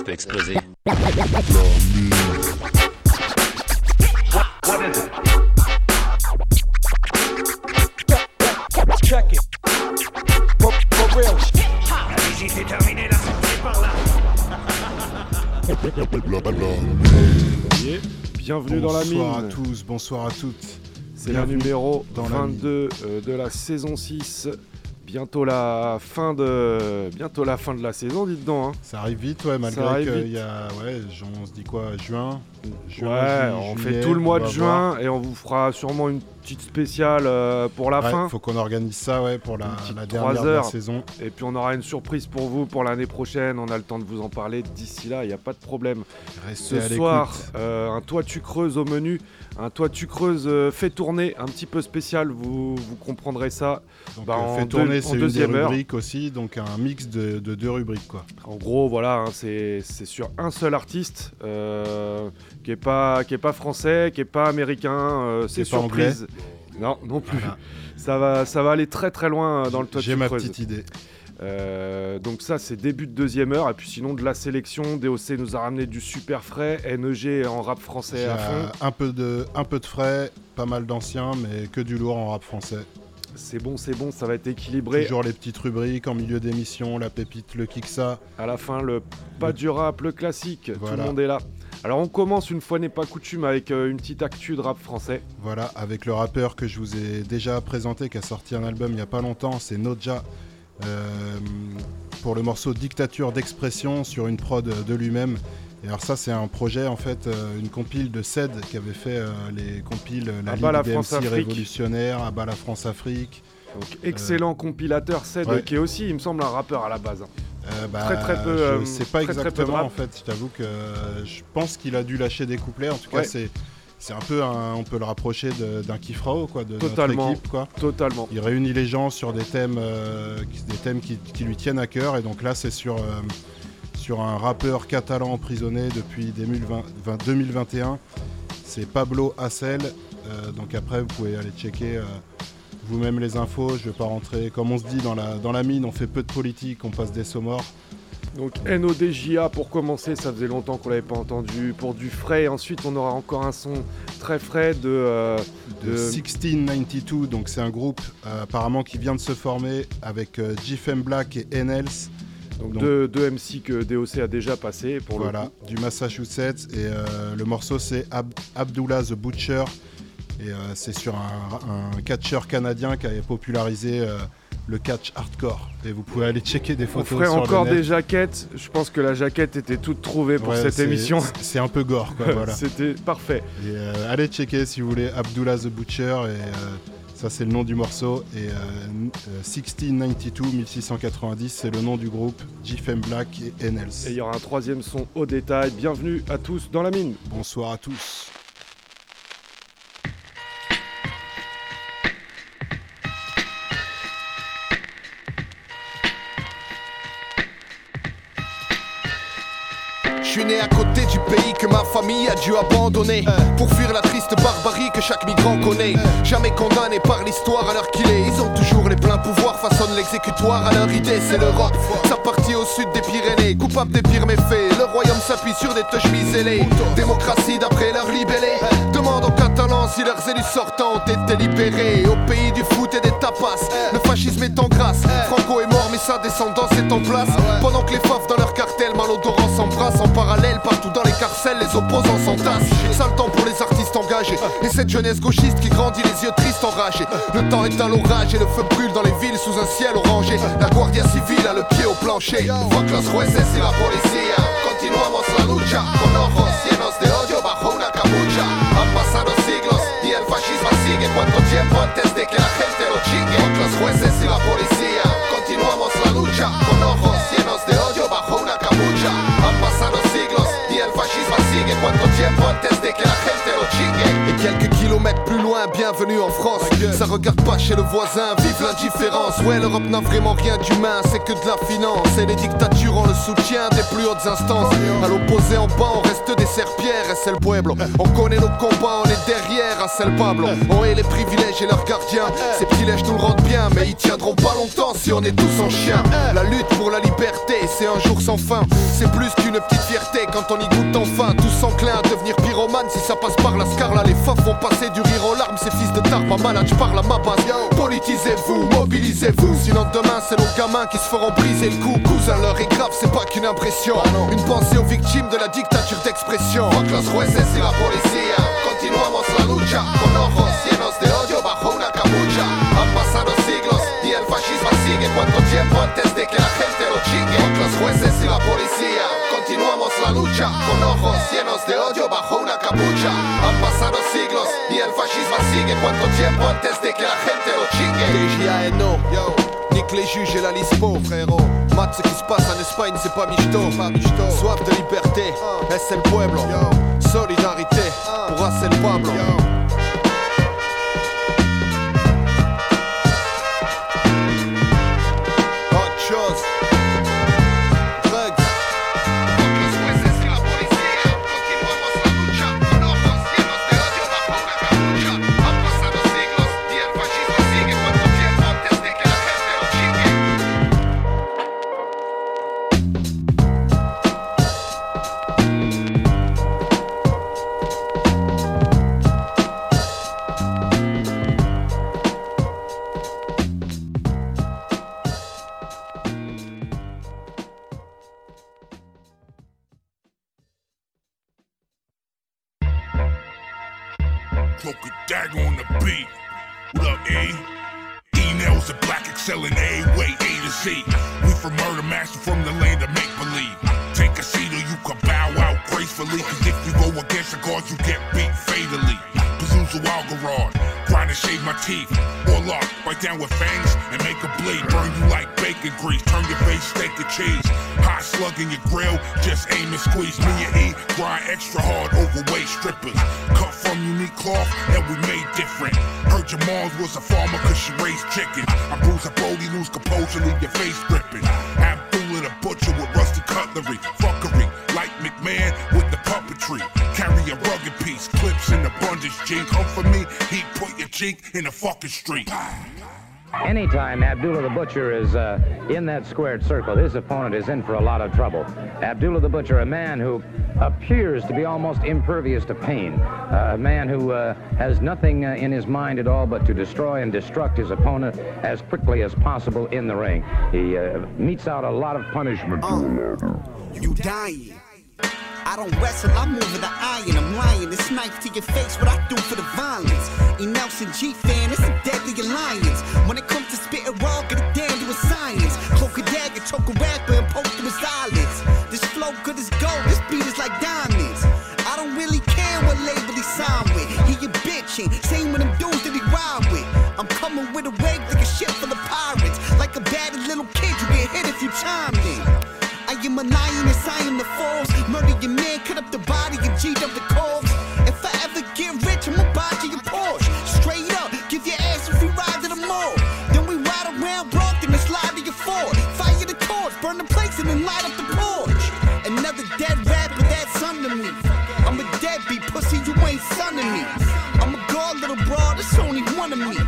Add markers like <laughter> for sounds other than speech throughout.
ça peut exploser. Bienvenue dans la mine. Bonsoir à tous, bonsoir à toutes. C'est Bienvenue numéro dans la 22 euh, de la saison 6. Bientôt la fin de bientôt la fin de la saison, dites donc. hein. Ça arrive vite, ouais, malgré qu'il y a, ouais, on se dit quoi, juin, juin, ouais, ju- on juillet, fait tout le mois de juin voir. et on vous fera sûrement une petite spéciale euh, pour la Ouais, fin. faut qu'on organise ça, ouais, pour la, dernière de la saison. Et puis on aura une surprise pour vous pour l'année prochaine. On a le temps de vous en parler d'ici là, il n'y a pas de problème. Restez à Ce l'écoute. soir, euh, un toit tu creuses au menu, un toit tu creuses euh, fait tourner, un petit peu spécial, vous, vous comprendrez ça. Donc, bah, euh, en fait deux- tourner, en c'est une des deuxième heure. rubriques aussi, donc un mix de, de deux rubriques, quoi. En gros, voilà, hein, c'est c'est sur un seul artiste euh, qui est pas qui est pas français, qui est pas américain. euh, c'est pas surprise. Non, non plus. Voilà. Ça va, ça va aller très très loin dans le toit J'ai tu ma creuses. petite idée. Euh, donc ça, c'est début de deuxième heure. Et puis sinon, de la sélection, DOC nous a ramené du super frais. NEG en rap français à fond. un peu de, un peu de frais, pas mal d'anciens, mais que du lourd en rap français. C'est bon, c'est bon, ça va être équilibré. Toujours les petites rubriques en milieu d'émission, la pépite, le kicksa. À la fin, le pas du rap, le classique. Tout le monde est là. Alors on commence une fois n'est pas coutume avec euh, une petite actu de rap français. Voilà, avec le rappeur que je vous ai déjà présenté, qui a sorti un album il n'y a pas longtemps, c'est Noja, pour le morceau Dictature d'expression sur une prod de lui-même. Et alors ça, c'est un projet, en fait, euh, une compile de CED qui avait fait euh, les compiles La Ligue la des MC France-Afrique. Révolutionnaire, à bas la France-Afrique. Donc excellent compilateur, Ced, ouais. qui est aussi, il me semble, un rappeur à la base. hein. Euh, bah, Très, très peu, Je euh, sais pas très, exactement, en fait, je t'avoue que euh, je pense qu'il a dû lâcher des couplets. En tout cas, Ouais. c'est... C'est un peu, un- on peut le rapprocher d'un Kifrao, quoi, de Totalement. notre équipe, quoi. Totalement. Il réunit les gens sur des thèmes, euh, qui- des thèmes qui, qui lui tiennent à cœur. Et donc là, c'est sur, euh, sur un rappeur catalan emprisonné depuis 2020 20 2021. C'est Pablo Hassel. Euh, donc après, vous pouvez aller checker vous-même les infos. Je ne vais pas rentrer. Comme on se dit dans la, dans la mine, on fait peu de politique, on passe des sauts morts. Donc NODJA pour commencer, ça faisait longtemps qu'on l'avait pas entendu. Pour du frais, ensuite on aura encore un son très frais de. euh, de de- 1692. Donc c'est un groupe euh, apparemment qui vient de se former avec euh, Black et NLs. donc donc- deux, deux MC que DOC a déjà passé pour le Voilà, du Massachusetts. Et euh, le morceau, c'est Ab- Abdullah the Butcher. Et c'est sur un, un catcheur canadien qui avait popularisé le catch hardcore. Et vous pouvez aller checker des On photos ferait sur le encore net. des jaquettes. Je pense que la jaquette était toute trouvée pour Ouais, cette c'est- émission. C'est un peu gore, quoi, <laughs> voilà. C'était parfait. Et, euh, allez checker si vous voulez Abdullah the Butcher. Et euh, ça, c'est le nom du morceau. Et euh, euh, 1692, 1690, c'est le nom du groupe GFM Black et NLs. Et il y aura un troisième son au détail. Bienvenue à tous dans la mine. Bonsoir à tous. À côté du pays que ma famille a dû abandonner. Pour fuir la triste barbarie que chaque migrant connaît. Jamais condamné par l'histoire à l'heure qu'il est. Ils ont toujours les pleins pouvoirs, façonnent l'exécutoire À leur idée c'est l'Europe, sa partie au sud des Pyrénées Coupable des pires méfaits, le royaume s'appuie sur des touches miselées Démocratie d'après leur libellé. Demande aux Catalans si leurs élus sortants ont été libérés. Au pays du foot et des tapas, le fascisme est en grâce. Franco est sa descendance est en place. Pendant que les fauves dans leur cartel malodorants s'embrassent. En parallèle partout dans les carcelles les opposants s'entassent. Sale temps pour les artistes engagés. Et cette jeunesse gauchiste qui grandit les yeux tristes enragés Le temps est à l'orage et le feu brûle dans les villes sous un ciel orangé. La Guardia Civile a le pied au plancher. Fuck los jueces y la policía Continuamos la lucha. Con ojos llenos de odio bajo una capucha. Han pasado siglos y el fascismo sigue. Cuánto tiempo antes de que la gente lo chingue. Fuck los jueces cuánto tiempo antes de que la gente lo chingue. Et quelques kilomètres plus loin, bienvenue en France. Ça regarde pas chez le voisin, vive l'indifférence. Ouais, l'Europe n'a vraiment rien d'humain, c'est que de la finance. Et les dictatures ont le soutien des plus hautes instances. À l'opposé, en bas, on reste des serpillères, et c'est le pueblo. On connaît nos combats, on est derrière, à c'est le Pablo. On est les privilèges et leurs gardiens. Ces petits lèches nous le rendent bien, mais ils tiendront pas longtemps si on est tous en chien. La lutte pour la liberté, c'est un jour sans fin. C'est plus qu'une petite fierté quand on y goûte enfin. Tous enclins à devenir pyromane si ça passe par la scarla. Les faux font passer du rire aux larmes, ces fils de tarma malade, je parle à ma base. Politisez-vous, mobilisez-vous. Sinon demain, c'est nos gamins qui se feront briser le cou. Cousin, l'heure est grave, c'est pas qu'une impression. Une pensée aux victimes de la dictature d'expression. Los jueces y la policía. Continuamos la lucha con ojos llenos de odio bajo una capucha. Han pasado siglos y el fascismo sigue. ¿Cuánto tiempo antes de que la gente lo chingue? Fuck los jueces y la policía. La lucha con ojos llenos de odio bajo una capucha. Han pasado siglos y el fascismo sigue. ¿Cuánto tiempo antes de que la gente lo chingue? DJA no, yo. Nique les juges et la lispo, frérot. Mat, ce qui se passe en Espagne, c'est pas michto. Soif de liberté, es el pueblo? Solidarité, pour hacer el Pablo. Teeth. Or lock, right down with fangs and make a bleed. Burn you like bacon grease, turn your face steak and cheese. Hot slug in your grill, just aim and squeeze. Me and E grind extra hard, overweight strippers. Cut from unique cloth and we made different. Heard your mom was a farmer cause she raised chickens. I bruise a Brody, lose composure, leave your face dripping. Abdullah the butcher with rusty cutlery. Fuckery, like McMahon with the puppetry. Carry a rugged piece, clips in abundance. G come for me, he put your cheek in the fucking street. Anytime Abdullah the Butcher is uh, in that squared circle, his opponent is in for a lot of trouble. Abdullah the Butcher, a man who appears to be almost impervious to pain, uh, a man who uh, has nothing uh, in his mind at all but to destroy and destruct his opponent as quickly as possible in the ring. He uh, meets out a lot of punishment. You dying. I don't wrestle, I move with the iron. I'm lying. This knife to your face, what I do for the violence. E. Nelson G fan, it's a deadly alliance. When it comes to spitting raw, get it down to a science. Cloak a dagger, choke a rapper, and poke through his eyelids. This flow good as gold, this beat is like diamonds. I don't really care what label he signed with. He a bitchin', same with them dudes that he ride with. I'm coming with a wave like a ship full of pirates. Like a bad little kid, you get hit if you chimed in. I am a lioness, economy.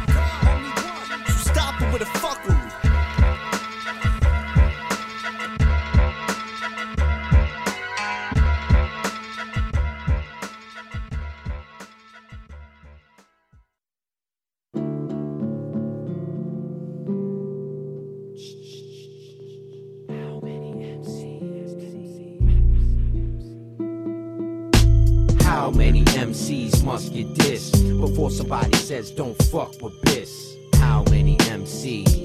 Must get dissed before somebody says don't fuck with Biss? How many MCs?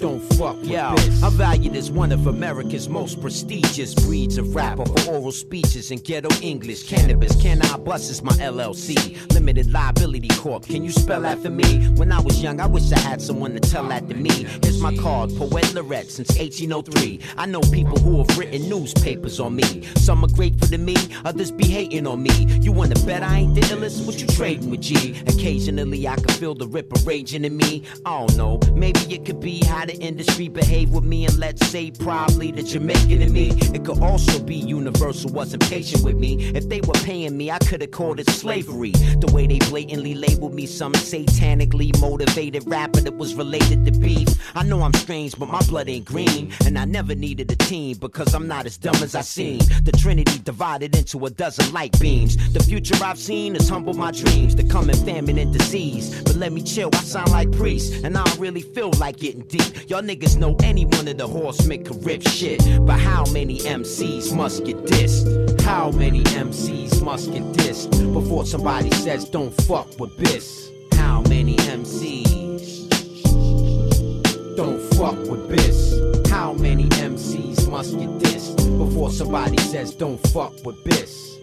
Don't fuck with Yo, this. I'm valued as one of America's most prestigious breeds of rapper for oral speeches and ghetto English. Cannabis, can I bust is my LLC. Limited liability corp. Can you spell that for me? When I was young, I wish I had someone to tell that to me. Here's my card, Poet Lorette, since 1803. I know people who have written newspapers on me. Some are grateful to me, others be hating on me. You wanna bet I ain't the illest? What you trading with G? Occasionally I can feel the ripper raging in me. I don't know, maybe it could be how the industry behave with me, and let's say probably the Jamaican in me. It could also be Universal wasn't patient with me. If they were paying me, I could have called it slavery. The way they blatantly labeled me some satanically motivated rapper that was related to beef. I know I'm strange, but my blood ain't green, and I never needed a team because I'm not as dumb as I seem. The Trinity divided into a dozen light beams. The future I've seen has humbled my dreams. The coming famine and disease. But let me chill, I sound like priest, and I don't really feel like getting deep. Y'all niggas know any one of the horsemen could rip shit. But how many MCs must get dissed? How many MCs must get dissed before somebody says don't fuck with Biss? How many MCs don't fuck with Biss? How many MCs must get dissed before somebody says don't fuck with Biss?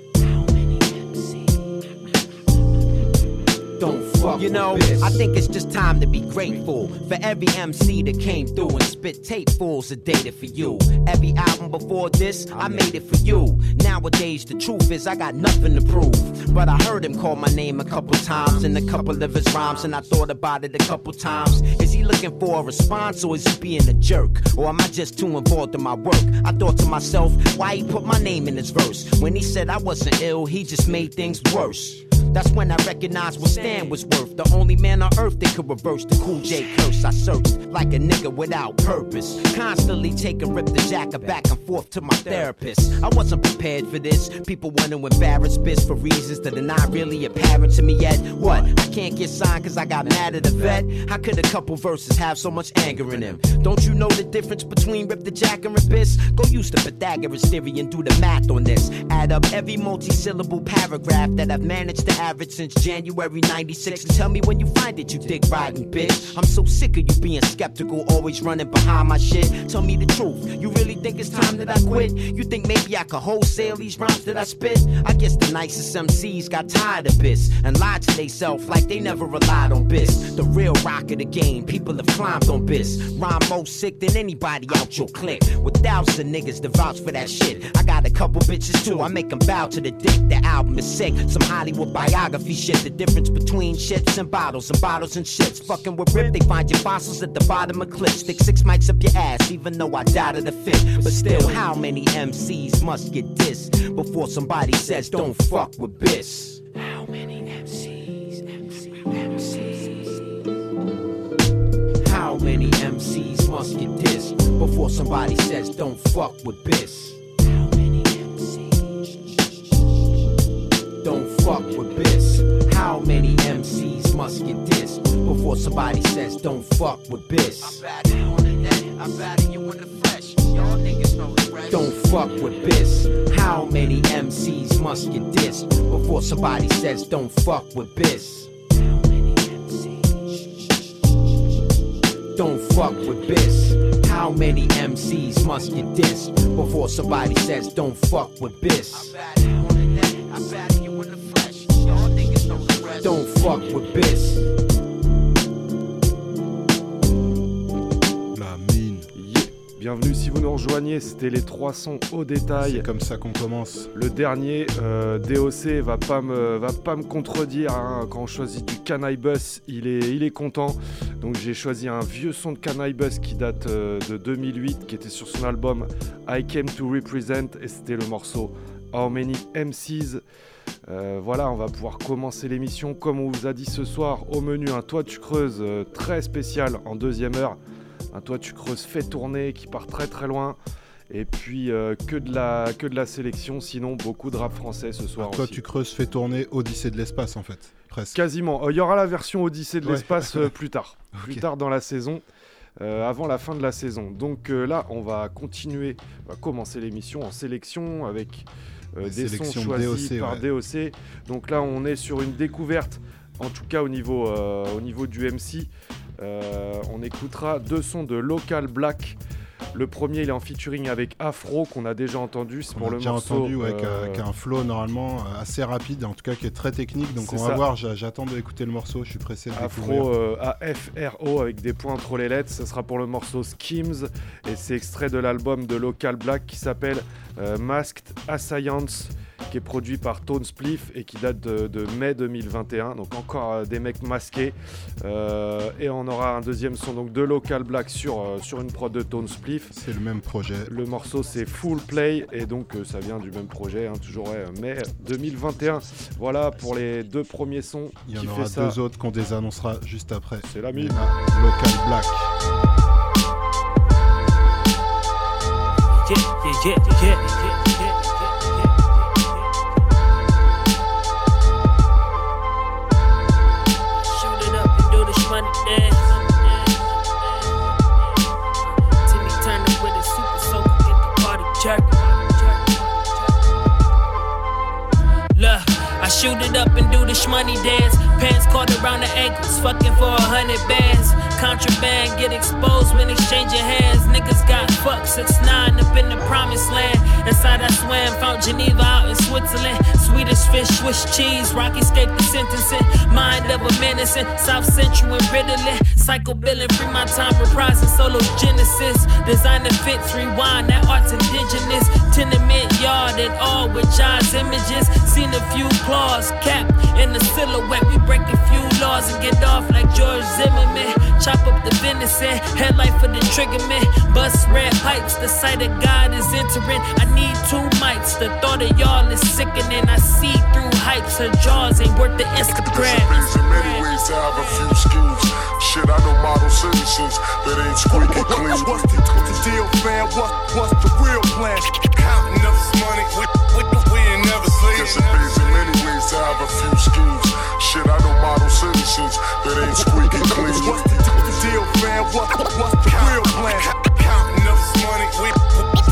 Don't fuck You know, I think it's just time to be grateful for every MC that came through and spit tape fulls of data for you. Every album before this, I made it for you. Nowadays, the truth is I got nothing to prove. But I heard him call my name a couple times in a couple of his rhymes, and I thought about it a couple times. Is he looking for a response or is he being a jerk? Or am I just too involved in my work? I thought to myself, why he put my name in his verse? When he said I wasn't ill, he just made things worse. That's when I recognized what Stan was worth. The only man on earth that could reverse the Cool J curse. I searched like a nigga without purpose. Constantly taking rip the jacket back and forth to my therapist. I wasn't prepared for this. People want to embarrass Biss for reasons that are not really apparent to me yet. What? I can't get signed cause I got mad at a vet? How could a couple verses have so much anger in them? Don't you know the difference between Rip the Jack and Biss? Go use the Pythagoras theory and do the math on this. Add up every multi-syllable paragraph that I've managed to average since January 96 and tell me when you find it, you dick riding bitch. I'm so sick of you being skeptical, always running behind my shit. Tell me the truth, you really think it's time that I quit? You think maybe I could wholesale these rhymes that I spit? I guess the nicest MCs got tired of Biss and lied to theyself like they never relied on Biss. The real rock of the game, people have climbed on Biss. Rhyme more sick than anybody out your clique. With thousands of niggas to vouch for that shit. I got a couple bitches too, I make them bow to the dick. The album is sick, some Hollywood biography shit. The difference between shits and bottles and bottles and shits. Fucking with Rip, they find your fossils at the bottom of cliffs. Stick six mics up your ass, even though I died of the fit. But still, how many MCs must get dissed before somebody says don't fuck with Biss? How many MCs, MCs, MCs? How many MCs must get dissed before somebody says don't fuck with Biss? Don't fuck with Biss. How many MCs must get dissed before somebody says don't fuck with Biss? I'm bad on the net, I'm bad you in the flesh. Y'all niggas know the rest. Don't fuck with Biss. How many MCs must get dissed before somebody says don't fuck with Biss? Don't fuck with Biss. How many MCs must get dissed before somebody says don't fuck with Biss? Don't fuck with Biss. La mine. Yeah. Bienvenue si vous nous rejoignez, c'était les trois sons au détail. C'est comme ça qu'on commence. Le dernier, euh, DOC, va pas me, va pas me contredire hein. quand on choisit du Canaille Bus, il est, il est content. Donc j'ai choisi un vieux son de Canaille Bus qui date euh, de 2008, qui était sur son album I Came to Represent, et c'était le morceau How Many MCs. Euh, voilà, on va pouvoir commencer l'émission comme on vous a dit ce soir au menu un toit tu creuses euh, très spécial en deuxième heure. Un toit tu creuses fait tourner qui part très très loin. Et puis euh, que, de la, que de la sélection, sinon beaucoup de rap français ce soir. Toi, aussi. tu creuses, fais tourner Odyssée de l'espace en fait. Presque. Quasiment. Il y aura la version Odyssée de Ouais. l'espace plus tard. <laughs> Plus tard dans la saison. euh, avant la fin de la saison. Donc euh, là, on va continuer, on va commencer l'émission en sélection avec euh, des sons choisis DOC, par ouais. DOC. Donc là, on est sur une découverte, en tout cas au niveau, euh, au niveau du MC. Euh, on écoutera deux sons de Local Black. Le premier, il est en featuring avec Afro, qu'on a déjà entendu. C'est pour a le déjà morceau. entendu ouais, euh, un flow normalement assez rapide, en tout cas qui est très technique. Donc on va ça. voir, j'a- j'attends d'écouter le morceau, je suis pressé de Afro découvrir. euh, A-F-R-O avec des points entre les lettres. Ce sera pour le morceau Schemes et c'est extrait de l'album de Local Black qui s'appelle euh, Masked Assaillants qui est produit par Tone Spliff et qui date de, de mai 2021. Donc encore euh, des mecs masqués. Euh, et on aura un deuxième son donc de Local Black sur, euh, sur une prod de Tone Spliff. C'est le même projet. Le morceau c'est Full Play et donc euh, ça vient du même projet, hein, toujours ouais, mai 2021. Voilà pour les deux premiers sons. Il y en qui aura fait ça. deux autres qu'on désannoncera juste après. C'est la mine. là, Local Black. Yeah, yeah, yeah, shmoney dance. Pants caught around the ankles, fucking for a hundred bands. Contraband get exposed when exchanging hands. Niggas got fucked, 6 9 up in the promised land. Inside I swam, found Geneva out in Switzerland. Swedish fish, Swiss cheese, rock escape the sentencing. Mind of a menacing, South Central and Ritalin. Cycle billing, free my time, reprising solo genesis. Designer fits, rewind, that art's indigenous. Tenement yard and all with John's images. Seen a few claws, capped in the silhouette. We break a few laws and get off like George Zimmerman. Chop up the venison, headlight for the triggerman. Bust red pipes, the sight of God is entering. I need two mics, the thought of y'all is sickening. I see through hypes, her jaws ain't worth the Instagram. There's in many ways to have a few schemes. Shit, I know model citizens that ain't squeaky clean. What's the, what's the deal, fam? What, what's the real plan? Counting up this money, we, we, we ain't never sleep. Guess it pays in many ways to have a few schemes. Shit, I know model citizens that ain't squeaky clean. What's the, what's the deal, fam? What, what's the real plan? Counting up this money, we,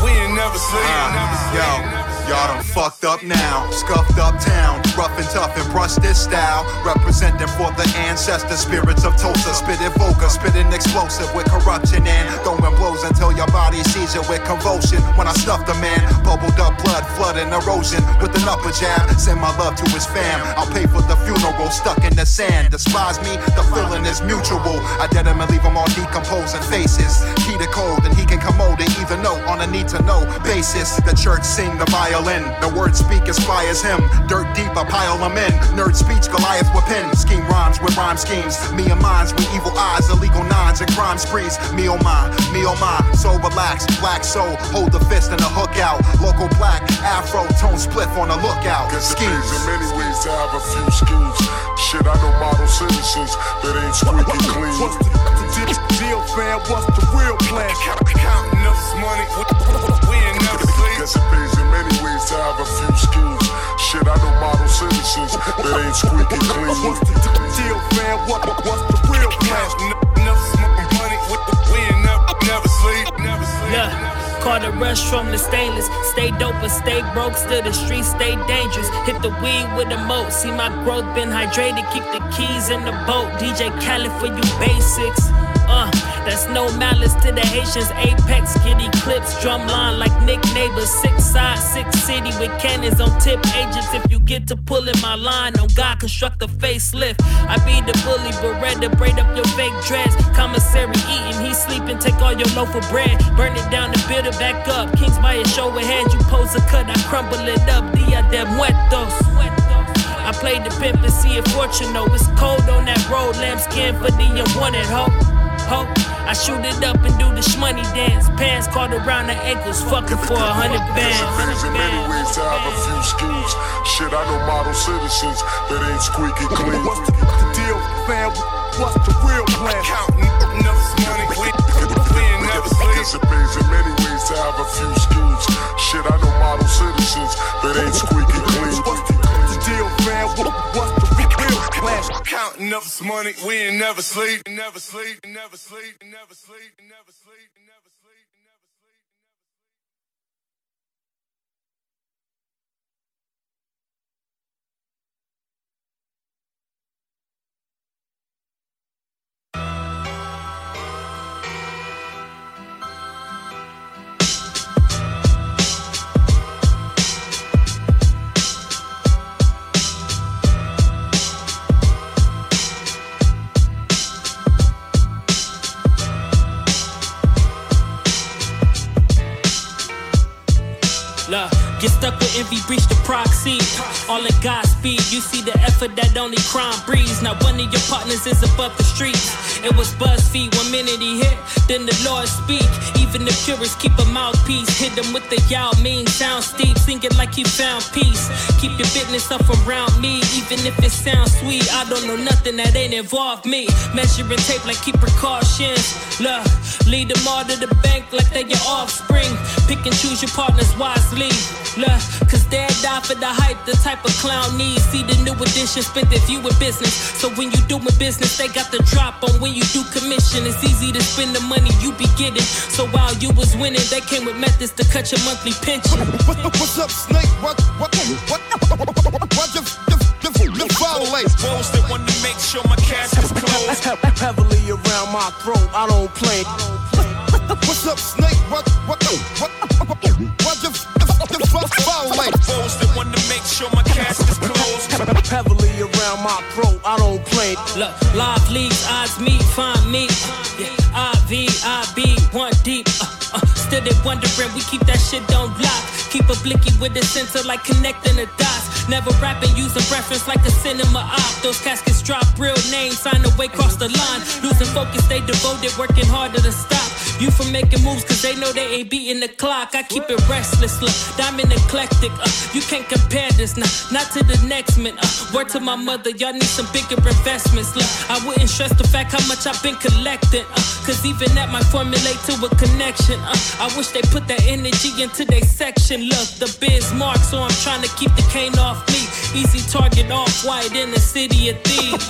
we ain't never sleep. Ah, yo, y'all done fucked up now. Scuffed up town, rough and tough and this style. Representing for the ancestor spirits of Tulsa. Spitting vocal, spitting explosive with corruption and throwing blows until your body sees it with convulsion. When I stuff the man, bubbled up blood, flood and erosion with an upper jab. Send my love to his fam. I'll pay for the funeral stuck in the sand. Despise me, the feeling is mutual. I dead him and leave him all decomposing faces. Key to code and he can come commode it either no on a need to know basis. The church sing the violin. The word speak inspires him. Dirt deep, I pile them in. Nerd speech, Goliath with pen. Scheme rhymes with rhyme schemes. Me and mines with evil eyes, illegal nines and crime sprees. Me oh my, me oh my. So relax, black soul. Hold the fist and the hook out. Local black, afro, tone split on the lookout. Guess it Schemes. pays in many ways to have a few schemes. Shit, I know model citizens that ain't squeaky clean. What's the, the deal, deal, fam? What's the real plan? Counting up this money, we, we ain't never sleep. Guess it pays in many ways to have a few schemes. Shit, I know model citizens that ain't squeaky clean. What's the deal, fam? What, what's the real plan? Enough smoking money, we, we ain't never, never sleep. Never sleep. Yeah. Caught a rush from the stainless. Stay dope and stay broke. Still the streets stay dangerous. Hit the weed with the moat. See my growth been hydrated. Keep the keys in the boat. DJ Khaled for you basics. Uh, that's no malice to the Haitians. Apex, get eclipse, drumline like Nick Neighbors. Six side, six city with cannons on tip agents. If you get to pulling my line, on God construct a facelift. I be the bully, Beretta, braid up your fake dreads. Commissary eating, he sleeping, take all your loaf of bread. Burn it down and build it back up. Kings by your show hand, you pose a cut, I crumble it up. Dia de muertos. I played the pimp and see it fortunate. It's cold on that road, lambskin for the unwanted hope. Hope. I shoot it up and do the shmoney dance. Pants caught around the ankles, fucking for a hundred Guess it bands. pays in many ways to have a few schemes. Shit, I know model citizens that ain't squeaky clean. What's the, the deal, fam? What's the real plan? Counting enough money, we, we ain't never sleep. Guess it pays in many ways to have a few schemes. Shit, I know model citizens that ain't squeaky clean. What's the, the deal, fam? What, what's Counting up this money, we ain't never sleep, never sleep, never sleep, never sleep, never sleep, never sleep. Stuck with envy, breach the proxy. All in Godspeed, you see the effort that only crime breeds. Now one of your partners is above the streets. It was BuzzFeed, one minute he hit, then the Lord speak. Even the purists keep a mouthpiece. Hit them with the yow mean sound steep, singing like he found peace. Keep your business up around me, even if it sounds sweet. I don't know nothing that ain't involved me. Measuring tape like keep precautions. Look, lead them all to the bank like they your offspring. Pick and choose your partners wisely. Look, cause they'll die for the hype, the type of clown needs. See the new edition, spent their view with business. So when you doing business, they got the drop on when you do commission. It's easy to spend the money you be getting. So while you was winning, they came with methods to cut your monthly pension. What's up, Snake? What, what, what, what, you, you, you, you violate? Those that want to make sure my cash is closed. Heavily around my throat, I don't play. What's up, Snake? What, what, what, what, you, you, you violate? Those that want to make sure my cash is closed. Heavily around my throat, I don't play. Look, live leagues, odds meet, find me. Yeah, I V I B one deep. Uh, uh, still they wondering, we keep that shit on block. Keep a blicky with the sensor like connecting the dots. Never rapping using reference like a cinema op. Those caskets drop real names, sign away cross the line. Losing focus, they devoted, working harder to stop. You from making moves cause they know they ain't beating the clock. I keep it restless, look, diamond eclectic. Uh, you can't compare this, nah, not to the next man. Uh, word to my mother, y'all need some bigger investments. Look, I wouldn't stress the fact how much I've been collecting. Uh, cause even that might formulate to a connection. Uh, I wish they put that energy into their section. Look, the biz mark, so I'm trying to keep the cane off me. Easy target off white in the city of thieves.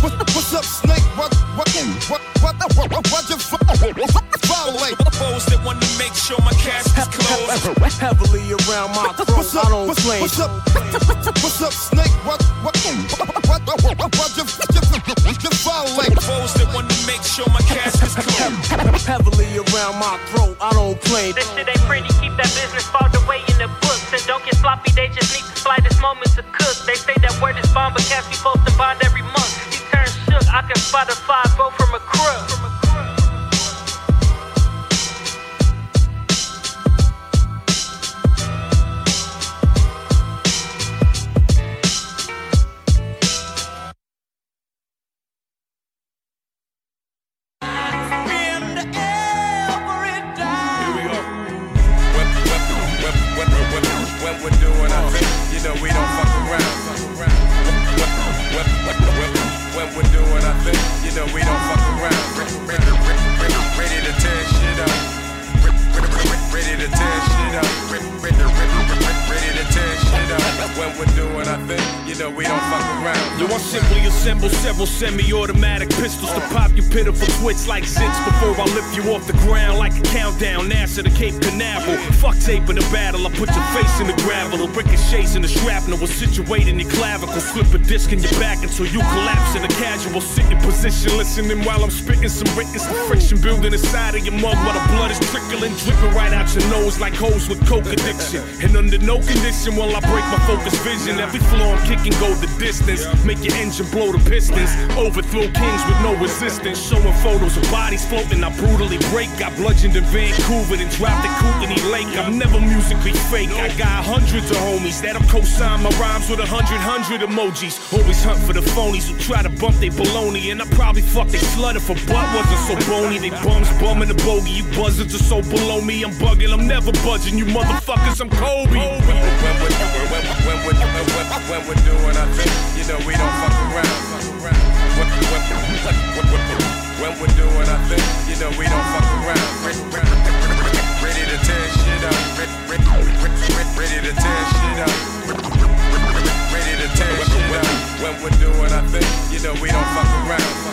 What's up, Snake? What, what, what, what, what, what, what, you violate? Those that want to make sure my cash is closed. Heavily around my throat, I don't what's, play. what's up? What's up, Snake? What, what, what, what, what, what, what, you, you, you violate? Those that want to make sure my cash is closed. Heavily around my throat, I don't play. This shit ain't pretty, keep that business filed away in the books. And don't get sloppy, they just need to fly this moment to cook. They say that word is bond, but cats be posting bond every month. You turn shook, I can spot a five, shrapnel was situated in the clavicle. flipping disc in your back until you collapse in a casual sitting position. Listening while I'm spitting some writtens. The friction building inside of your mug while the blood is trickling, dripping right out your nose like hoes with coke addiction. And under no condition will I break my focus vision. Every floor I'm kicking go the distance. Make your engine blow the pistons. Overthrow kings with no resistance. Showing photos of bodies floating. I brutally break. Got bludgeoned in Vancouver and dropped at Kootenai Lake. I'm never musically fake. I got hundreds of homies that'll co-sign my rhymes with a hundred hundred emojis. Always hunt for the phonies who try to bump they baloney. And I probably fuck they slutted for butt wasn't so bony. They bums bumming the bogey. You buzzards are so below me. I'm bugging. I'm never budging. You motherfuckers. I'm Kobe. When we're, when we're, when, when, we're, when, when we're doing our thing, you know we don't fuck around. When, when, when, when, when, when we're doing our thing, you know we don't fuck around. Ready to tear shit up. Ready to tear shit up. Ready to tear shit up. When we're doing our thing, you know we don't fuck around.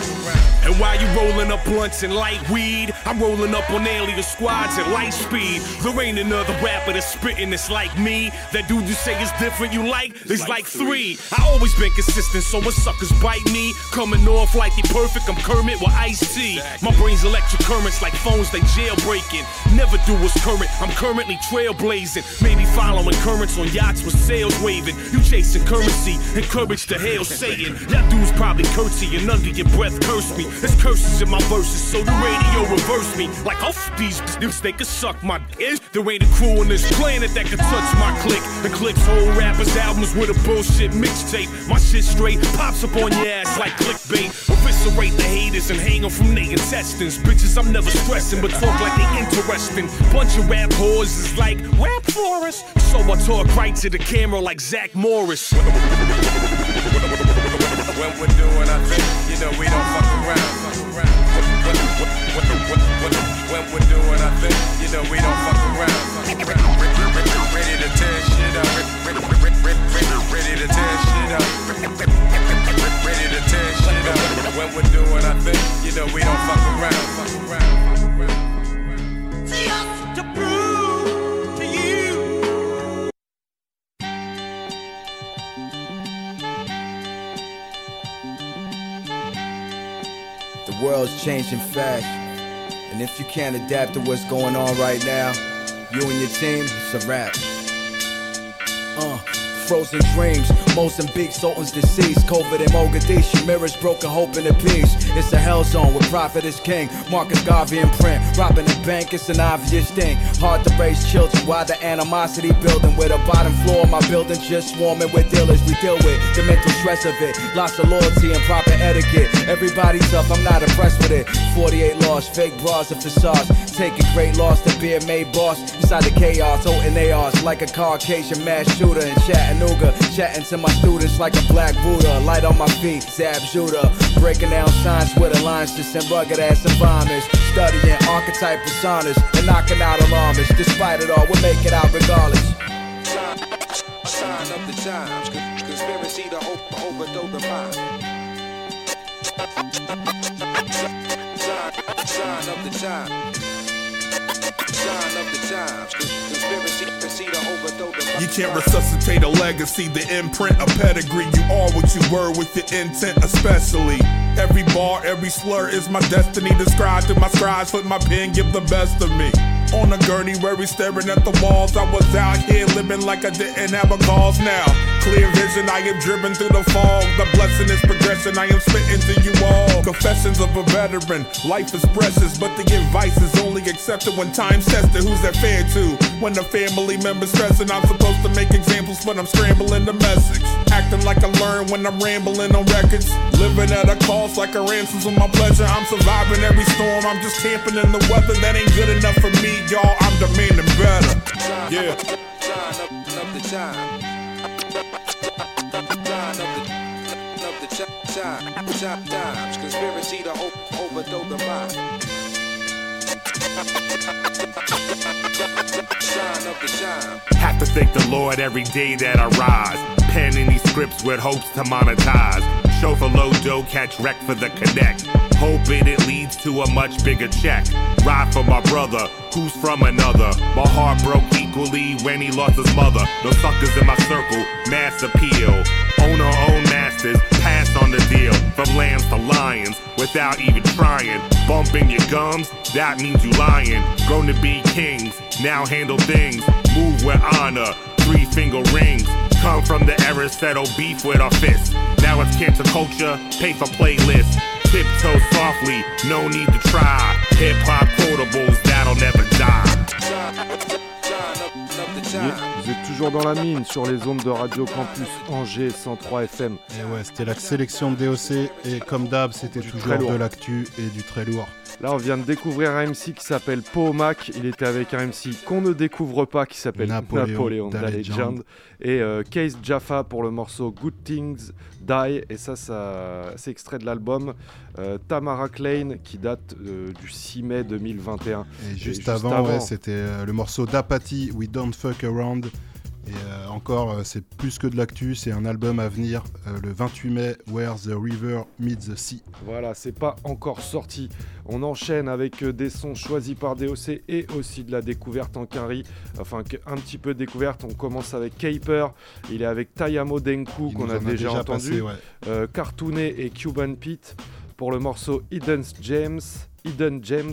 And while you rolling up blunts and light weed, I'm rolling up on alien squads at light speed. There ain't another rapper that's spitting this like me. That dude you say is different, you like? There's like three. I always been consistent, so when suckers bite me, coming off like they perfect, I'm Kermit with Ice T. My brain's electric currents like phones they jailbreaking. Never do what's current, I'm currently trailblazing. Maybe following currents on yachts with sails waving. You chasing currency, encourage the hail saying. Y'all dudes probably curtsying under your breath, curse me. There's curses in my verses, so the radio reverse me. Like, oh, these dudes, they could suck my dick. There ain't a crew on this planet that could touch my click. The click's whole rappers' albums with a bullshit mixtape. My shit straight pops up on your ass like clickbait. Eviscerate the haters and hang 'em from their intestines. Bitches, I'm never stressing, but talk like they interesting. Bunch of rap whores is like rap for us. So I talk right to the camera like Zach Morris. When we're doing our thing, you know we don't fuck around. When, we're doing our thing, you know we don't fuck around. Ready to tear shit up. Ready to tear shit up. Ready to tear shit up. When we're doing our thing, you know we don't fuck around. Around. Just to prove The world's changing fast. And if you can't adapt to what's going on right now, you and your team, it's a wrap. Uh. Frozen dreams, Mozambique, Sultan's deceased. COVID and Mogadishu, mirrors broken hope in the peace. It's a hell zone where profit is king. Marcus Garvey in print, robbing the bank, it's an obvious thing. Hard to raise children, why the animosity building? With a bottom floor my building just swarming with dealers. We deal with the mental stress of it. Lots of loyalty and proper etiquette. Everybody's up, I'm not impressed with it. 48 lost, fake bras and facades. Taking great loss to be a made boss. Inside the chaos, holding ARs like a Caucasian mass shooter in Chattanooga. Chatting to my students like a black Buddha. Light on my feet, Zab Judah. Breaking down signs with alliances and rugged ass environments. Studying archetype personas and knocking out alarmists. Despite it all, we'll make it out regardless. Sign of the times, conspiracy to op- overthrow the mind. Sign, sign. Sign of the times, You can't resuscitate a legacy, the imprint, a pedigree. You are what you were with your intent, especially. Every bar, every slur is my destiny. Described through my scribes, put my pen, give the best of me. On a gurney where we staring at the walls. I was out here living like I didn't have a cause now. Clear vision, I am driven through the fog. The blessing is progression, I am spitting to you all. Confessions of a veteran, life is precious, but the advice is only accepted when time's tested. Who's that fair to? When the family member's stressing, I'm supposed to make examples, but I'm scrambling the message. Acting like I learned when I'm rambling on records. Living at a cost like a ransom's on my pleasure. I'm surviving every storm, I'm just camping in the weather. That ain't good enough for me, y'all. I'm demanding better. Yeah. Have to thank the Lord every day that I rise. Penning these scripts with hopes to monetize. Show for low dough, catch wreck for the connect. Hoping it leads to a much bigger check. Ride for my brother, who's from another. My heart broke equally when he lost his mother. No suckers in my circle, mass appeal. Own our own masters, pass on the deal. From lambs to lions, without even trying. Bumping your gums, that means you lying. Grown to be kings, now handle things. Move with honor, three finger rings. Come from the era, settle beef with our fists. Now it's cancer culture, pay for playlists. Tiptoe softly, no need to try. Hip hop quotables that'll never die. Vous êtes toujours dans la mine sur les ondes de Radio Campus Angers 103 FM. Et ouais, c'était la sélection de DOC et comme d'hab, c'était toujours de l'actu et du très lourd. Là, on vient de découvrir un MC qui s'appelle Pomac. Il était avec un MC qu'on ne découvre pas qui s'appelle Napoléon, Napoléon, The The Legend. Et euh, Case Jaffa pour le morceau Good Things Die. Et ça, ça c'est extrait de l'album euh, Tamara Klein qui date euh, du 6 mai 2021. Et juste, avant, ouais, c'était le morceau d'Apathy, We Don't Fuck Around. Et euh, encore, euh, c'est plus que de l'actu, c'est un album à venir euh, le 28 mai, Where the River Meets the Sea. Voilà, c'est pas encore sorti. On enchaîne avec des sons choisis par DOC et aussi de la découverte en quinri. Enfin, un petit peu de découverte. On commence avec Caper. Il est avec Tayamo Denku qu'on a déjà, déjà entendu. passé, ouais. Euh, Cartooné et Cuban Pete pour le morceau Hidden James. Hidden James.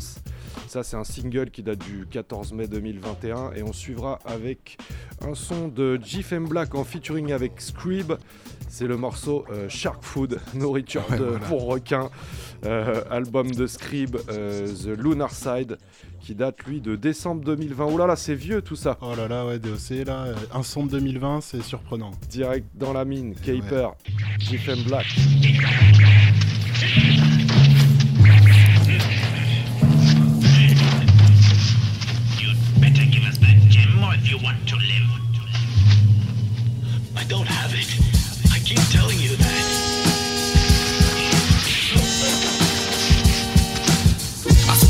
Ça, c'est un single qui date du 14 mai 2021. Et on suivra avec un son de G.F.M. Black en featuring avec Scrib. C'est le morceau euh, Shark Food, <laughs> nourriture Ouais, de- voilà. pour requins. Euh, album de Scribe, euh, The Lunar Side, qui date lui de décembre 2020. Ouh là là, c'est vieux tout ça. Oh là là, ouais, DOC, là, euh, un son de 2020, c'est surprenant. Direct dans la mine, Caper, GFM Black. Don't have it. I keep telling you that.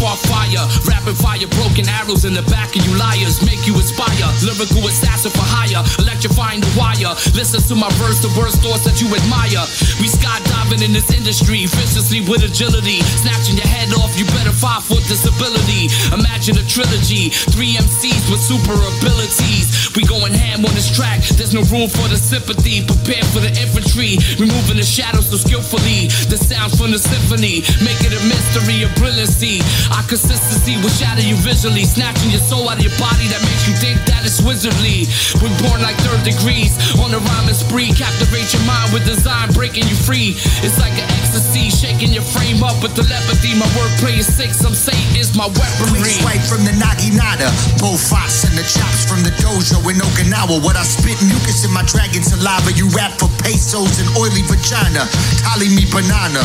Spark fire, rapid fire, broken arrows in the back of you liars, make you aspire. Lyrical assassin for hire, electrifying the wire. Listen to my verse, the worst thoughts that you admire. We skydiving in this industry, viciously with agility, snatching your head off. You better five foot disability. Imagine a trilogy, three MCs with super abilities. We going ham on this track. There's no room for the sympathy. Prepare for the infantry, removing the shadows so skillfully. The sounds from the symphony, Making a mystery of brilliancy. Our consistency will shatter you visually, snatching your soul out of your body that makes you think that it's wizardly. We're born like third degrees on a rhyming spree, captivate your mind with design, breaking you free. It's like an ecstasy, shaking your frame up with telepathy. My wordplay is sick, some say it's my weaponry. Quick swipe from the Naginata, Bofas and the chops from the dojo in Okinawa. What I spit mucus in my dragon saliva. You rap for pesos and oily vagina. Tally me banana.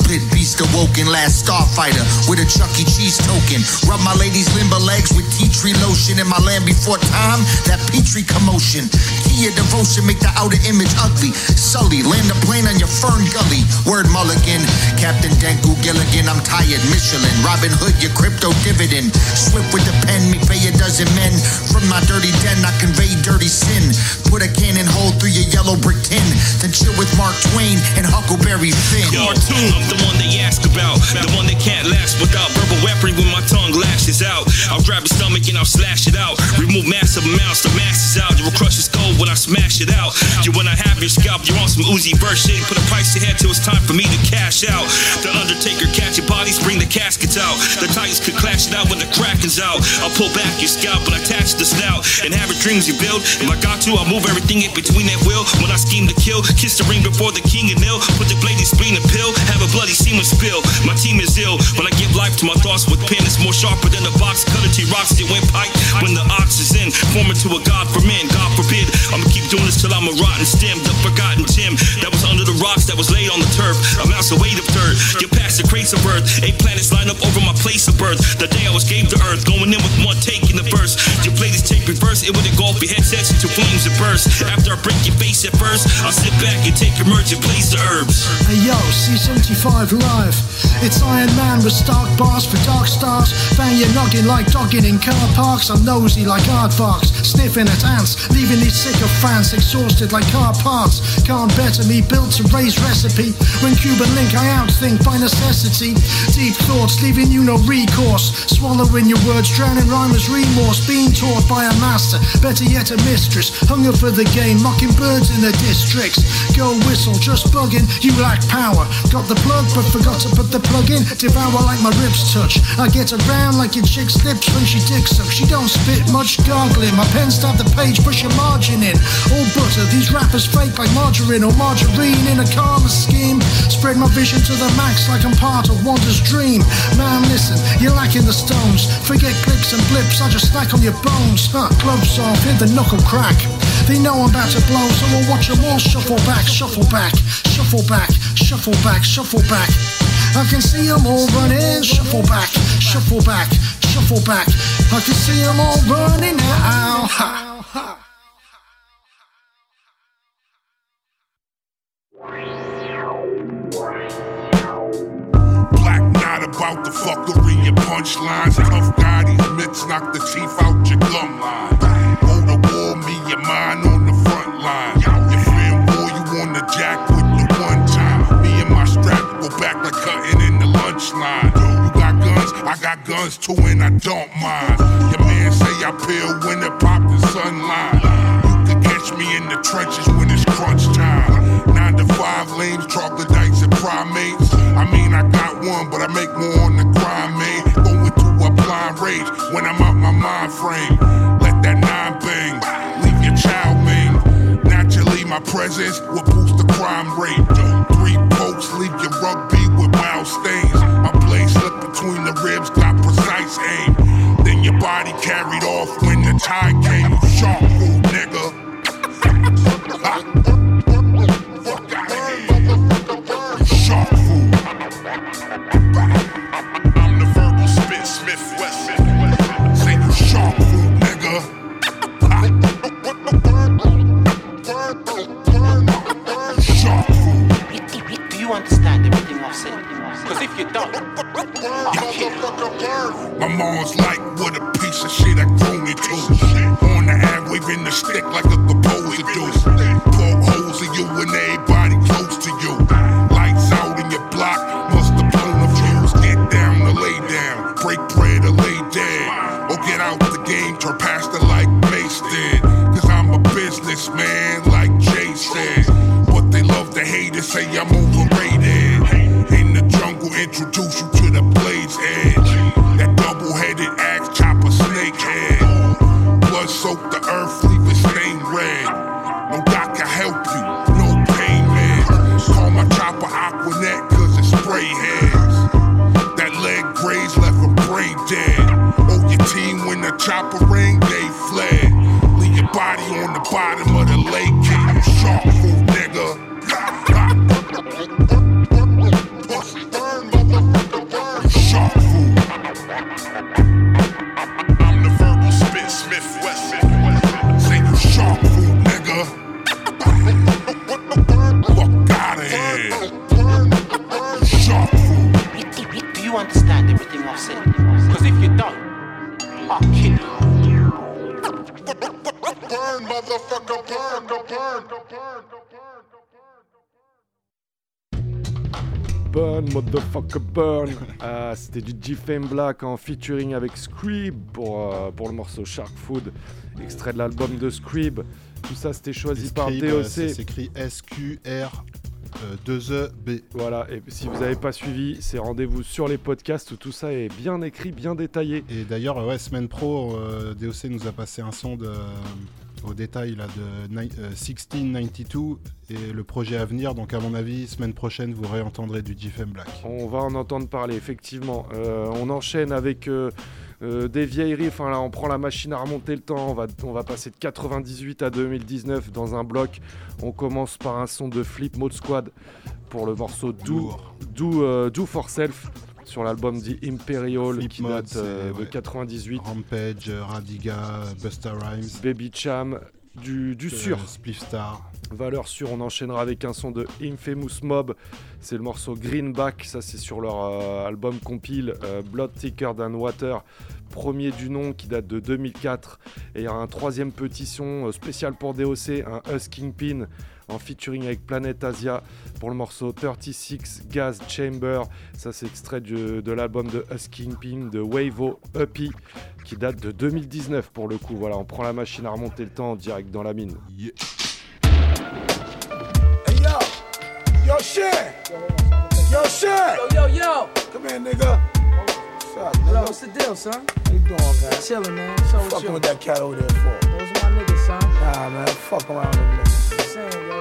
Split beast awoken, last starfighter with a Chuck E. Cheese token. Rub my lady's limber legs with tea tree lotion in my land before time. That Petri commotion. Key of devotion make the outer image ugly. Sully, land a plane on your fern gully. Word mulligan. Captain Denku Gilligan, I'm tired. Michelin. Robin Hood, your crypto dividend. Swift with the pen, me pay a dozen men. From my dirty den, I convey dirty sin. Put a cannon hole through your yellow brick tin. Then chill with Mark Twain and Huckleberry Finn. Cartoon, the one they ask about. The one that can't last without verbal weaponry when my tongue lashes out. I'll grab his stomach and I'll slash it out. Remove massive amounts, the masses out. You will crush his skull when I smash it out. You when I have your scalp, you're on some Uzi burst shit. Put a price ahead till it's time for me to cash out. The Undertaker catch your bodies, bring the caskets out. The Titans could clash it out when the Kraken's out. I'll pull back your scalp and attach the snout. And have your dreams you build. If I got to, I'll move everything in between that will. When I scheme to kill, kiss the ring before the king and ill. Put the blade in spleen and pill. Have a bloody semen spill. My team is ill. When I give life to my thoughts with pen, it's more sharper than a box cutter. T rocks it went pipe. When the ox is in, forming to a god for men. God forbid. I'ma keep doing this till I'm a rotten stem. The forgotten Tim that was under the rocks that was laid on the turf. Amounts of weight of dirt. Get past the crates of earth. Eight planets line up over my place of birth. The day I was gave to earth. Going in with one take in the verse. You play this tape reverse. It would engulf your headsets into flames and burst. After I break your face at first, I'll sit back and take your merge and place the herbs. Hey yo, C75 live. It's Iron Man with stark bars for dark stars. Bang your noggin like dogging in car parks. I'm nosy like aardvarks, sniffing at ants, leaving these fans exhausted like car parts. Can't better me, built to raise recipe. When Cuban link, I outthink by necessity. Deep thoughts, leaving you no recourse. Swallowing your words, drowning rhymers' remorse. Being taught by a master, better yet a mistress. Hunger for the game, mocking birds in the districts. Go whistle, just bugging, you lack power. Got the but forgot to put the plug in. Devour like my ribs touch. I get around like your chick's lips when she dicks up. She don't spit much gargling. My pen stab the page, push a margin in. All butter, these rappers fake like margarine or margarine in a karma scheme. Spread my vision to the max like I'm part of Wanda's dream. Man, listen, you're lacking the stones. Forget clicks and blips, I just snack on your bones. Huh, gloves off, hit the knuckle crack. They know I'm about to blow, so we'll watch them all shuffle back, shuffle back, shuffle back, shuffle back, shuffle back. I can see them all running, shuffle back, shuffle back, shuffle back. I can see them all running now. Ha. Black not about the fuckery and punchlines. Tough guy, these mitts knock the teeth out your gum line. Mine on the front line. You fearing war, you on the jack with the one time. Me and my strap go back like cutting in the lunch line. You got guns, I got guns too, and I don't mind. Your man say I peel when it pop the sunlight. You can catch me in the trenches when it's crunch time. Nine to five lanes, troglodytes and primates. I mean, I got one, but I make more on the grind, man. Going to a blind rage when I'm out my mind frame. Let that nine bang, your Naturally, my presence will boost the crime rate. Three pokes leave your rugby with mild stains. My blade slipped between the ribs, got precise aim. Then your body carried off when the tide came. Understand everything I've said? Because if you don't, I'll kill you. My mom's like, what a piece of shit I grown into. On the ad, waving the stick like a composer introduce you burn. Ah, C'était du G-Fame Black en featuring avec Scrib pour, euh, pour le morceau Shark Food, extrait de l'album de Scrib. Tout ça, c'était choisi par Scribe, euh, DOC. ça s'écrit S-Q-R. 2EB. Voilà, et si vous n'avez pas suivi, c'est rendez-vous sur les podcasts où tout ça est bien écrit, bien détaillé. Et d'ailleurs, ouais, semaine pro, euh, DOC nous a passé un son de, euh, au détail là, de ni- euh, 1692 et le projet à venir. Donc, à mon avis, semaine prochaine, vous réentendrez du GFM Black. On va en entendre parler, effectivement. Euh, on enchaîne avec euh, euh, des vieilleries. Enfin, là, on prend la machine à remonter le temps. On va, on va passer de 98 à 2019 dans un bloc. On commence par un son de Flip Mode Squad pour le morceau Do, euh, Do for Self sur l'album dit Imperial Flip qui date euh, de ouais. 98. Rampage, euh, Radiga, Busta Rhymes. Baby Cham, du, du euh, sûr. Spliff Star. Valeur sûre, on enchaînera avec un son de Infamous Mob. C'est le morceau Greenback, ça c'est sur leur euh, album compile euh, Blood Thicker Than Water, premier du nom qui date de 2004. Et il y a un troisième petit son spécial pour DOC, un Us Kingpin en featuring avec Planet Asia pour le morceau 36 Gas Chamber. Ça c'est extrait du- de l'album de Us Kingpin de Wavo Uppy qui date de 2019 pour le coup. Voilà, on prend la machine à remonter le temps en direct dans la mine. Hey yo, yo shit, yo shit. Yo, yo, yo. Come here, nigga. What's up? Hello, what's the deal, son? How you doing, man? Chillin', man. So what's Fucking you? with that cat over there for? Those my niggas, son. Nah, man. Fuck around with niggas. Saying, yo,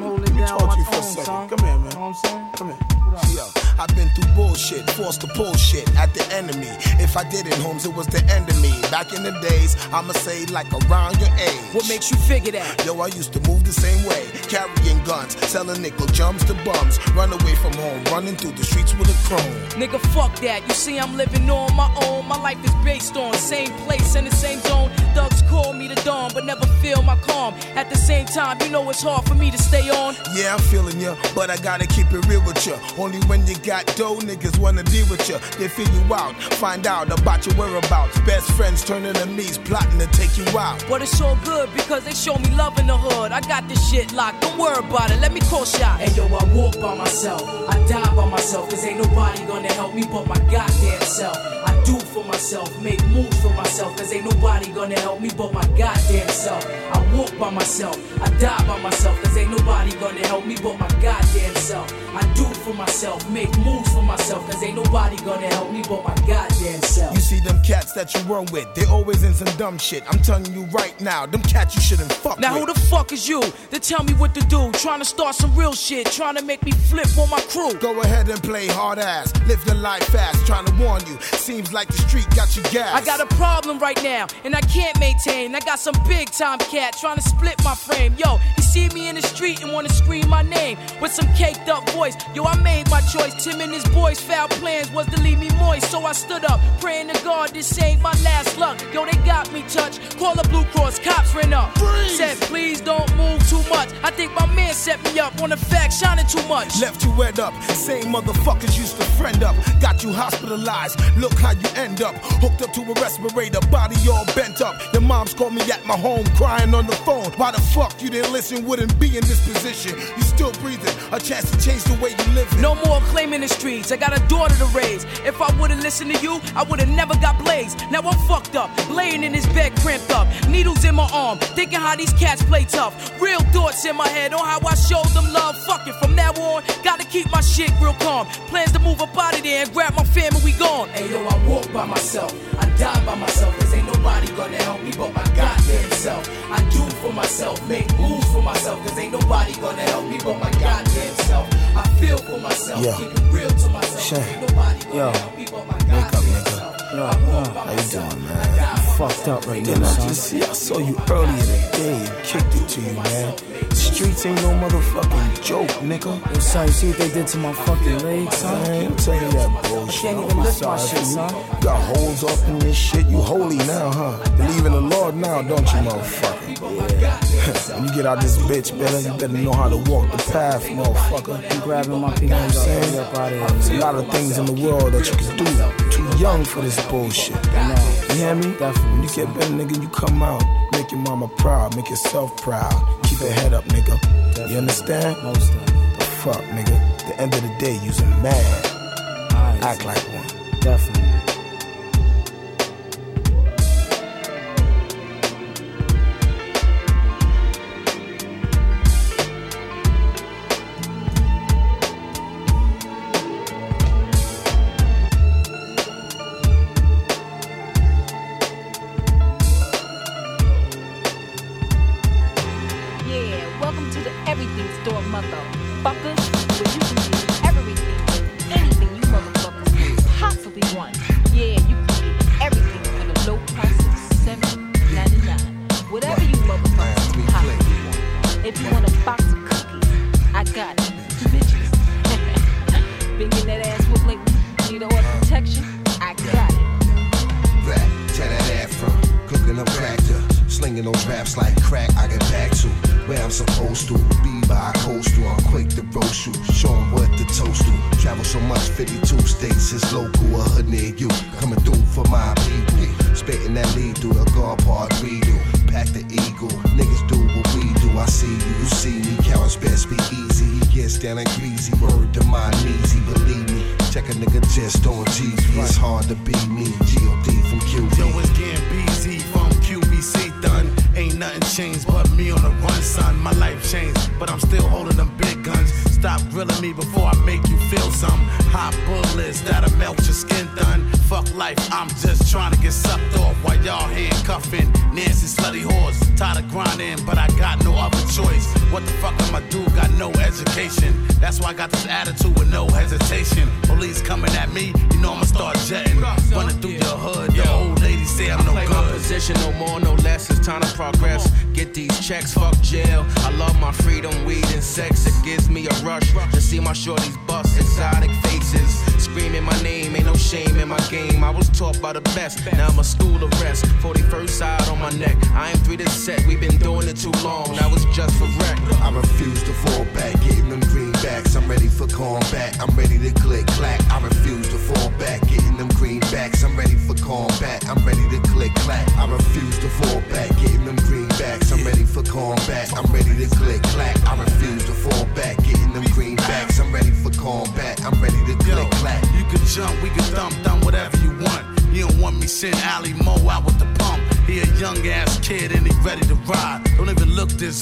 I'm holding down my tone, son. Come here, man. You know what I'm saying? Come here. I've been through bullshit, forced to pull shit at the enemy. If I didn't, Holmes, it was the end of me. Back in the days, I'ma say like around your age. What makes you figure that? Yo, I used to move the same way, carrying guns, selling nickel jumps to bums, run away from home, running through the streets with a chrome. Nigga, fuck that. You see, I'm living on my own. My life is based on same place and the same zone. Thugs call me the dawn, but never feel my calm. At the same time, you know it's hard for me to stay on. Yeah, I'm feeling ya, but I gotta keep it real with ya. Only when you got dough, niggas wanna deal with ya. They feel you out, find out about your whereabouts. Best friends turn enemies, plotting to take you out. But it's all good because they show me love in the hood. I got this shit locked, don't worry about it. Let me call shot. Hey yo, I walk by myself, I die by myself, cause ain't nobody gonna help me but my goddamn self. I do for myself, make moves for myself, cause ain't nobody gonna help me but my goddamn self. I walk by myself, I die by myself, cause ain't nobody gonna help me but my goddamn self. I do for myself, make moves for myself, cause ain't nobody gonna help me but my goddamn self. You see them cats that you run with, they always in some dumb shit. I'm telling you right now, them cats you shouldn't fuck Now with. who the fuck is you to tell me what to do? Trying to start some real shit, trying to make me flip on my crew. Go ahead and play hard ass, live the life fast, trying to warn you. Seems like the street got you gas. I got a problem right now, and I can't maintain. I got some big time cat trying to split my frame. Yo, he see me in the street and wanna scream my name with some caked up voice. Yo, I made my choice. Tim and his boys' foul plans was to leave me moist, so I stood up, praying to God this ain't my last luck. Yo, they got me touched. Call the Blue Cross, cops ran up. Said, please don't move too much. I think my man set me up on the fact shining too much. Left you wet up, same motherfuckers used to friend up. Got you hospitalized, look how you end up. Hooked up to a respirator, body all bent up. Your mom's called me at my home, crying on the phone. Why the fuck you didn't listen? Wouldn't be in this position. You still breathing, a chance to change the way you live. No more claiming the streets. I got a daughter to raise. If I would've listened to you, I would've never got blazed. Now I'm fucked up, laying in this bed cramped up. Needles in my arm, thinking how these cats play tough. Real thoughts in my head on how I showed them love. Fuck it, from now on, gotta keep my shit real calm. Plans to move up out of there and grab my family, we gone. Hey yo, I walk by myself, I die by myself, cause ain't nobody gonna help me but my goddamn self. I do for myself, make moves for myself, cause ain't nobody gonna help me but my goddamn self. I feel for myself, Yo. keep it real to myself. Shane. Ain't nobody gonna Yo. help me but my Wake up, goddamn nigga. self. Yo, how you doing, man? You fucked up right now, I son. just see? I saw you earlier today and kicked it to you, man. Streets ain't no motherfucking joke, nigga. Yo, son, you see what they did to my fucking legs, son? Man, I'm telling you that bullshit. can't even lift my shit, you. son. You got holes up in this shit. You holy now, huh? Believe in the Lord now, don't you, motherfucker? Yeah. <laughs> when you get out this bitch, better you better know how to walk the path, motherfucker. I'm grabbing my You people what I'm saying? up out of. There's a lot of things in the world that you can do. Too young for this bullshit. You hear me? Definitely. When you get better, nigga, you come out. Make your mama proud. Make yourself proud. Keep your head up, nigga. You understand? Most of The fuck, nigga. At the end of the day, you's a man. Act like one. Definitely.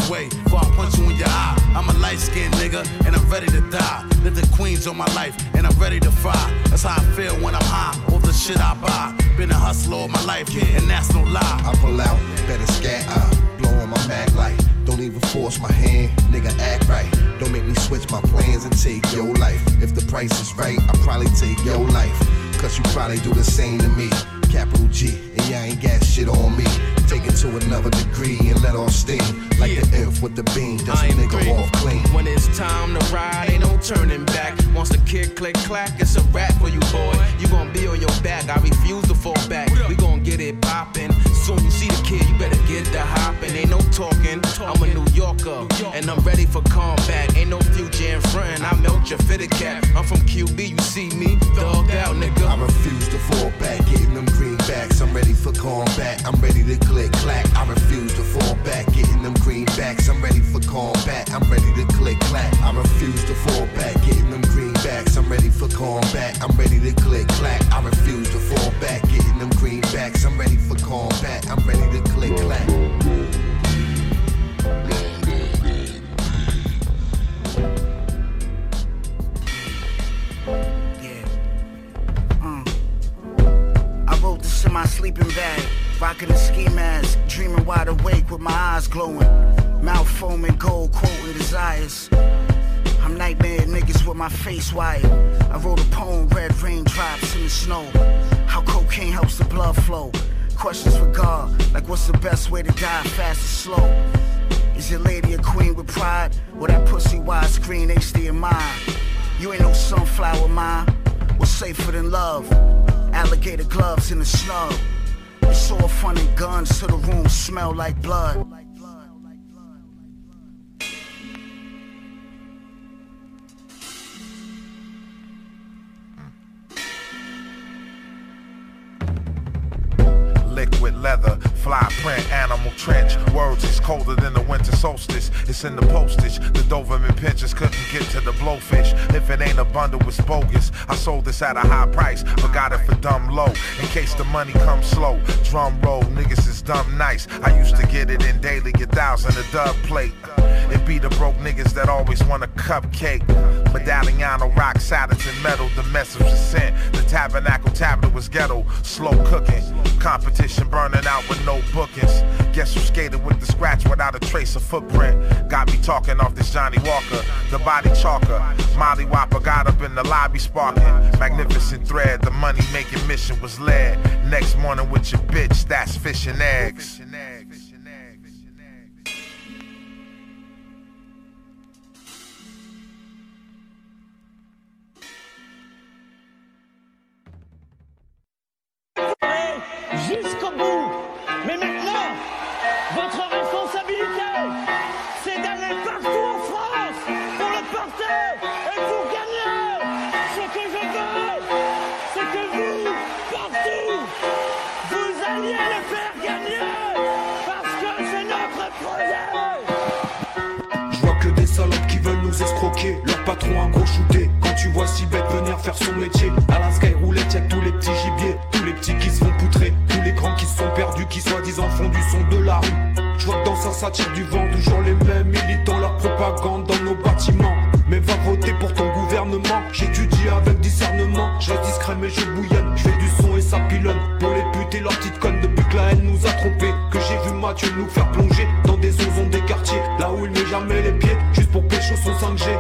Even way, before I punch you in your eye. I'm a light skinned nigga and I'm ready to die. Live the Queens on my life, and I'm ready to fry. That's how I feel when I'm high off the shit I buy. Been a hustler all my life, and that's no lie. I pull out, better scat out, uh, blow on my mag light. Don't even force my hand, nigga act right. Don't make me switch my plans and take your life. If the price is right, I'll probably take your life. Cause you probably do the same to me. Capital G, and y'all ain't got shit on me. Take it to another degree and let off steam. Like the F with the beam, does a nigga off clean. When it's time to ride, ain't no turning back. Once the kick click clack, it's a rap for you, boy. You gon' be on your back, I refuse to fall back. We gon' get it poppin'. Soon you see kid, you better get the hoppin'. Ain't no talking, I'm a New Yorker, and I'm ready for combat. Ain't no future in front, I melt your fitted cap. I'm from QB, you see me, dogged out, nigga. I refuse to fall back, getting them greenbacks. I'm ready for combat. I'm ready to click clack. I refuse to fall back, getting them greenbacks. I'm ready for combat. I'm ready to click clack. I refuse to fall back, getting them greenbacks. I'm ready for combat. I'm ready to click clack. I refuse to fall back, getting them greenbacks. I'm ready for combat. I'm ready to click clack. Mm. I wrote this in my sleeping bag, rocking a ski mask, dreaming wide awake with my eyes glowing, mouth foaming, gold quoting desires. I'm nightmare niggas with my face wired. I wrote a poem, red raindrops in the snow. How cocaine helps the blood flow. Questions for God, like what's the best way to die, fast or slow? Is your lady a queen with pride? Or that pussy widescreen HD in mind? You ain't no sunflower mine. What's safer than love? Alligator gloves in the snug. It's all fun and guns till the room smell like blood. Trench. Words is colder than the winter solstice. It's in the postage. The Doberman pinchers couldn't get to the blowfish. If it ain't a bundle, it's bogus. I sold this at a high price, but got it for dumb low. In case the money comes slow. Drum roll, niggas is dumb nice. I used to get it in daily, a thousand a dub plate. It be the broke niggas that always want a cupcake. Medallion Medalliano rock, Saturn metal, the message was sent. The tabernacle tablet was ghetto, slow cooking. Competition burning out with no bookings. Guess who skated with the scratch without a trace of footprint? Got me talking off this Johnny Walker, the body chalker. Molly Whopper got up in the lobby sparking. Magnificent thread, the money making mission was led. Next morning with your bitch, that's fish and eggs. Leur patron un gros shooté. Quand tu vois si bête venir faire son métier. À la Sky Roulette, y'a tous les petits gibiers. Tous les petits qui se font poutrer. Tous les grands qui sont perdus, qui soi-disant font du son de la rue. Je vois que dans ça, ça tire du vent. Toujours les mêmes militants, leur propagande dans nos bâtiments. Mais va voter pour ton gouvernement. J'étudie avec discernement. Je reste discret, mais je bouillonne. Je fais du son et ça pilonne. Pour les putes et leurs petites connes depuis que la haine nous a trompés. Que j'ai vu Mathieu nous faire plonger dans des ozons des quartiers. Là où il met jamais les pieds, son 5G.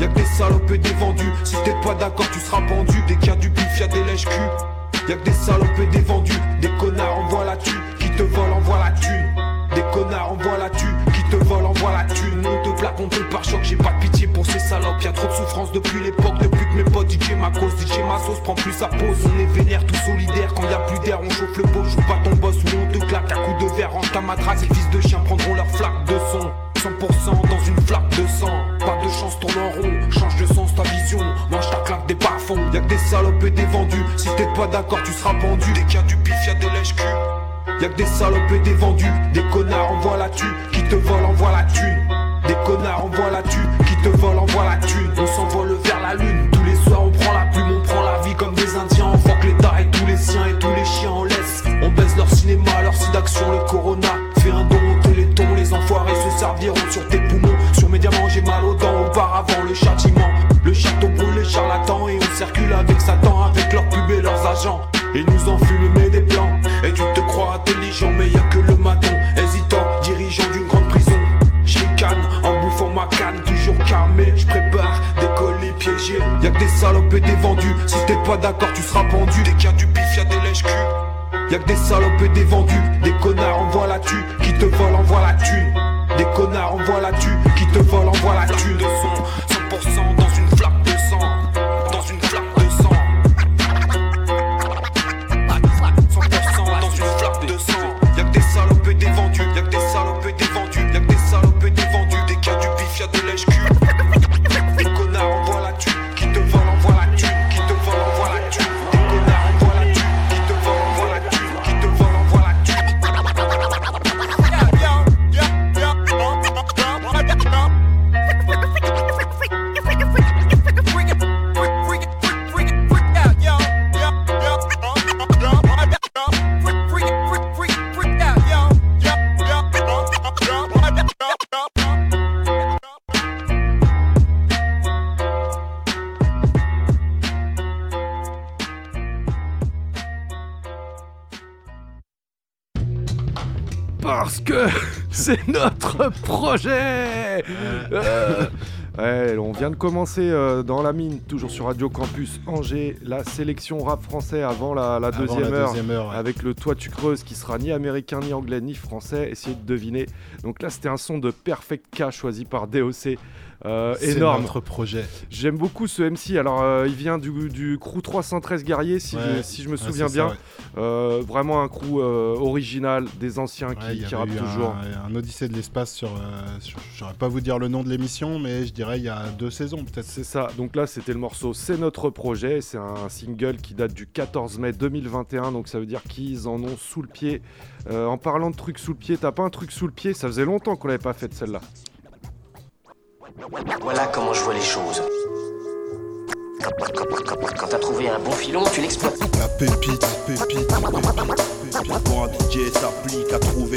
Y'a que des salopes et des vendus. Si t'es pas d'accord, tu seras pendu. Dès qu'il y a du bif, y'a des lèches-culs. Y'a que des salopes et des vendus. Des connards envoient la thune. Qui te volent, envoie la thune. Des connards envoient la thune. Qui te volent, envoie la thune. On te plaque, on te le pare-choc. J'ai pas de pitié pour ces salopes. Y'a trop de souffrance depuis l'époque. Depuis que mes potes DJ ma cause. DJ ma sauce prend plus sa pause. On est vénère, tout solidaire. Quand y a plus d'air, on chauffe le beau. Joue pas ton boss ou on te claque. À coup de verre, range ta matraque. Ces fils de chiens prendront leur flaque de son. 100% dans une flaque de sang. Pas de chance, tourne en rond Change de sens ta vision. Mange ta claque des bas-fonds. Y'a que des salopes et des vendus. Si t'es pas d'accord tu seras pendu. Dès qu'il y a du pif y'a des lèches-culs Y'a que des salopes et des vendus. Des connards envoient la thune. Qui te volent envoie la thune. Des connards envoient la thune. Qui te volent envoie la thune. On s'envole vers la lune. Tous les soirs on prend la plume On prend la vie comme des indiens. On fuck l'état et tous les siens Et tous les chiens on laisse. On baisse leur cinéma Leur d'action le corona. Fais un don les enfoirés se serviront sur tes poumons. Sur mes diamants, j'ai mal aux dents, auparavant le châtiment. Le château brûle les charlatans et on circule avec Satan, avec leurs pubs et leurs agents. Ils nous enfument des plans. Et tu te crois intelligent mais y a que le maton Hésitant, dirigeant d'une grande prison. Je canne en bouffant ma canne Toujours calmé, je prépare des colis piégés. Y'a que des salopes et des vendus. Si t'es pas d'accord tu seras pendu. Dès qu'il y a du pif y'a des lèches-culs Y'a que des salopes et des vendus. Des connards envoient la tue. Qui te volent, envoie la thune. Des connards envoient la tue. Qui te volent, envoie la thune. De son, 100% c'est notre projet Euh, ouais, On vient de commencer euh, dans la mine, toujours sur Radio Campus Angers, la sélection rap français avant la, la Avant deuxième, la heure, deuxième heure, ouais. avec le Toi tu creuses qui sera ni américain, ni anglais, ni français. Essayez de deviner. Donc là, c'était un son de Perfect K choisi par DOC. Euh, C'est énorme. notre projet. J'aime beaucoup ce MC. Alors, euh, il vient du, du crew 313 guerriers, si, Ouais. je, si je me Ouais, souviens ça, bien. ouais. Euh, vraiment un crew euh, original, des anciens qui, qui rappent toujours. Un, un Odyssée de l'espace sur. je saurais pas vous dire le nom de l'émission, mais je dirais il y a deux saisons peut-être. C'est ça. Donc là, c'était le morceau C'est notre projet. C'est un single qui date du 14 mai 2021. Donc ça veut dire qu'ils en ont sous le pied. En parlant de trucs sous le pied, t'as pas un truc sous le pied? Ça faisait longtemps qu'on l'avait pas fait de celle-là. Voilà comment je vois les choses. Quand, t'as trouvé un bon filon, tu l'exploites. La pépite, pépite, pépite, pépite. Pour un DJ s'applique à trouver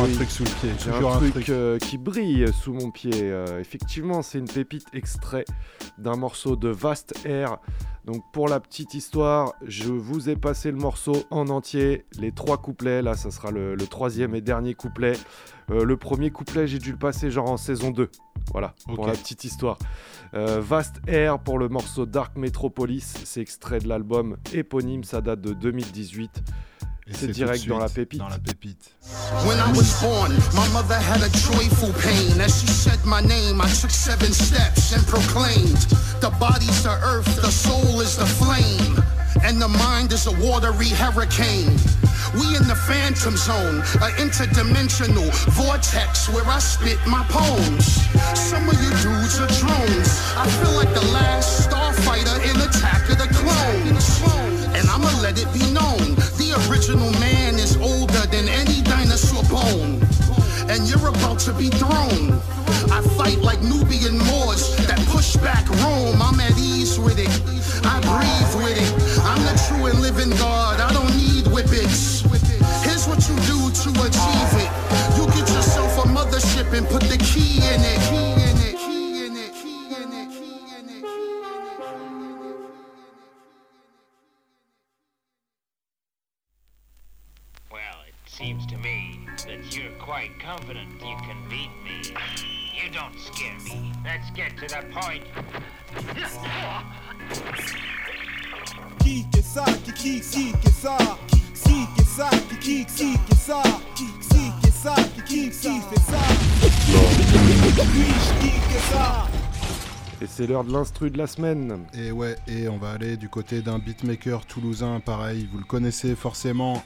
Toujours un truc sous le pied. J'ai Toujours un truc, euh, qui brille sous mon pied. Euh, effectivement, c'est une pépite extrait d'un morceau de Vast Air. Donc pour la petite histoire, je vous ai passé le morceau en entier, les trois couplets. Là, ça sera le, le troisième et dernier couplet. Euh, le premier couplet, j'ai dû le passer genre en saison 2. Voilà, pour la petite histoire. Euh, Vast Air pour le morceau Dark Metropolis, c'est extrait de l'album éponyme, ça date de 2018. Et C'est direct dans la pépite. Dans la pépite. When I was born, my mother had a joyful pain. As she said my name, I took seven steps and proclaimed The body's the earth, the soul is the flame, and the mind is a watery hurricane. We in the phantom zone, an interdimensional vortex where I spit my poems. Some of you dudes are drones. I feel like the last starfighter in Attack of the Clones. And I'ma let it be known the original man is older than any dinosaur bone. And you're about to be thrown. I fight like Nubian Moors that push back Rome. I'm at ease with it. I breathe with it. I'm the true and living God. Quite confident you can beat me. You don't scare me. Let's get to the point. Qui que ça, qui qui qui que ça, qui que ça, qui qui qui que ça, qui qui que ça, qui qui qui fait ça? Qui qui que ça? Et c'est l'heure de l'instru de la semaine. Et ouais, et on va aller du côté d'un beatmaker toulousain, pareil, vous le connaissez forcément,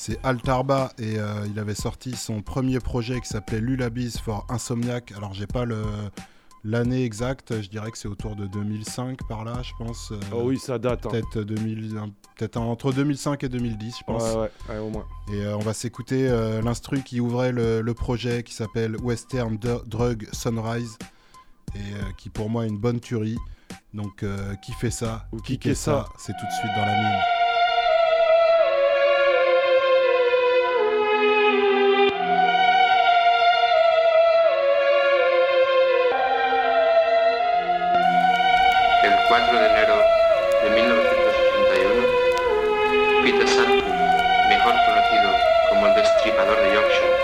c'est Altarba, et euh, il avait sorti son premier projet qui s'appelait Lullabies for Insomniac. Alors j'ai pas le l'année exacte, je dirais que c'est autour de 2005 par là, je pense. euh, Oh oui, ça date. hein. Peut-être 2000, un- peut-être entre 2005 et 2010, je pense. Ouais, ouais, ouais, au moins. Et euh, on va s'écouter euh, l'instru qui ouvrait le, le projet qui s'appelle Western Dr- Drug Sunrise et qui pour moi est une bonne tuerie. Donc qui fait ça Ou qui qui qu'est ça C'est tout de suite dans la mine. Como el destripador de Yorkshire,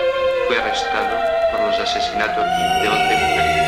fue arrestado por los asesinatos de 11 mujeres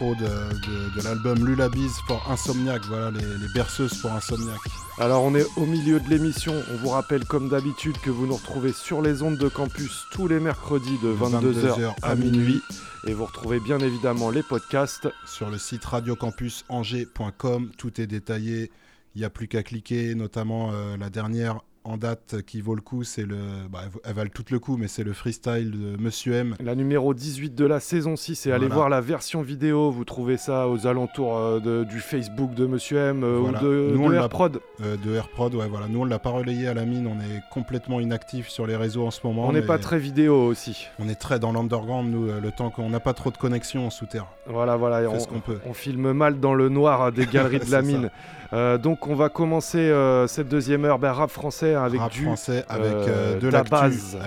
l'intro de, de- de l'album Lullabies pour Insomniac, voilà les, les berceuses pour Insomniac. Alors on est au milieu de l'émission, on vous rappelle comme d'habitude que vous nous retrouvez sur les ondes de campus tous les mercredis de 22h 22h à minuit. et vous retrouvez bien évidemment les podcasts sur le site radiocampusangers.com, tout est détaillé, il n'y a plus qu'à cliquer, notamment euh, la dernière en date qui vaut le coup, c'est le. Bah, elle valent tout le coup, mais c'est le freestyle de Monsieur M. La numéro 18 de la saison 6 et allez Voilà. voir la version vidéo, vous trouvez ça aux alentours euh, de- du Facebook de Monsieur M euh, Voilà. ou de, Nous, de Airprod. euh, de Airprod, ouais, voilà. Nous, on l'a pas relayé à la mine, on est complètement inactif sur les réseaux en ce moment. On n'est pas très vidéo aussi. On est très dans l'underground, nous, euh, le temps qu'on n'a pas trop de connexion en sous-terre. Voilà, voilà, et On on, ce peut. on filme mal dans le noir des <laughs> galeries de la ça. Euh, donc on va commencer euh, cette deuxième heure ben, rap français avec Rap du français avec euh, de la base.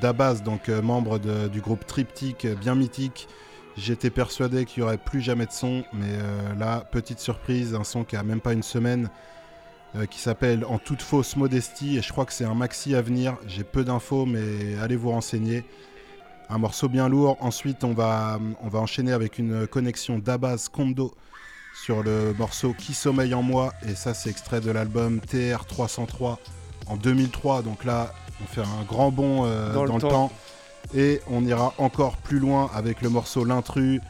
Dabaz, donc membre de- du groupe Triptyque, bien mythique. J'étais persuadé qu'il n'y aurait plus jamais de son, mais là, petite surprise, un son qui a même pas une semaine, qui s'appelle En toute fausse modestie, et je crois que c'est un maxi à venir. J'ai peu d'infos, mais allez vous renseigner. Un morceau bien lourd. Ensuite, on va, on va enchaîner avec une connexion Dabaz Kondo sur le morceau Qui sommeille en moi, et ça, c'est extrait de l'album TR 303 en 2003. Donc là, on fait un grand bond euh, Dans dans, le temps. temps. Et on ira encore plus loin avec le morceau L'intrus.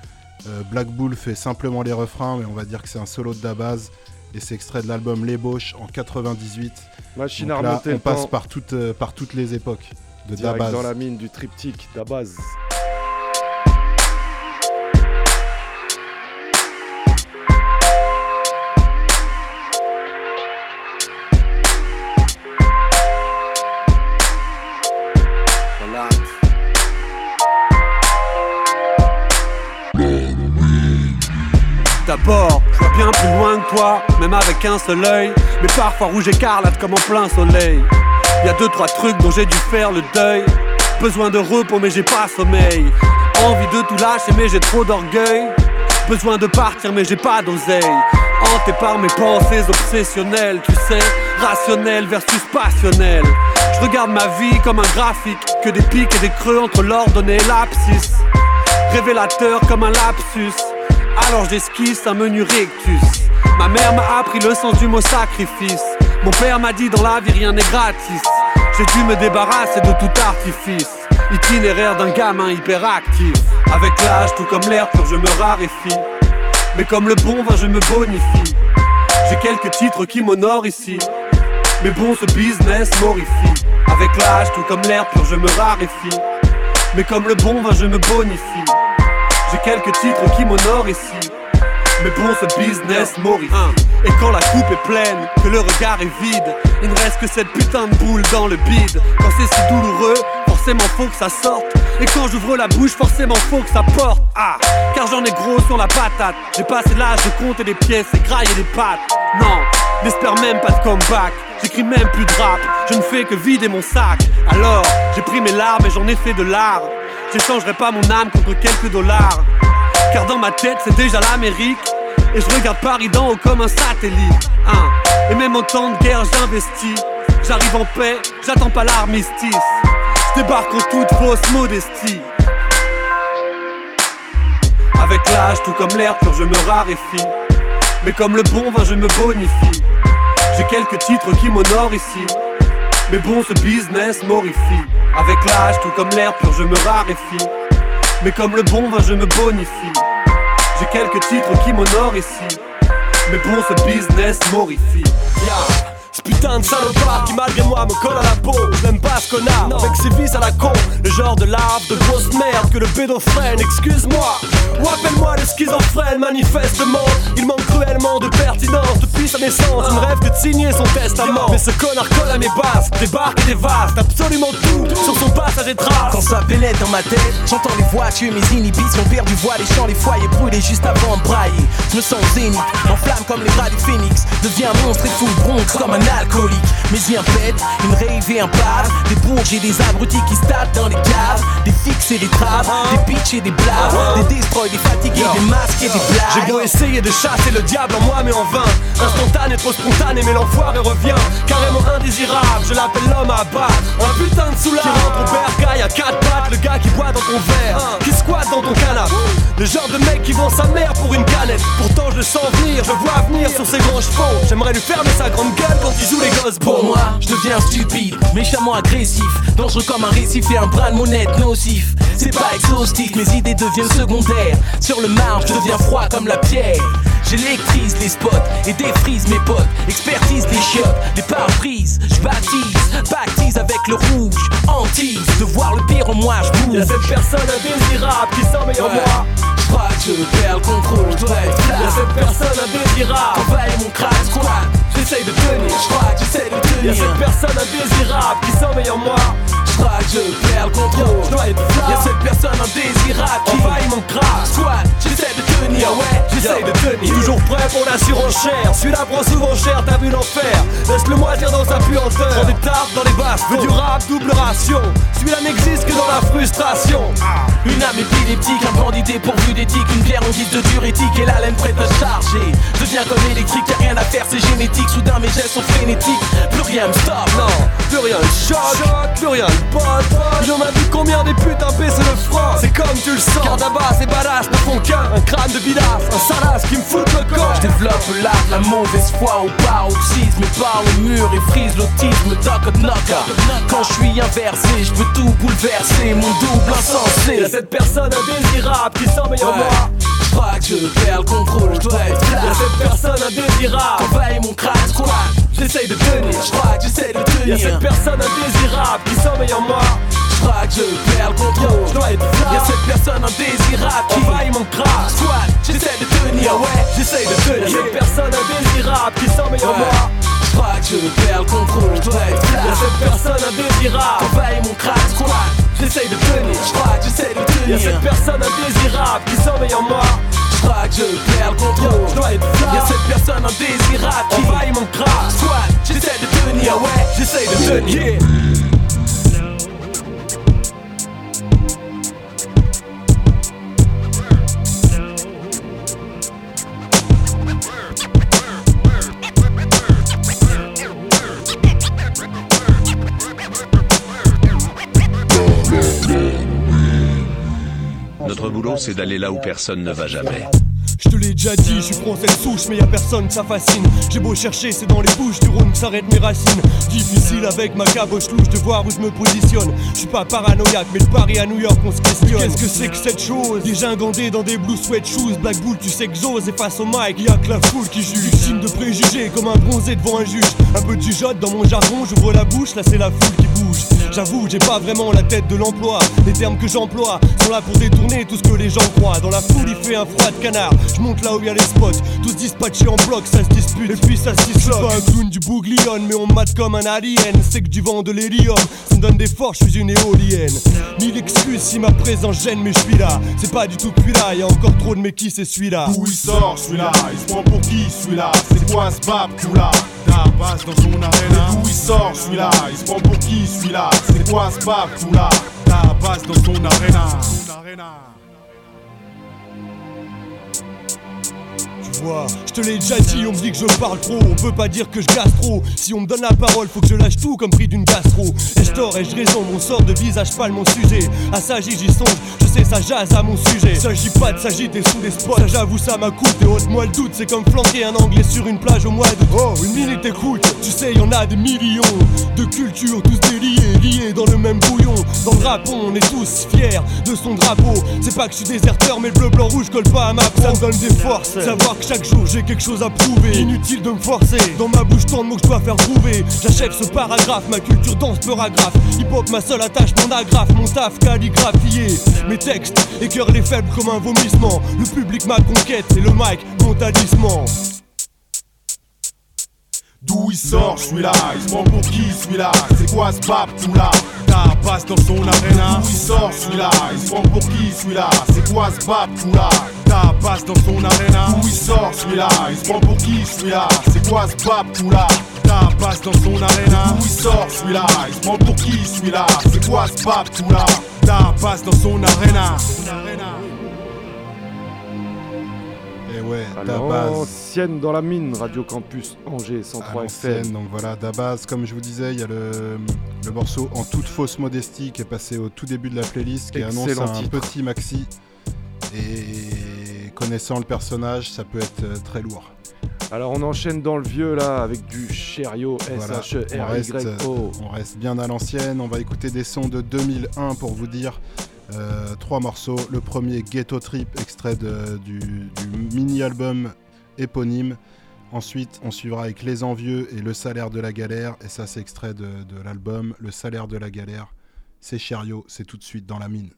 Euh, Black Bull fait simplement les refrains, mais on va dire que c'est un solo de Dabaz. Et c'est extrait de l'album L'ébauche en 98. Machine Donc à là, remonter on passe par toutes, euh, par toutes les époques de Dabaz. dans la mine du triptyque d'Abaz. Je vois bien plus loin que toi, même avec un seul œil. Mais parfois rouge écarlate comme en plein soleil. Y a deux, trois trucs dont j'ai dû faire le deuil. Besoin de repos, mais j'ai pas sommeil. Envie de tout lâcher, mais j'ai trop d'orgueil. Besoin de partir, mais j'ai pas d'oseille. Hanté par mes pensées obsessionnelles, tu sais, rationnel versus passionnel. Je regarde ma vie comme un graphique, que des pics et des creux entre l'ordonnée et l'abscisse. Révélateur comme un lapsus, alors j'esquisse un menu rectus. Ma mère m'a appris le sens du mot sacrifice. Mon père m'a dit dans la vie rien n'est gratis. J'ai dû me débarrasser de tout artifice. Itinéraire d'un gamin hyperactif. Avec l'âge, tout comme l'air pur, je me raréfie. Mais comme le bon vin, je me bonifie. J'ai quelques titres qui m'honorent ici. Mais bon, ce business m'horrifie. Avec l'âge, tout comme l'air pur, je me raréfie. Mais comme le bon vin, je me bonifie. J'ai quelques titres qui m'honorent ici. Mais bon, ce business m'horrifie. Et quand la coupe est pleine, que le regard est vide, il ne reste que cette putain de boule dans le bide. Quand c'est si douloureux, forcément faut que ça sorte. Et quand j'ouvre la bouche, forcément faut que ça porte. Ah, car j'en ai gros sur la patate. J'ai passé l'âge de compter des pièces et grailler des pattes. Non, n'espère même pas de comeback. J'écris même plus de rap, je ne fais que vider mon sac. Alors, j'ai pris mes larmes et j'en ai fait de l'art. J'échangerai pas mon âme contre quelques dollars. Car dans ma tête, c'est déjà l'Amérique. Et je regarde Paris d'en haut comme un satellite. Hein. Et même en temps de guerre, j'investis. J'arrive en paix, j'attends pas l'armistice. Je débarque en toute fausse modestie. Avec l'âge, tout comme l'air pur, je me raréfie. Mais comme le bon vin, je me bonifie. J'ai quelques titres qui m'honorent ici. Mais bon, ce business m'horrifie. Avec l'âge, tout comme l'air pur, je me raréfie. Mais comme le bon vin, je me bonifie. J'ai quelques titres qui m'honorent ici. Mais bon, ce business m'horrifie. Yeah. Ce putain de salopard qui malgré moi me colle à la peau. Je n'aime pas ce connard. Avec ses vices à la con. Le genre de larve de grosse merde que le pédophène Excuse-moi. Ou appelle-moi le schizophrène Manifestement. Il manque cruellement de pertinence. Depuis sa naissance il ne rêve que de signer son testament. Mais ce connard colle à mes bases. Débarque et dévaste absolument tout Sur son passage et trace Quand ça pénètre dans ma tête J'entends les voitures mes inhibitions. Perdu voix les champs les foyers brûlés juste avant de brailler Je me sens zénith en flamme comme les bras du phénix. Deviens monstre et fou bronx comme un alcoolique. Mes yeux pètent, une rave et un pave Des bourges et des abrutis qui se tapent dans les caves. Des fixes et des traves, des bitches et des blaves. Des destroys, des fatigués, des masques et des blagues. J'ai beau essayer de chasser le diable en moi mais en vain. Instantané, trop spontané mais l'enfoiré revient. Carrément indésirable, je l'appelle l'homme à battre Un putain de soulard. Qui rentre au bercail à quatre pattes Le gars qui boit dans ton verre, qui squatte dans ton canapé. Le genre de mec qui vend sa mère pour une canette. Pourtant je le sens venir, je vois venir sur ses grands chevaux. J'aimerais lui fermer sa grande gueule quand il joue les gosses Pour moi, je deviens stupide, méchamment agressif Dangereux comme un récif et un bras de monette nocif. C'est pas exhaustif, mes idées deviennent secondaires. Sur le marge, je deviens froid comme la pierre. J'électrise les spots et défrise mes potes. Expertise les chiottes, les pare-brises Je baptise, baptise avec le rouge Hantise, de voir le pire en moi, je bouge. Y'a cette personne indésirable qui meilleur Ouais. moi crois que je perds le contrôle, je dois être Y'a cette personne indésirable Envahir mon crâne, squat. J'essaye de tenir Je crois que j'essaie de Y'a tenir cette personne indésirable qui sent meilleur moi? Je perds le contrôle. Je dois être là Y'a cette personne indésirable qui Envahit mon crâne Squat, j'essaie de tenir, ouais J'essaye de tenir. Toujours prêt pour la surenchère. Celui-là prend souvent cher, t'as vu l'enfer. Laisse-le moisir dans sa puanteur. Prends des tartes dans les basses Veux du rap, double ration. Celui-là n'existe que dans la frustration. Une âme épileptique, un bandit dépourvu d'éthique. Une bière en guise de diurétique et la laine prête à charger. Deviens comme électrique, y'a rien à faire, c'est génétique. Soudain mes gestes sont frénétiques, plus rien me stoppe. Non, plus rien ne choque, plus rien ne Il en a vu combien des putains baisser le front C'est comme tu le sens. Car d'abord ces badass ne font qu'un. Un crâne de bidasse, un salace qui me fout le corps. Je développe l'art, la mauvaise foi au paroxysme Et par le mur et frise l'autisme, knock knocker. Quand je suis inversé, je peux tout bouleverser. Mon double insensé. Y'a cette personne indésirable qui sent meilleur Ouais. moi Je crois que je perds le contrôle, je dois être là. Y'a cette personne indésirable Envahir mon crâne, squat J'essaye de tenir Je crois que j'essaie de Y'a tenir. cette personne indésirable qui sent meilleur moi. Je crois que je perds le contrôle Je dois être là. Y'a cette personne indésirable qui Envahit mon crâne Squat, j'essaie de tenir, ouais. J'essaye de tenir. Y'a cette personne indésirable qui meilleur Ouais. moi. Je crois que je perds le contrôle, je dois être là. Y'a cette personne indésirable Envahir mon crâne, squat J'essaye de tenir Je crois que j'essaie de Y'a Y'a cette personne indésirable qui sommeille en moi. J'craque, je perds le contrôle, je dois être. Y'a cette personne indésirable qui envahit mon crâne. Squat, j'essaie de tenir, ouais, j'essaie de tenir. Notre boulot, c'est d'aller là où personne ne va jamais. Je te l'ai déjà dit, je suis français de souche, mais y a personne que ça fascine. J'ai beau chercher, c'est dans les bouches du Rhône que s'arrêtent mes racines. Difficile avec ma caboche louche de voir où je me positionne. Je suis pas paranoïaque, mais le Paris à New York, on se questionne. Qu'est-ce que c'est que cette chose? Déjà ingandé dans des blue sweat shoes, Black Bull, tu sais que j'ose. Et face au mic, y a que la foule qui juge. Victime de préjugés, comme un bronzé devant un juge. Un peu de jugeote dans mon jargon, j'ouvre la bouche, là c'est la foule qui bouge. J'avoue, j'ai pas vraiment la tête de l'emploi. Les termes que j'emploie sont là pour détourner tout ce que les gens croient. Dans la foule, il fait un froid de canard. Je monte là où y a les spots, tous dispatchés en bloc, ça se dispute. Et puis ça se disloque. pas un clown du bouglione, mais on mate comme un alien. C'est que du vent de l'hélium, ça me donne des forces, je suis une éolienne. Mille excuses si ma présence gêne, mais je suis là. C'est pas du tout que là, y a encore trop de mais qui c'est celui-là. D'où il sort celui-là? Il se prend pour qui celui-là? C'est quoi ce bab là Dabas dans son arena. D'où il sort celui-là Il se prend pour qui celui-là C'est quoi ce bab tout là? Dabas dans son arena Je te l'ai déjà dit, on me dit que je parle trop, on peut pas dire que je gasse trop. Si on me donne la parole, faut que je lâche tout comme prix d'une gastro. Ai-je tort, ai-je raison, mon sort de visage pâle, mon sujet. À ça j'y songe, je sais ça jase à mon sujet. S'agit pas de s'agiter sous les spots, j'avoue ça m'a coûté. Ôte-moi le doute, c'est comme flanquer un anglais sur une plage au mois d'août. Oh, une minute écoute, tu sais, y en a des millions de cultures, tous déliés, dans le même bouillon. Dans le rap, on est tous fiers de son drapeau. C'est pas que je suis déserteur, mais le bleu, blanc, rouge colle pas à ma peau. Ça me donne des forces, savoir que chaque jour j'ai quelque chose à prouver. Inutile de me forcer, dans ma bouche tant de mots que je dois faire trouver. J'achève ce paragraphe, ma culture danse paragraphe. Hip hop, ma seule attache, mon agrafe, mon taf calligraphié. Mes textes écœurent les faibles comme un vomissement. Le public, ma conquête, et le mic, mon talisman. D'où il sort celui-là Il se prend pour qui celui-là C'est quoi ce bab tout là? Dabas dans son arena. D'où il sort celui-là Il se prend pour qui celui-là C'est quoi ce bab tout là? Dabas dans son arena. D'où il sort celui-là Il se prend pour qui celui-là C'est quoi ce bab tout là? Dabas dans son arena. D'où il sort celui-là Il se prend pour qui celui-là C'est quoi ce bab tout là? Dabas dans son arena. Et ouais, À Dabaz. L'ancienne dans la mine, Radio Campus Angers 103 à FM. Donc voilà, Dabaz, comme je vous disais, il y a le, le morceau En toute fausse modestie qui est passé au tout début de la playlist, qui annonce un titre. petit maxi. Et connaissant le personnage, ça peut être euh, très lourd. Alors on enchaîne dans le vieux là avec du Cherio Voilà, on, reste, S-H-E-R-Y-O. on reste bien à l'ancienne. On va écouter des sons de 2001 pour vous dire. Euh, trois morceaux. Le premier, Ghetto Trip, extrait de- du, du mini-album éponyme. Ensuite, on suivra avec Les Envieux et Le Salaire de la Galère. Et ça, c'est extrait de, l'album Le Salaire de la Galère. C'est Cherio, c'est tout de suite dans la mine.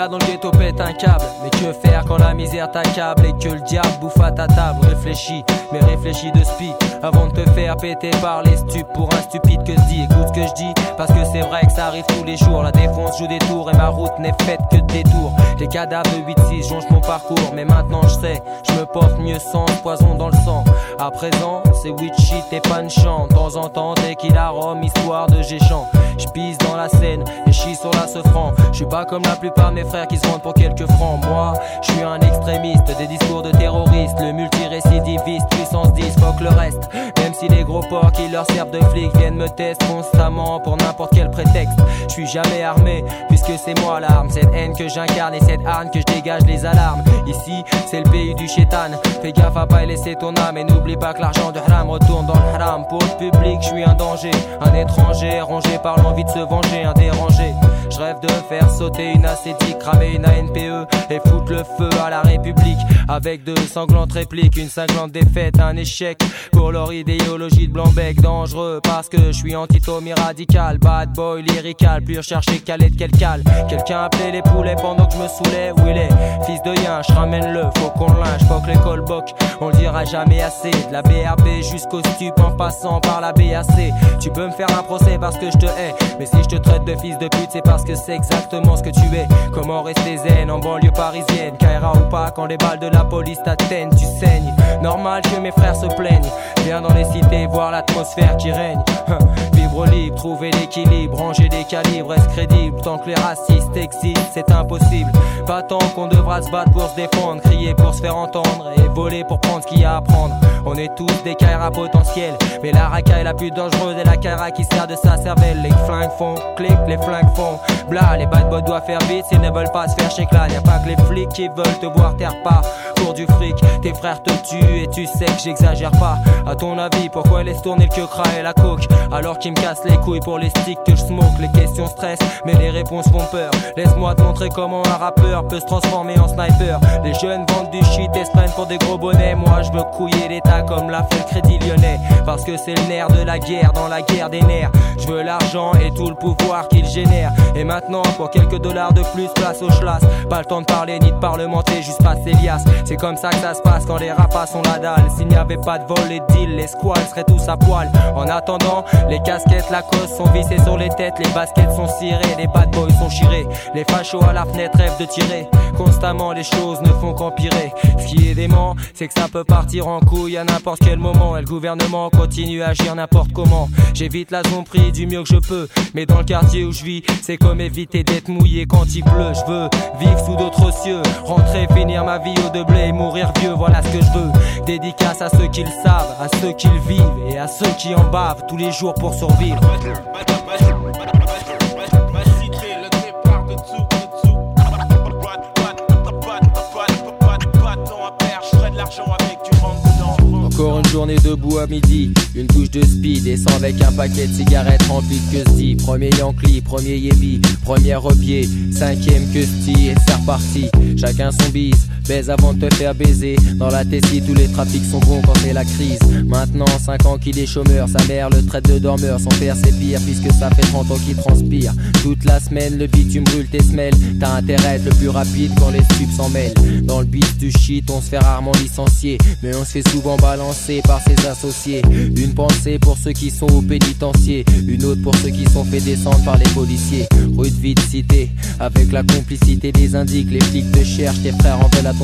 Ya no olvidé tu peta en chave. Mais que faire quand la misère t'accable Et que le diable bouffe à ta table? Réfléchis, mais réfléchis de speed. Avant de te faire péter par les stupes Pour un stupide que je dis Écoute ce que je dis. Parce que c'est vrai que ça arrive tous les jours. La défonce joue des tours Et ma route n'est faite que de détours. Les cadavres de 8-6 jongent mon parcours. Mais maintenant je sais Je me porte mieux sans poison dans le sang. À présent c'est shit et punchant De temps en temps dès qu'il a Histoire de géchant. Je pisse dans la scène Et chie sur la franc Je suis pas comme la plupart de mes frères qui se vendent pour quelques francs Moi je suis un extrémiste Des discours de terroristes Le multirécidiviste Puissance 10 fuck le reste. Même si les gros porcs qui leur servent de flics Viennent me tester constamment pour n'importe quel prétexte. Je suis jamais armé puisque c'est moi l'arme. Cette haine que j'incarne et cette harne que je dégage les alarmes. Ici c'est le pays du chétan. Fais gaffe à pas y laisser ton âme Et n'oublie pas que l'argent de haram retourne dans le haram. Pour le public je suis un danger. Un étranger rongé par l'envie de se venger Un dérangé rêve de faire sauter une acétique, cramer une ANPE et foutre le feu à la République. Avec deux sanglantes répliques, une cinglante défaite, un échec pour leur idéologie de blanc-bec. Dangereux parce que je suis anti-Tommy radical, bad boy lyrical, plus recherché qu'aller de quel cal. Quelqu'un appelait les poulets pendant que je me saoulais. Où il est? Fils de yin, je ramène-le, faut qu'on le linge, faut que l'école boc. On le dira jamais assez. De la BRB jusqu'au stup en passant par la BAC. Tu peux me faire un procès parce que je te hais. Mais si je te traite de fils de pute, c'est parce que c'est exactement ce que tu es. Comment rester zen en banlieue parisienne? Kaira ou pas, quand les balles de la police t'atteignent, tu saignes. Normal que mes frères se plaignent. Viens dans les cités voir l'atmosphère qui règne. Trouver l'équilibre, ranger des calibres, est crédible Tant que les racistes existent, c'est impossible. Pas tant qu'on devra se battre pour se défendre, crier pour se faire entendre et voler pour prendre ce qu'il y a à prendre. On est tous des Kaira potentiels, mais la racaille la plus dangereuse est la Kaira qui sert de sa cervelle. Les flingues font clic, les flingues font bla. Les bad boys doivent faire vite s'ils ne veulent pas se faire chez clan. Y'a pas que les flics qui veulent te voir terre pas pour du fric. Tes frères te tuent et tu sais que j'exagère pas. À ton avis, pourquoi laisse tourner le que et la coke alors qu'ils me les couilles pour les sticks que je smoke Les questions stressent, mais les réponses font peur. Laisse-moi te montrer comment un rappeur peut se transformer en sniper. Les jeunes vendent du shit et se prennent pour des gros bonnets. Moi, je veux couiller l'état comme l'a fait le crédit lyonnais. Parce que c'est le nerf de la guerre, dans la guerre des nerfs. Je veux l'argent et tout le pouvoir qu'il génère. Et maintenant, pour quelques dollars de plus, place au schlass. Pas le temps de parler ni de parlementer, juste passer lias. C'est comme ça que ça se passe quand les rapas sont la dalle. S'il n'y avait pas de vol et de deal, les squales seraient tous à poil. En attendant, les casquettes Lacoste sont vissées sur les têtes, les baskets sont cirées, les bad boys sont chirés. Les fachos à la fenêtre rêvent de tirer. Constamment, les choses ne font qu'empirer. Ce qui est dément, c'est que ça peut partir en couille à n'importe quel moment. Et le gouvernement continue à agir n'importe comment. J'évite la tromperie du mieux que je peux. Mais dans le quartier où je vis, c'est comme éviter d'être mouillé quand il pleut. Je veux vivre sous d'autres cieux, rentrer, finir ma vie au de blé et mourir vieux. Voilà ce que je veux. Dédicace à ceux qui le savent, à ceux qui le vivent et à ceux qui en bavent tous les jours pour survivre. Encore une journée debout à midi, une touche de speed sans avec un paquet de cigarettes rempli de dit Premier Yankee, premier Yébi, premier repied, cinquième que et c'est reparti. Chacun son bise, baise avant de te faire baiser. Dans la Tessie, tous les trafics sont bons quand c'est la crise. Maintenant, 5 ans qu'il est chômeur, sa mère le traite de dormeur. Son père c'est pire puisque ça fait 30 ans qu'il transpire. Toute la semaine, le bitume brûle tes semelles. T'as intérêt à être le plus rapide quand les stupes s'en mêlent. Dans le beat du shit, on se fait rarement licencier, mais on se fait souvent balancer par ses associés. Une pensée pour ceux qui sont au pénitencier, une autre pour ceux qui sont fait descendre par les policiers. Rue de vite cité, avec la complicité des indiques, les flics te cherchent, tes frères en veulent à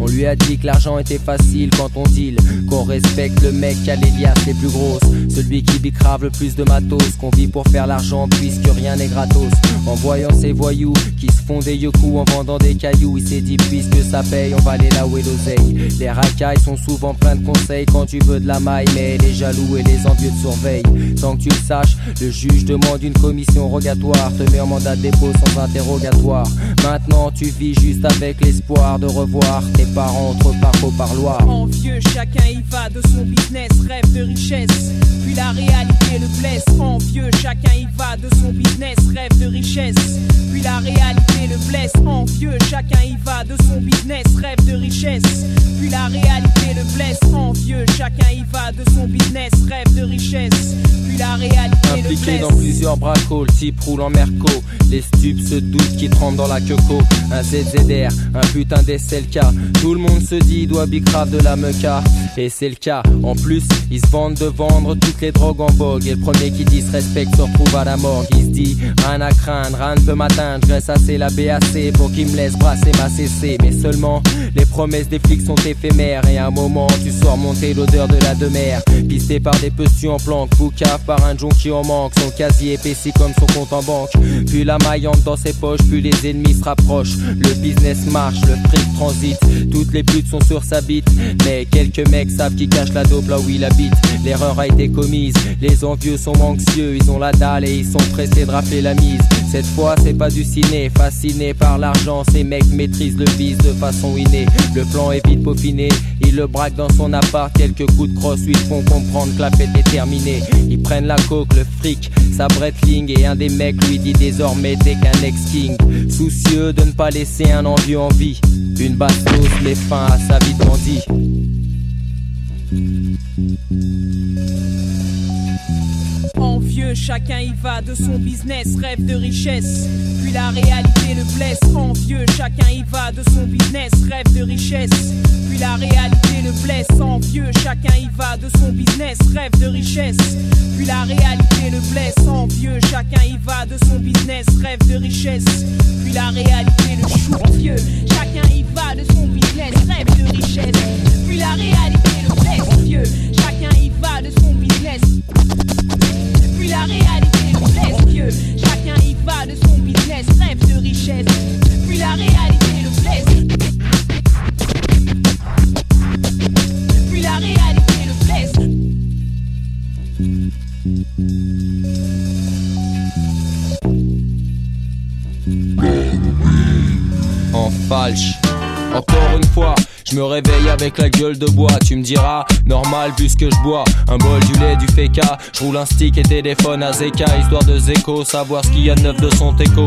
On lui a dit que l'argent était facile quand on deal, qu'on respecte le mec qui a les liasses les plus grosses, celui qui bicrave le plus de matos, qu'on vit pour faire l'argent puisque rien n'est gratos. En voyant ces voyous qui se font des yoku en vendant des cailloux, il s'est dit puisque ça paye, on va aller là où est l'oseille. Les racailles sont souvent plein de conseils quand tu veux de la maille, mais les jaloux et les envieux te surveillent. Sans que tu le saches, le juge demande une commission rogatoire, te met en mandat de dépôt sans interrogatoire. Maintenant tu vis juste avec l'espoir de revoir tes parents entre par au parloir. Envieux, chacun y va de son business, rêve de richesse. Puis la réalité le blesse. Envieux, chacun y va de son business, rêve de richesse. Puis la réalité le blesse. Envieux, chacun y va de son business, rêve de richesse. Puis la réalité le blesse. Envieux, chacun y va de son business, rêve de richesse. Puis la réalité le Impliqué blesse. dans plusieurs bracos, le type roule en merco. Les stupes se doutent qui tremblent dans la queco. Un ZZR, un putain d'SLK. Tout le monde se dit, doit bicrave de la meca. Et c'est le cas. En plus, ils se vendent de vendre toutes les drogues en vogue. Et le premier qui dit se respecte se retrouve à la morgue. Il se dit, rien à craindre, rien ne peut m'atteindre. Reste assez la BAC pour qu'il me laisse brasser ma CC. Mais seulement, les promesses des flics sont éphémères. Et à un moment, tu sors monter l'odeur de la demeure. Pisté par des petits en planque, boucave par un junkie en manque. Son casier épaissi comme son compte en banque. Puis la maillante dans ses poches, puis les ennemis se rapprochent. Le business marche, le fric Toutes les putes sont sur sa bite. Mais quelques mecs savent qui cache la dope là où il habite. L'erreur a été commise. Les envieux sont anxieux, ils ont la dalle et ils sont pressés de rappeler la mise. Cette fois, c'est pas du ciné. Fascinés par l'argent, ces mecs maîtrisent le vice de façon innée. Le plan est vite peaufiné. Ils le braquent dans son appart. Quelques coups de crosse lui font comprendre que la fête est terminée. Ils prennent la coke, le fric, sa bretling. Et un des mecs lui dit désormais t'es qu'un ex-king. Soucieux de ne pas laisser un envieux en vie. Une bastos met fin à sa vie de bandit. Envieux, chacun y va de son business, rêve de richesse. La réalité le blesse. Envieux, chacun y va de son business, rêve de richesse. Puis la réalité le blesse. Envieux, chacun y va de son business, rêve de richesse. Puis la réalité le blesse. Envieux, chacun y va de son business, rêve de richesse. Puis la réalité le chou. Envieux, chacun y va de son business, rêve de richesse. Puis la réalité le blesse. Envieux, chacun y va de son business. Puis la réalité le blesse Dieu Chacun y va de son business Rêve de richesse. Puis la réalité le blesse. Puis la réalité le blesse. En falche. Encore une fois, je me réveille avec la gueule de bois. Tu me diras, normal puisque je bois un bol du lait du féca. Je roule un stick et téléphone à Zeka, histoire de Zeko, savoir ce qu'il y a de neuf de son teco.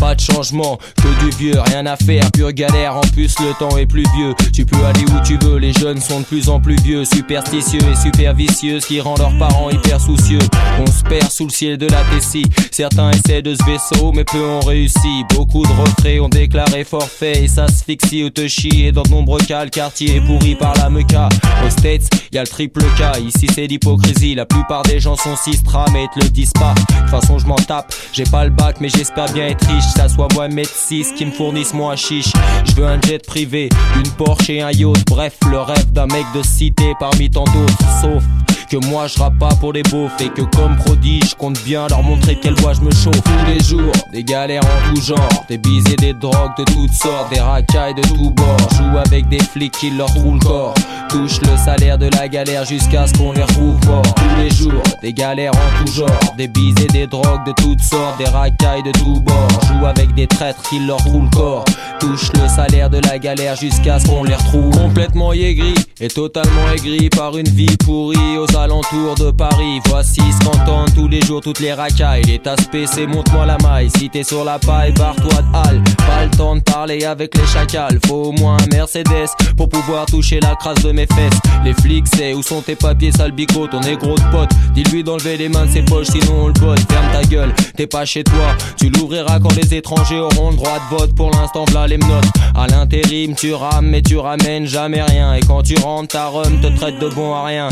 Pas de changement, que du vieux, rien à faire, pure galère. En plus, le temps est plus vieux. Tu peux aller où tu veux, les jeunes sont de plus en plus vieux, superstitieux et super vicieux, ce qui rend leurs parents hyper soucieux. On se perd sous le ciel de la Tessie. Certains essaient de ce vaisseau, mais peu ont réussi. Beaucoup de retraits ont déclaré forfait et s'asphyxie ou te chie. Et dans de nombreux cas, le quartier est pourri par la meca. Aux States, y a le triple K. Ici, c'est l'hypocrisie. La plupart des gens sont sistra, mais te le disent pas. De toute façon, je m'en tape. J'ai pas le bac, mais j'espère bien être riche. Ça soit moi, mettre 6 qui me fournissent moins chiche. Je veux un jet privé, une Porsche et un yacht. Bref, le rêve d'un mec de cité parmi tant d'autres. Sauf que moi je rappe pas pour les beaufs et que comme prodige je compte bien leur montrer quelle voix je me chauffe tous les jours. Des galères en tout genre des bises et des drogues de toutes sortes des racailles de tous bords. Joue avec des flics qui leur trouvent le corps. Touche le salaire de la galère jusqu'à ce qu'on les retrouve morts. Tous les jours des galères en tout genre des bises et des drogues de toutes sortes des racailles de tous bords. Joue avec des traîtres qui leur trouvent le corps. Touche le salaire de la galère jusqu'à ce qu'on les retrouve. Complètement aigri et totalement aigri par une vie pourrie alentours de Paris. Voici ce qu'entendent tous les jours toutes les racailles. Les tasses PC, montre-moi la maille. Si t'es sur la paille, barre-toi de halle. Pas le temps de parler avec les chacals. Faut au moins un Mercedes pour pouvoir toucher la crasse de mes fesses. Les flics, c'est où sont tes papiers, sale bico, ton négro de pote? Dis-lui d'enlever les mains de ses poches, sinon on le botte. Ferme ta gueule, t'es pas chez toi. Tu l'ouvriras quand les étrangers auront le droit de vote. Pour l'instant, v'là les menottes. À l'intérim, tu rames, mais tu ramènes jamais rien. Et quand tu rentres, ta rhum te traite de bon à rien.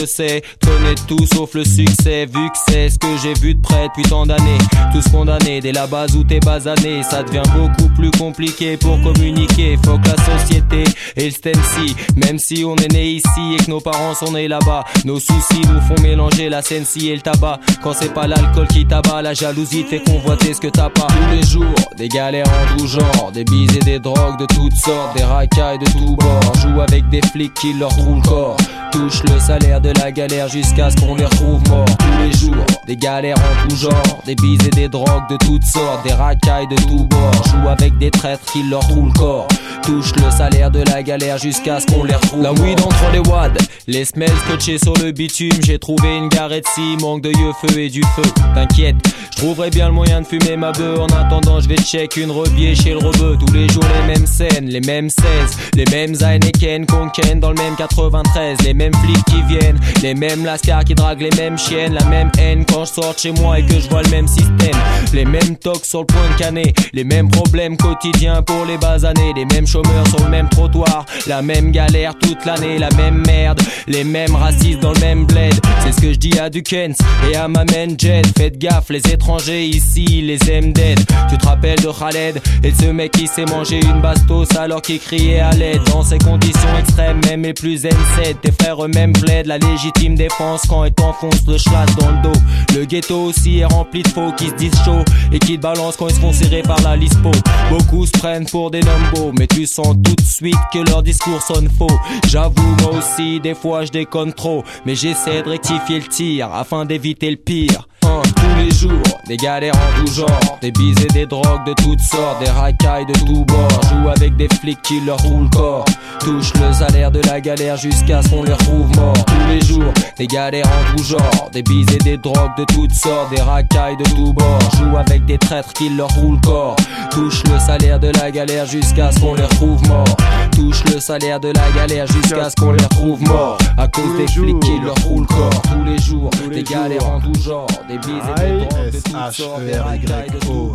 Que c'est, connaître tout sauf le succès. Vu que c'est ce que j'ai vu de près depuis tant d'années. Tous condamnés dès la base où t'es basané. Ça devient beaucoup plus compliqué pour communiquer. Faut que la société et le STEMC, même si on est né ici et que nos parents sont nés là-bas, nos soucis nous font mélanger la sensi et le tabac. Quand c'est pas l'alcool qui tabat, la jalousie fait convoiter ce que t'as pas. Tous les jours, des galères en tout genre, des bises et des drogues de toutes sortes, des racailles de tous bords. Joue avec des flics qui leur trouvent le corps. Touche le salaire de la galère jusqu'à ce qu'on les retrouve morts. Tous les jours, des galères en tout genre, des bises et des drogues de toutes sortes, des racailles de tous bords. Joue avec des traîtres qui leur trouvent le corps. Touche le salaire de la galère jusqu'à ce qu'on les retrouve. La weed entre les wads, les smells scotchés sur le bitume. J'ai trouvé une garette si manque de yeux, feu et du feu. T'inquiète, je trouverai bien le moyen de fumer ma bœuf. En attendant, je vais check une rebier chez le rebeu. Tous les jours, les mêmes scènes, les mêmes 16, les mêmes Heineken qu'on dans le même 93. Les mêmes flics qui viennent, les mêmes lascars qui draguent les mêmes chiennes. La même haine quand je sors chez moi et que je vois le même système. Les mêmes tocs sur le point de canner, les mêmes problèmes quotidiens pour les bas années. Les mêmes chômeurs sur le même trottoir, la même galère toute l'année, la même merde. Les mêmes racistes dans le même bled. C'est ce que je dis à Dukens et à ma main Jet. Faites gaffe, les étrangers ici, les aiment dead. Tu te rappelles de Khaled et de ce mec qui s'est mangé une bastos alors qu'il criait à l'aide. Dans ces conditions extrêmes, même les plus N7, tes frères eux-mêmes plaident la légitime défense quand ils t'enfoncent le schlass dans le dos. Le ghetto aussi est rempli de faux qui se disent chaud et qui te balancent quand ils se font serrer par la lispo. Beaucoup se prennent pour des numbos, mais tu sens tout de suite que leur discours sonne faux. J'avoue, moi aussi, des fois je déconne trop, mais j'essaie de rectifier le tir afin d'éviter le pire. Tous les jours, des galères en tout genre, des bises et des drogues de toutes sortes, des racailles de tous bords. Joue avec des flics qui leur roulent le corps. Touche le salaire de la galère jusqu'à ce qu'on les retrouve morts. Tous les jours, des galères en tout genre, des bises et des drogues de toutes sortes, des racailles de tous bords. Joue avec des traîtres qui leur roulent le corps. Touche le salaire de la galère jusqu'à ce qu'on les retrouve morts. Touche le salaire de la galère jusqu'à ce qu'on les retrouve morts. À cause des flics qui leur roulent le corps. Tous les jours, des galères en tout genre, des bises et des des.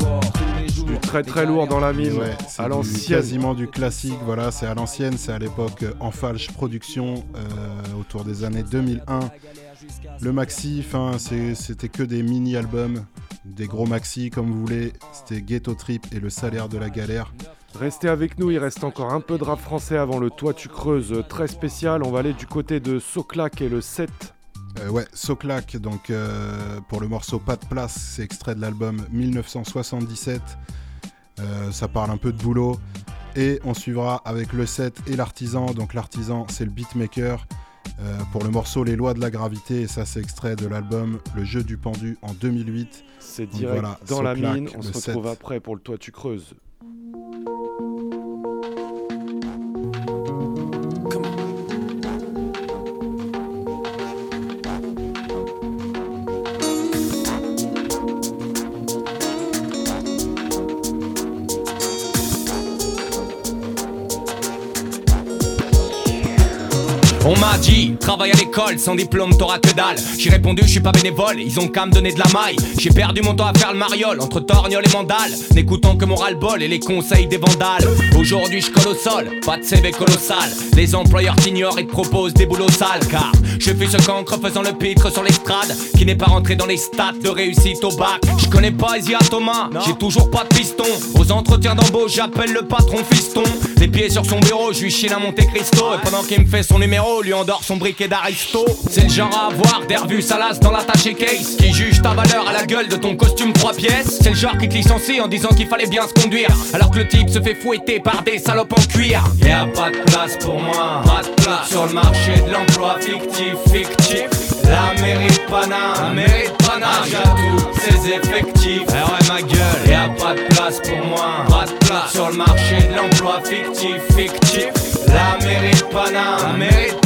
Du très très lourd dans la mine. Ouais, à l'ancienne. quasiment du classique. Voilà, c'est à l'ancienne, c'est à l'époque euh, en falche production, euh, autour des années 2001. Le maxi, c'est- c'était que des mini-albums, des gros maxi comme vous voulez. C'était Ghetto Trip et le salaire de la galère. Restez avec nous, il reste encore un peu de rap français avant le Toi tu creuses euh, très spécial. On va aller du côté de Soclac et le 7. Euh, ouais, Soclac, donc euh, pour le morceau Pas de place, c'est extrait de l'album 1977. Euh, ça parle un peu de boulot. Et on suivra avec le 7 et l'artisan. Donc l'artisan, c'est le beatmaker. pour le morceau Les lois de la gravité, et ça c'est extrait de l'album Le jeu du pendu en 2008. C'est Donc direct voilà, dans la mine. On se 7. retrouve après pour le Toi tu creuses. On m'a dit, travaille à l'école, sans diplôme t'auras que dalle. J'ai répondu, je suis pas bénévole, ils ont qu'à me donner de la maille. J'ai perdu mon temps à faire le mariole, entre torgnole et mandale, n'écoutant que mon ras-le-bol et les conseils des vandales. Aujourd'hui je colle au sol, pas de CV colossal. Les employeurs t'ignorent et te proposent des boulots sales, car je fais ce cancre faisant le pitre sur l'estrade, qui n'est pas rentré dans les stats de réussite au bac. Je connais pas Isia Thomas, j'ai toujours pas de piston. Aux entretiens d'embauche, j'appelle le patron fiston. Les pieds sur son bureau, je lui chine à Monte Cristo. Et pendant qu'il me fait son numéro, lui endort son briquet d'aristo. C'est le genre à avoir des revues salaces dans l'attaché case. Qui juge ta valeur à la gueule de ton costume 3 pièces. C'est le genre qui te licencie en disant qu'il fallait bien se conduire. Alors que le type se fait fouetter par des salopes en cuir. Y a pas de place pour moi, pas place sur le marché de l'emploi fictif, fictif. La mairie de Paname, la mairie de j'ai tous ses effectifs. Eh ouais, ma gueule, y a pas de place pour moi, sur le marché de l'emploi fictif, fictif. La mairie de Paname, mairie de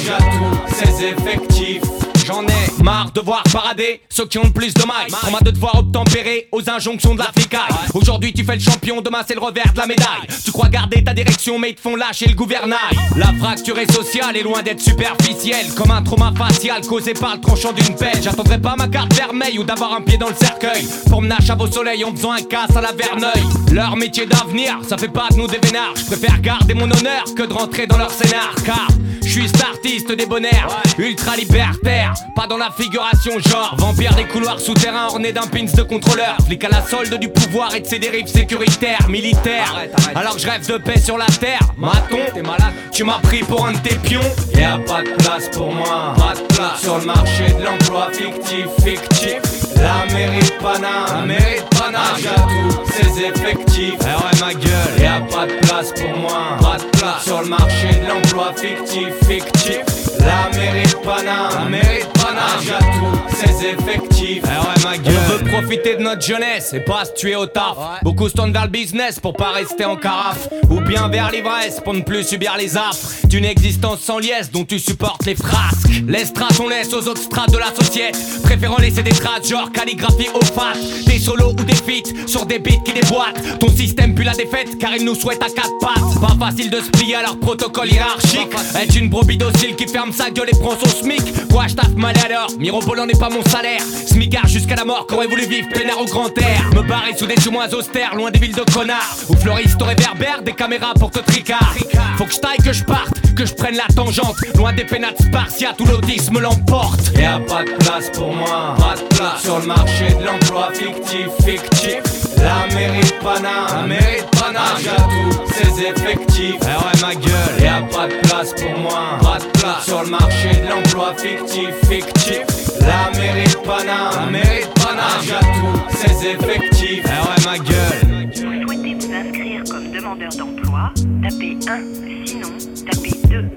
j'ai tous ses effectifs. J'en ai marre de voir parader ceux qui ont le plus de mailles. On m'a de devoir obtempérer aux injonctions de la flicaille. Aujourd'hui tu fais le champion, demain c'est le revers de la médaille. Tu crois garder ta direction, mais ils te font lâcher le gouvernail. La fracture est sociale est loin d'être superficielle. Comme un trauma facial causé par le tranchant d'une pelle. J'attendrai pas ma carte vermeille ou d'avoir un pied dans le cercueil. Pour me à vos soleils en faisant un casse à la verneuil. Leur métier d'avenir, ça fait pas de nous des vénards. Je préfère garder mon honneur que de rentrer dans leur scénar. Car je suis artiste débonnaire, ultra libertaire. Pas dans la figuration, genre vampire des couloirs souterrains ornés d'un pins de contrôleur. Flic à la solde du pouvoir et de ses dérives sécuritaires, militaires. Alors que je rêve de paix sur la terre, maton, t'es malade. Tu m'as pris pour un de tes pions. Y a pas de place pour moi, pas de place sur le marché de l'emploi fictif, fictif. La mairie de Paname, la mairie de j'ai tous ses effectifs. Eh ouais, ma gueule, y a pas de place pour moi, pas de place sur le marché de l'emploi fictif, fictif. La mairie de Paname, la mairie right. Paname, j'ai tous ses effectifs. Eh ouais, ma gueule. On veut profiter de notre jeunesse et pas se tuer au taf. Beaucoup se tournent vers le business pour pas rester en carafe. Ou bien vers l'ivresse pour ne plus subir les affres d'une existence sans liesse dont tu supportes les frasques. Les strates, on laisse aux autres strates de la société. Préférant laisser des traces genre calligraphie au fat. Des solos ou des feats sur des beats qui déboîtent. Ton système pue la défaite car il nous souhaite à quatre pattes. Pas facile de se plier à leur protocole hiérarchique. Être une brebis docile qui ferme sa gueule et prend son smic. Quoi, je taffe mal Mirobolant n'est pas mon salaire. Smigard jusqu'à la mort qu'aurait voulu vivre peinard au grand air. Me barrer sous des moins austères, loin des villes de connards. Où fleuristes au réverbère, des caméras pour te tricard. Faut que je taille, que je parte, que je prenne la tangente. Loin des pénates spartiates où l'autisme l'emporte. Y a pas de place pour moi, pas de place sur le marché de l'emploi fictif, fictif. La mairie de Paname, la mairie de Paname, j'ai tous ses effectifs. Eh ouais, ma gueule, y a pas de place pour moi, pas de place sur le marché de l'emploi fictif, fictif. La mairie de Paname, la mairie de Paname, j'ai tous ses effectifs. Eh ouais, ma gueule. Vous souhaitez vous inscrire comme demandeur d'emploi? Tapez 1, sinon tapez 2.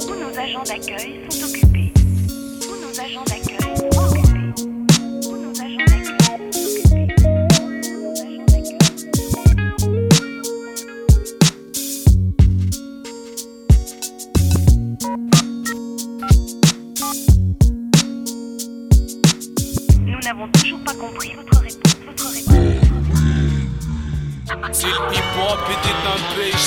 Tous nos agents d'accueil sont occupés. Tous nos agents d'accueil sont occupés. n'avons toujours pas compris votre réponse. Votre réponse. C'est le hip-hop et des je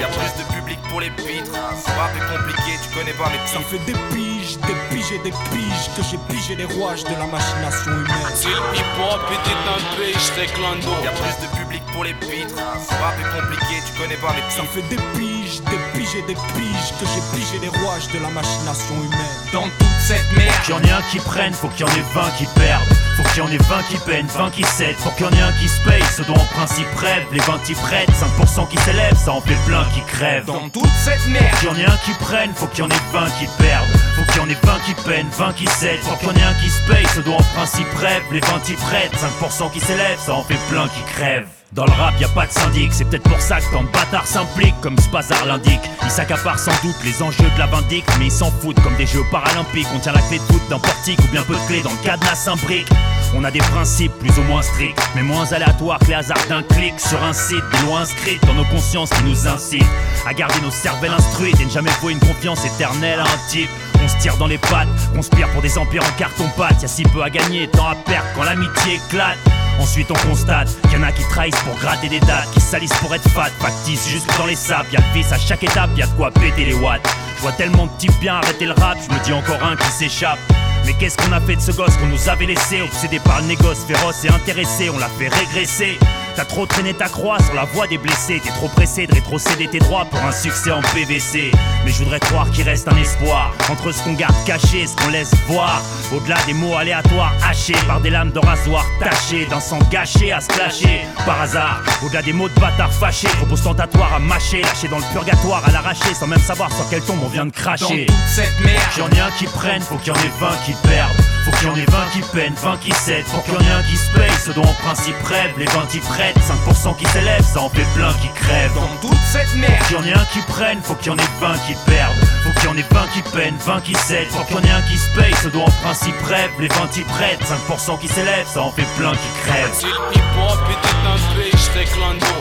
Y'a plus de public pour les pitres. Rap est compliqué, tu connais pas mes Ça fait des piges, des piges et des piges que j'ai pigé les rouages de la machination humaine. Si le hip hop était un pays, je serais clando. Y'a plus de public pour les pitres. Rap est compliqué, tu connais pas mes Ça fait des piges, des piges et des piges que j'ai pigé les rouages de la machination humaine. Dans toute cette merde. Qu'il y en ait un qui prenne, faut qu'il y en ait 20 qui perdent. Faut qu'il y en ait 20 qui peinent, 20 qui cèdent. Faut qu'il y en ait un qui se paye, ce dont en principe rêve. Les 20 qui prêtent, 5% qui s'élèvent, ça en fait plein qui crèvent. Dans toute cette merde. Qu'il y en ait un qui prenne, faut qu'il y en ait 20 qui perdent. Faut qu'il y en ait 20 qui peinent, 20 qui cèdent. Faut qu'il y en ait un qui se paye, ce dont en principe rêve. Les 20 qui prêtent, 5% qui s'élèvent, ça en fait plein qui crèvent. Dans le rap, y a pas de syndic, c'est peut-être pour ça que tant de bâtards s'impliquent, comme Spazar l'indique. Ils s'accaparent sans doute les enjeux de la vindicte, mais ils s'en foutent comme des jeux paralympiques. On tient la clé de voûte d'un portique ou bien peu de clés dans le cadenas imbrique. On a des principes plus ou moins stricts, mais moins aléatoires que les hasards d'un clic sur un site, des lois inscrites dans nos consciences qui nous incitent à garder nos cervelles instruites et ne jamais vouer une confiance éternelle à un type. On se tire dans les pattes, conspire pour des empires en carton-pâte. Y'a si peu à gagner, tant à perdre quand l'amitié éclate. Ensuite on constate qu'il y en a qui trahissent pour gratter des dates, qui salissent pour être fat, factice juste dans les sables. Y'a vice à chaque étape, y'a de quoi péter les watts. Je vois tellement de types bien arrêter le rap, je me dis encore un qui s'échappe. Mais qu'est-ce qu'on a fait de ce gosse qu'on nous avait laissé? Obsédé par le négoce, féroce et intéressé, on l'a fait régresser. T'as trop traîné ta croix sur la voie des blessés, t'es trop pressé de rétrocéder tes droits pour un succès en PVC. Mais je voudrais croire qu'il reste un espoir entre ce qu'on garde caché et ce qu'on laisse voir. Au-delà des mots aléatoires hachés par des lames de rasoir tachées, d'un sang gâché à se clasher par hasard. Au-delà des mots de bâtard fâchés, propos tentatoires à mâcher, lâcher dans le purgatoire à l'arracher sans même savoir sur quelle tombe on vient de cracher. Dans toute cette merde. Qu'il y en ait un qui prenne, faut qu'il y en ait 20 qui perdent. Faut qu'il y en ait 20 qui peinent, 20 qui cèdent. Faut qu'il y en ait un qui se paye, ce dont en principe rêve. Les 20 qui prêtent, 5% qui s'élèvent, ça en fait plein qui crèvent. Dans toute cette merde. Qu'il y en ait un qui prenne, faut qu'il y en ait 20 qui perdent. Faut qu'il y en ait 20 qui peinent, 20 qui cèdent. Faut qu'il y en ait un qui se paye, ce dont en principe rêve. Les 20 qui prêtent, 5% qui s'élèvent, ça en fait plein qui crèvent.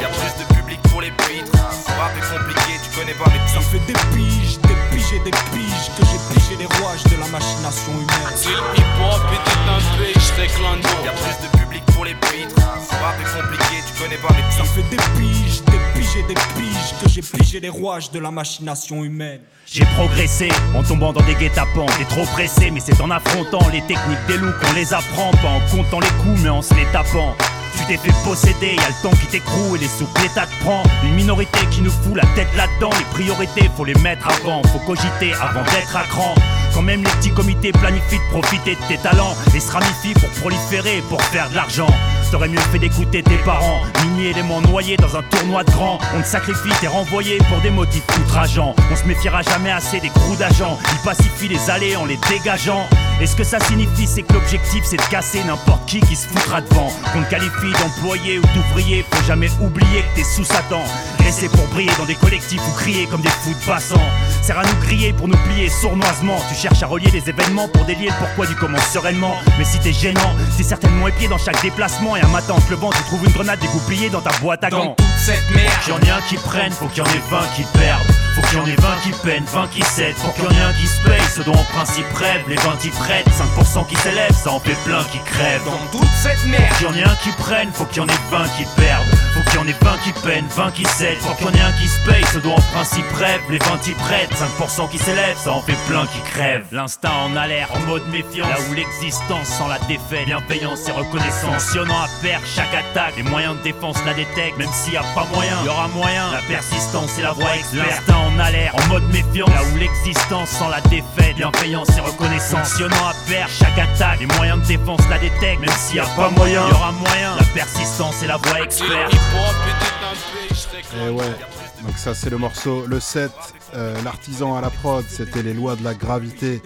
Y'a plus de public pour les pitres. Rap est compliqué, tu connais pas mes Ça fait des piges, des piges et des piges que j'ai pigé les rouages de la machination humaine. Si le hip hop était un pays, je serais clando. Y'a plus de public pour les pitres. Rap est compliqué, tu connais pas mes Ça fait des piges, des piges et des piges que j'ai pigé les rouages de la machination humaine. J'ai progressé en tombant dans des guet-apens. T'es trop pressé, mais c'est en affrontant les techniques des loups qu'on les apprend. Pas en comptant les coups, mais en se les tapant. Tu t'es fait posséder, y'a le temps qui t'écroule et les sous l'État te prend. Une minorité qui nous fout la tête là-dedans. Les priorités, faut les mettre avant. Faut cogiter avant d'être à cran. Quand même les petits comités planifient de profiter de tes talents et se ramifient pour proliférer, pour faire de l'argent. T'aurais mieux fait d'écouter tes parents, mini éléments noyés dans un tournoi de grands. On te sacrifie, t'es renvoyé pour des motifs outrageants. On se méfiera jamais assez des crews d'agents. Ils pacifient les allées en les dégageant. Et ce que ça signifie, c'est que l'objectif c'est de casser n'importe qui qui se foutra devant. Qu'on te qualifie d'employé ou d'ouvrier, faut jamais oublier que t'es sous Satan. Laissé pour briller dans des collectifs ou crier comme des fous de passants. Sert à nous crier pour nous plier sournoisement. Tu cherches à relier les événements pour délier le pourquoi du comment sereinement. Mais si t'es gênant, t'es certainement épié dans chaque déplacement. Et un matin en levant, tu trouves une grenade dégoupillée dans ta boîte à Dans gants. toute cette merde. Qu'il y en ait un qui prenne, faut qu'il y en ait 20 qui perdent. Faut qu'il y en ait 20 qui peinent, 20 qui cèdent. Faut qu'il y en ait un qui se paye, ce dont en principe rêve. Les 20 qui prêtent, 5% qui s'élèvent, ça en fait plein qui crèvent. Dans toute cette merde. Qu'il y en ait un qui prenne, faut qu'il y en ait 20 qui perdent. Y en ait 20 qui peinent, 20 qui cèdent. Faut y en ait un qui se paye, ce dont en principe rêve. Les 20 qui prêtent, 5% qui s'élèvent, ça en fait plein qui crèvent. L'instinct en alerte, en mode méfiance. Là où l'existence sans la défaite, bienveillance et reconnaissance. Mentionnant à faire chaque attaque, les moyens de défense la détectent. Même s'il y a pas moyen, y aura moyen. La persistance et la voie experte. L'instinct en alerte, en mode méfiance. Là où l'existence sans la défaite, bienveillance et reconnaissance. Mentionnant à faire chaque attaque, les moyens de défense la détectent. Même s'il y a pas moyen, y aura moyen. La persistance et la voie experte. Et ouais, donc ça c'est le morceau, le 7, euh, l'artisan à la prod, c'était les lois de la gravité.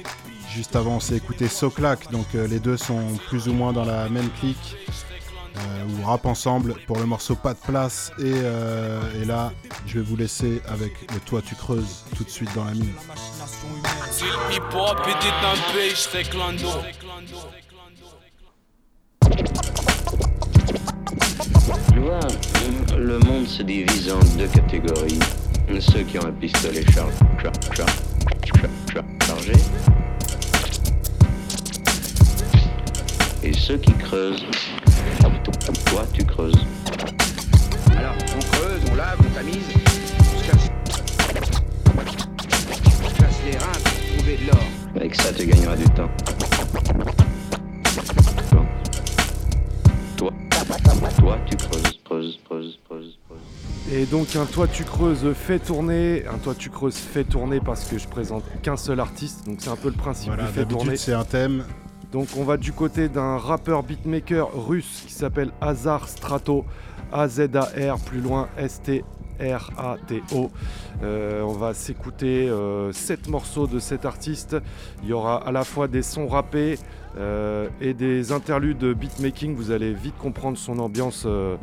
Juste avant on s'est écouté Soclac, donc euh, les deux sont plus ou moins dans la même clique, euh, ou rap ensemble pour le morceau Pas de place. Et, et là je vais vous laisser avec le Toi tu creuses tout de suite dans la mine. divise en deux catégories. Ceux qui ont un pistolet char char char chargé et ceux qui creusent. Ah, toi, tu creuses. Alors, on creuse, on lave, on tamise, on se casse, on se casse les reins pour trouver de l'or. Avec ça, tu gagneras du temps. Toi, toi, tu creuses, creuses donc un toit tu creuses fait tourner, un toit tu creuses fait tourner parce que je présente qu'un seul artiste, donc c'est un peu le principe Voilà, du fait tourner. c'est un thème. Donc on va du côté d'un rappeur beatmaker russe qui s'appelle Azar Strato, A-Z-A-R, plus loin S-T-R-A-T-O. Euh, on va s'écouter 7 morceaux de cet artiste. Il y aura à la fois des sons rappés euh, et des interludes de beatmaking. Vous allez vite comprendre son ambiance, euh,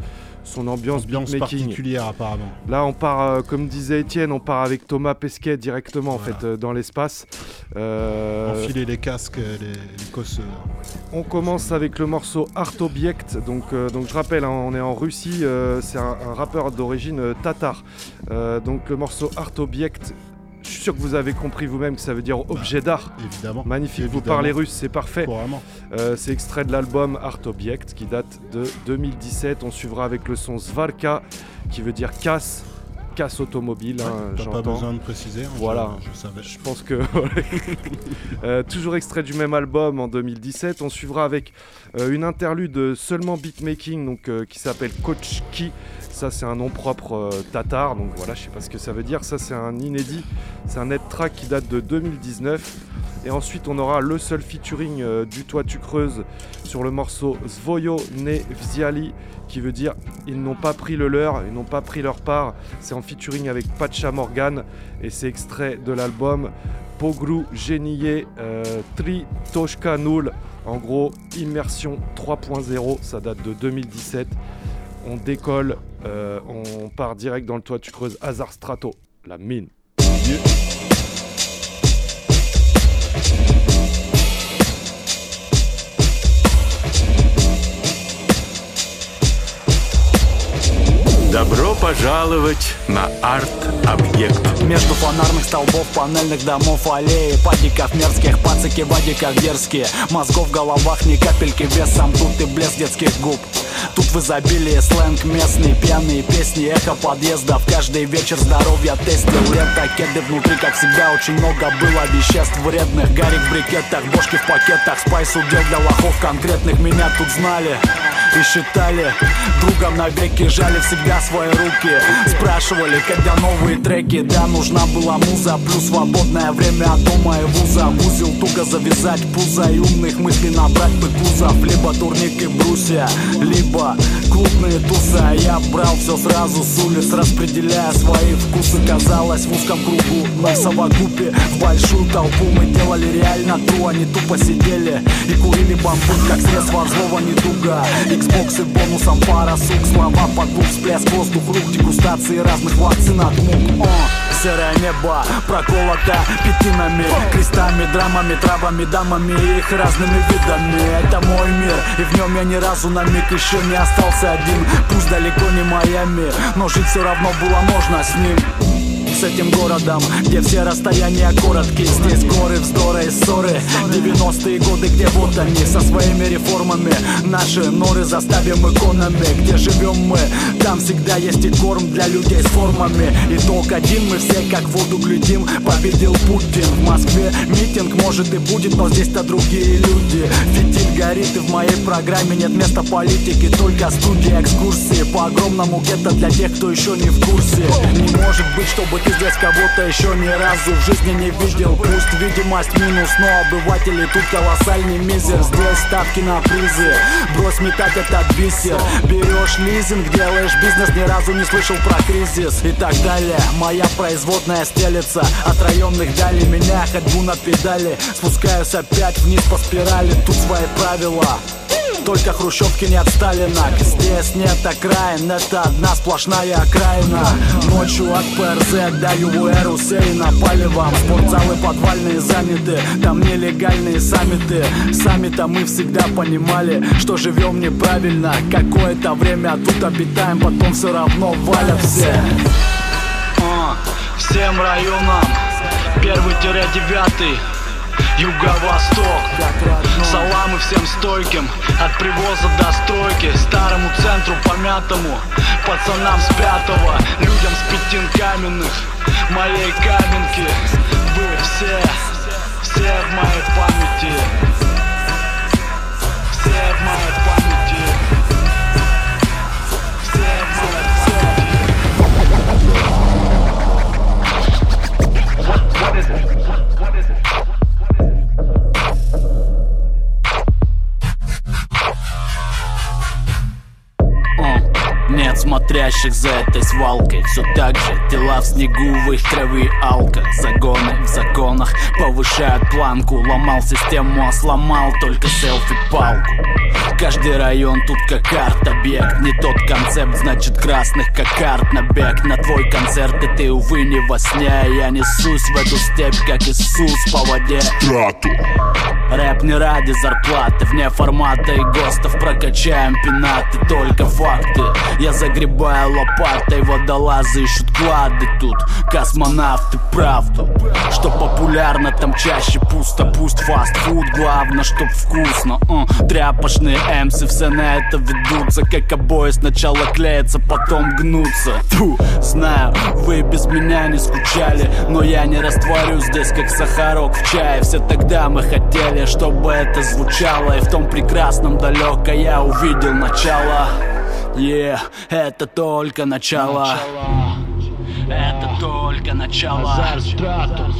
son ambiance, Ambiance particulière apparemment. Là, on part, euh, comme disait Étienne, on part avec Thomas Pesquet directement en fait euh, dans l'espace. Euh, Enfiler les casques, les, les cosseurs. on commence avec le morceau Art Object. Donc, donc je rappelle, hein, on est en Russie. c'est un, un rappeur d'origine tatar. Donc le morceau Art Object. Je suis sûr que vous avez compris vous-même que ça veut dire objet d'art. Bah, Évidemment. Magnifique. Vous parlez russe, c'est parfait. Euh, c'est extrait de l'album Art Object qui date de 2017. On suivra avec le son Svarka qui veut dire casse, casse automobile. hein, T'as pas besoin de préciser. hein, Voilà, Je, je savais. je pense que. <laughs> Euh, toujours extrait du même album en 2017. On suivra avec euh, une interlude seulement beatmaking donc, euh, qui s'appelle Coach Ki. Ça, c'est un nom propre euh, tatar. Donc voilà, je sais pas ce que ça veut dire. Ça, c'est un inédit. C'est un net track qui date de 2019. Et ensuite, on aura le seul featuring euh, du Toit Tu Creuses sur le morceau Zvoyo Ne Wziali, qui veut dire ils n'ont pas pris le leur, ils n'ont pas pris leur part. C'est en featuring avec Pacha Morgan et c'est extrait de l'album Pogru Geniye euh, Tri Toshka Nul. En gros, immersion 3.0, ça date de 2017 on décolle, euh, on part direct dans le toit, tu creuses Hazard Strato, la mine. Пожаловать на арт-объект. Между фонарных столбов, панельных домов, аллеи Падиков мерзких, пацики в адиках дерзкие. Мозгов в головах ни капельки весом Тут и блеск детских губ. Тут в изобилии сленг местный Пьяные песни, эхо подъездов Каждый вечер здоровья тестил Лето, кеды внутри, как всегда. Очень много было веществ вредных Гарик в брикетах, бошки в пакетах. Спайс удел для лохов конкретных Меня тут знали и считали. Другом навеки жали всегда свои руки Спрашивали, когда новые треки. Да, нужна была муза Плюс свободное время от дома и вуза. Узел туго завязать пузо И умных мыслей набрать бы кузов. Либо турник и брусья Либо клубные тусы. А я брал все сразу с улиц Распределяя свои вкусы. Казалось в узком кругу Но в совокупе в большую толпу Мы делали реально ту, а не тупо сидели И курили бамбук, как средство злого недуга. Xbox и бонусом пара сук Слова под двух, всплеск, воздух, рук Дегустации разных вакцин от мук. О, Серое небо проколото пятинами Крестами, драмами, травами, дамами и их разными видами. Это мой мир, и в нем я ни разу на миг еще не остался один. Пусть далеко не Майами, но жить все равно было можно с ним с этим городом, где все расстояния короткие Здесь горы, вздоры и ссоры. 90-е годы, где вот они Со своими реформами. Наши норы заставим иконами. Где живем мы, там всегда есть и корм Для людей с формами. Итог один, мы все как воду глядим. Победил Путин в Москве. Митинг может и будет, но здесь-то другие люди. Фитиль горит и в моей программе нет места политики Только студии, экскурсии. По огромному гетто для тех, кто еще не в курсе. Не может быть, чтобы здесь кого-то еще ни разу в жизни не видел. Пусть видимость минус, но обыватели тут колоссальный мизер. Здесь ставки на призы, брось метать этот бисер. Берешь лизинг, делаешь бизнес, ни разу не слышал про кризис И так далее, моя производная стелется От районных далей. Меня ходьбу на педали Спускаюсь опять вниз по спирали, тут свои правила только хрущевки не от Сталина. Здесь нет окраин, это одна сплошная окраина. Ночью от ПРЗ до ЮВР усеяно палевом Спортзалы подвальные заняты, там нелегальные саммиты. Сами-то мы всегда понимали, что живем неправильно. Какое-то время тут обитаем, потом все равно валят все. А, Всем районам, первый-девятый Юго-восток. Саламы всем стойким. От привоза до стройки. Старому центру помятому. Пацанам с пятого. Людям с пятин каменных. Моей каменки. Вы все Все в моей памяти. Все в моей памяти Все в моей памяти смотрящих за этой свалкой. Все так же тела в снегу, в их крови алка Загоны в законах повышают планку. Ломал систему, а сломал только селфи-палку. Каждый район тут как арт-объект. Не тот концепт, значит красных как карт Набег на твой концерт и ты, увы, не во сне. Я несусь в эту степь, как Иисус по воде. Трату. Рэп не ради зарплаты. Вне формата и гостов прокачаем пенаты. Только факты. Я загребаю лопатой Водолазы ищут клады тут. Космонавты правду Что популярно там чаще пусто. Пусть фастфуд, главное чтоб вкусно uh, Тряпочные эмсы все на это ведутся. Как обои сначала клеятся, потом гнутся. Фу, знаю, вы без меня не скучали Но я не растворю здесь, как сахарок в чае. Все тогда мы хотели, чтобы это звучало. И в том прекрасном далеко я увидел начало Yeah, это только начало. начало. Это только начало. Азар, стратус.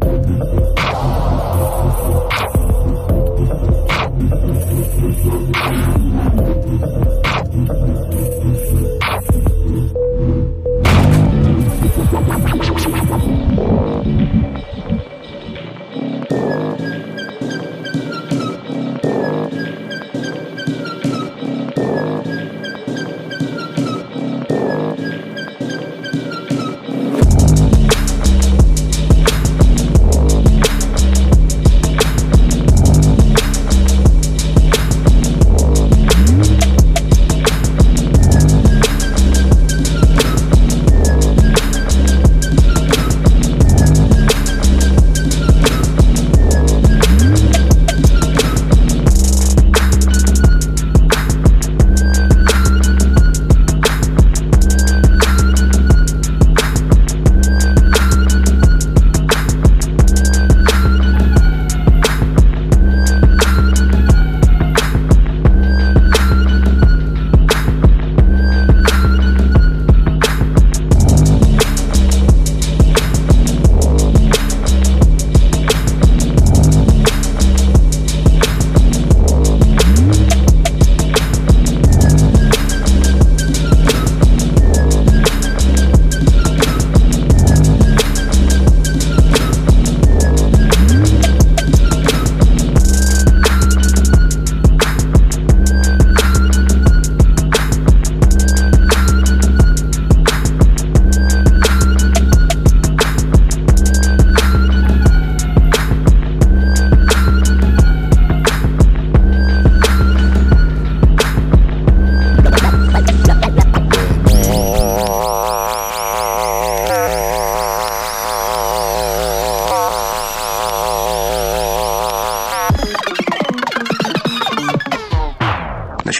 Thank you. Thank you.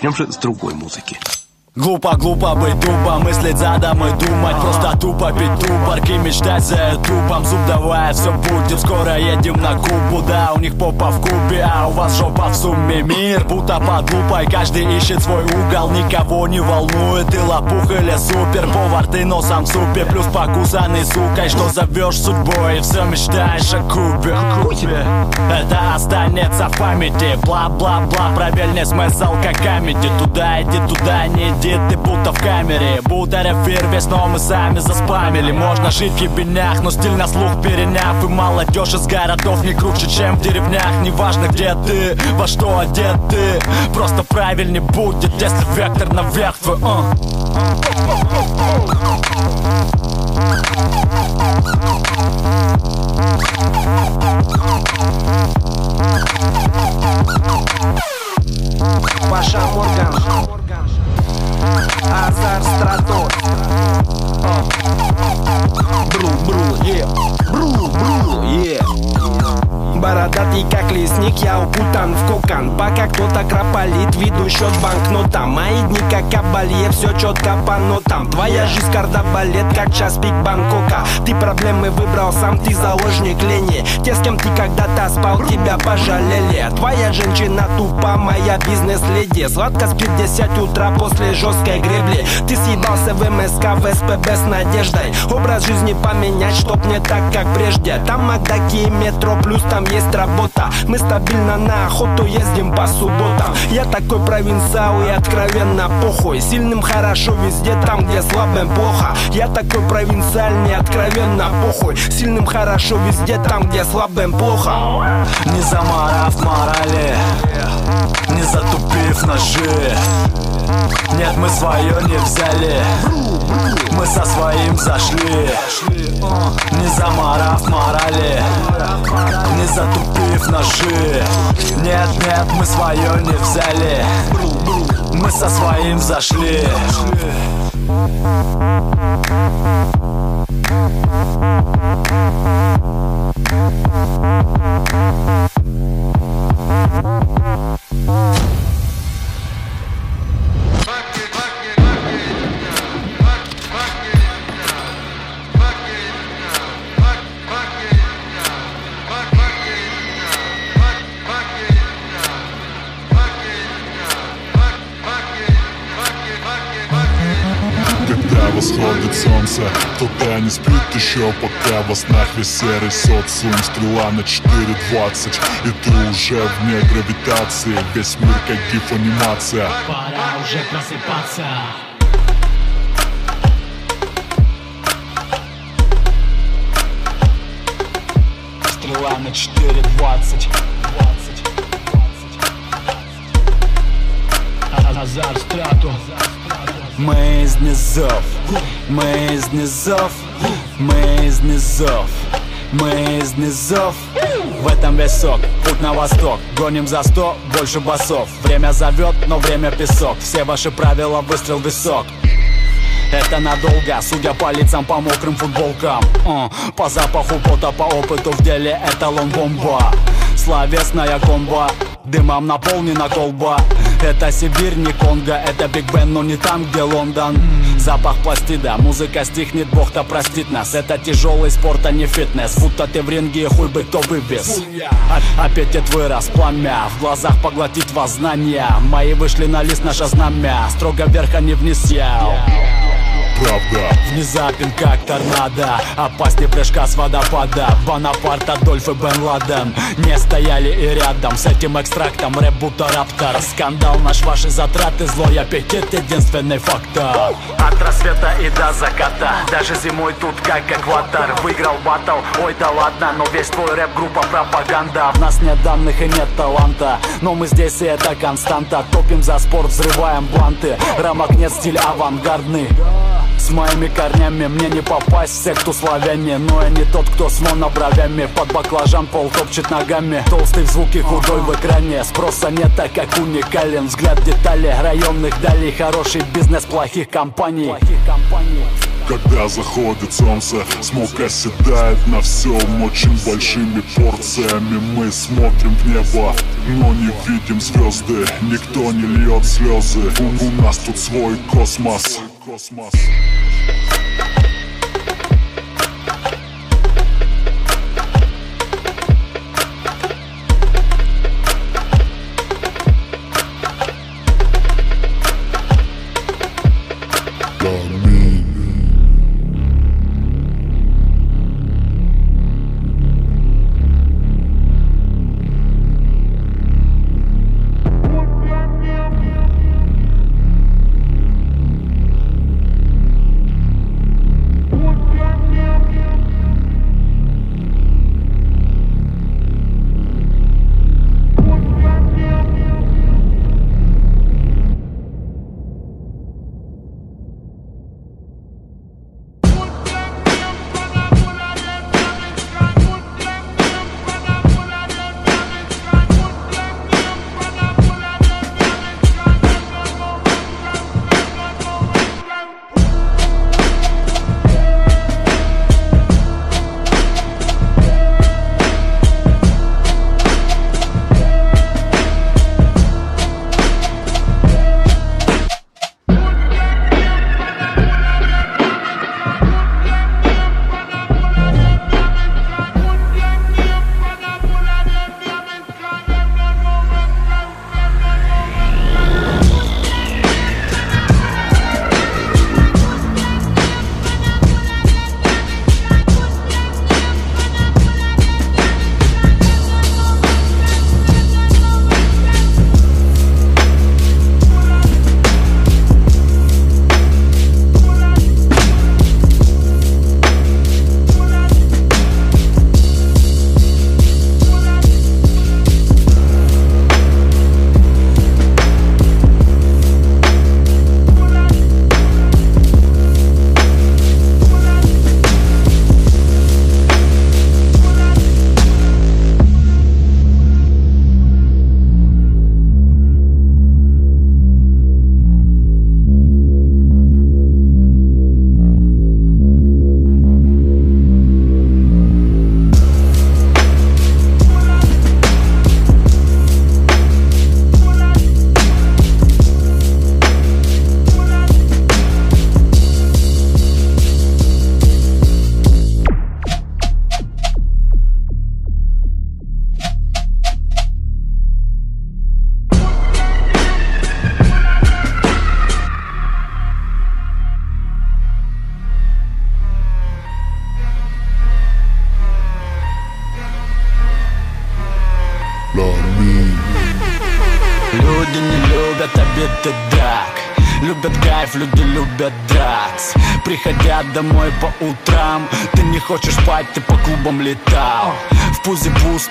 Начнем же с другой музыки. Глупо, глупо быть дубом, мыслить задом и думать Просто тупо пить тупорки, мечтать за ютубом Зуб давай, все будем, скоро едем на Кубу. Да, у них попа в кубе, а у вас жопа в сумме. Мир будто под лупой, каждый ищет свой угол. Никого не волнует, ты лопух или супер. Повар, ты носом в супе, плюс покусанный сукой. Что зовешь судьбой, и все мечтаешь о кубе. Это останется в памяти, бла-бла-бла Правильный смысл, как камеди Туда иди, туда не иди ты будто в камере. Будто эфир весь, но мы сами заспамили. Можно жить в ебенях, но стиль на слух переняв. И молодежь из городов не круче, чем в деревнях. Неважно где ты, во что одет ты. Просто правильнее будет, если вектор наверх твой uh. Паша Морган Азар Стратос Бру, бру, е. Бру, бру, е. Бородатый как лесник Я укутан в кокон. Пока кто-то крополит Веду счет банкнотам Мои дни как кабалье Все четко по Твоя жизнь кардобалет Как час пик Бангкока. Ты проблемы выбрал сам Ты заложник лени. Те, с кем ты когда-то спал Тебя пожалели. Твоя женщина тупа Моя бизнес-леди. Сладко спит 10 утра После жесткой гребли. Ты съебался в МСК В СПБ с надеждой. Образ жизни поменять Чтоб не так, как прежде. Там Макдаки и метро Плюс там есть работа. Мы стабильно на охоту ездим по субботам. Я такой провинциал и откровенно похуй. Сильным хорошо везде там, где слабым плохо. Я такой провинциальный, откровенно похуй. Сильным хорошо везде там, где слабым плохо. Не заморав морали Не затупив ножи. Нет, мы свое не взяли. Мы со своим зашли. Не заморав морали Не затупив ножи. Нет, нет, мы свое не взяли. Мы со своим зашли Thank you. Еще Пока во снах весь серый социум Стрела на 4.20 И ты уже вне гравитации Весь мир как гиф-анимация Пора уже просыпаться. Стрела на 4.20 Азар страту. Мы из низов. Мы из низов Мы из низов Мы из низов В этом весь сок, путь на восток. Гоним за сто, больше басов. Время зовет, но время песок. Все ваши правила, выстрел в висок это надолго, судя по лицам, по мокрым футболкам. Э, По запаху пота, по опыту в деле эталон бомба. Словесная комба, дымом наполнена колба Это Сибирь, не Конго, это Биг Бен, но не там, где Лондон. Запах пластида, музыка стихнет, бог-то простит нас. Это тяжелый спорт, а не фитнес. Будто ты в ринге, хуй бы кто вывез. Аппетит вырос, пламя. В глазах поглотить вас знания. Мои вышли на лист, наше знамя. Строго вверх, а не вниз я Правда. Внезапен как торнадо. Опаснее прыжка с водопада. Бонапарт, Адольф и Бен Ладен Не стояли и рядом с этим экстрактом. Рэп будто раптор Скандал наш, ваши затраты Злой аппетит, единственный фактор. От рассвета и до заката. Даже зимой тут как экватор. Выиграл батл, ой да ладно Но весь твой рэп группа пропаганда. В нас нет данных и нет таланта. Но мы здесь и это константа. Топим за спорт, взрываем бланты Рамок нет, стиль авангардный с моими корнями мне не попасть. В секту славяне Но я не тот, кто с монобровями Под баклажан пол топчет ногами. Толстый в звуке, худой в экране. Спроса нет, так как уникален Взгляд в детали районных далей Хороший бизнес плохих компаний. Когда заходит солнце, смог оседает на всем. Очень большими порциями мы смотрим в небо. Но не видим звезды, никто не льет слезы. У, у нас тут свой космос Kosmos.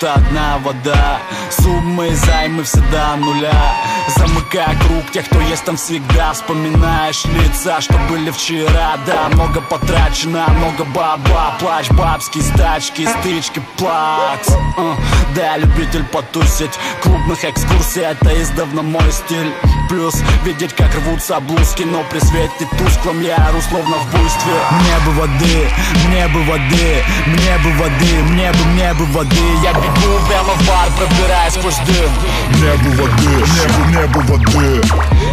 Одна вода Суммы и займы всегда нуля Замыкая круг тех, кто есть там всегда. Вспоминаешь лица, что были вчера. Да, много потрачено, много баба. Плач, бабские стачки, стычки, плакс. Uh, Да, любитель потусить. Клубных экскурсий, это издавна мой стиль. Плюс видеть, как рвутся блузки Но при свете тусклом я ору словно в буйстве. Мне бы воды, мне бы воды Мне бы воды, мне бы, мне бы воды. Я бегу прямо в бар, пробираясь сквозь дым. Мне бы воды, мне бы, мне бы воды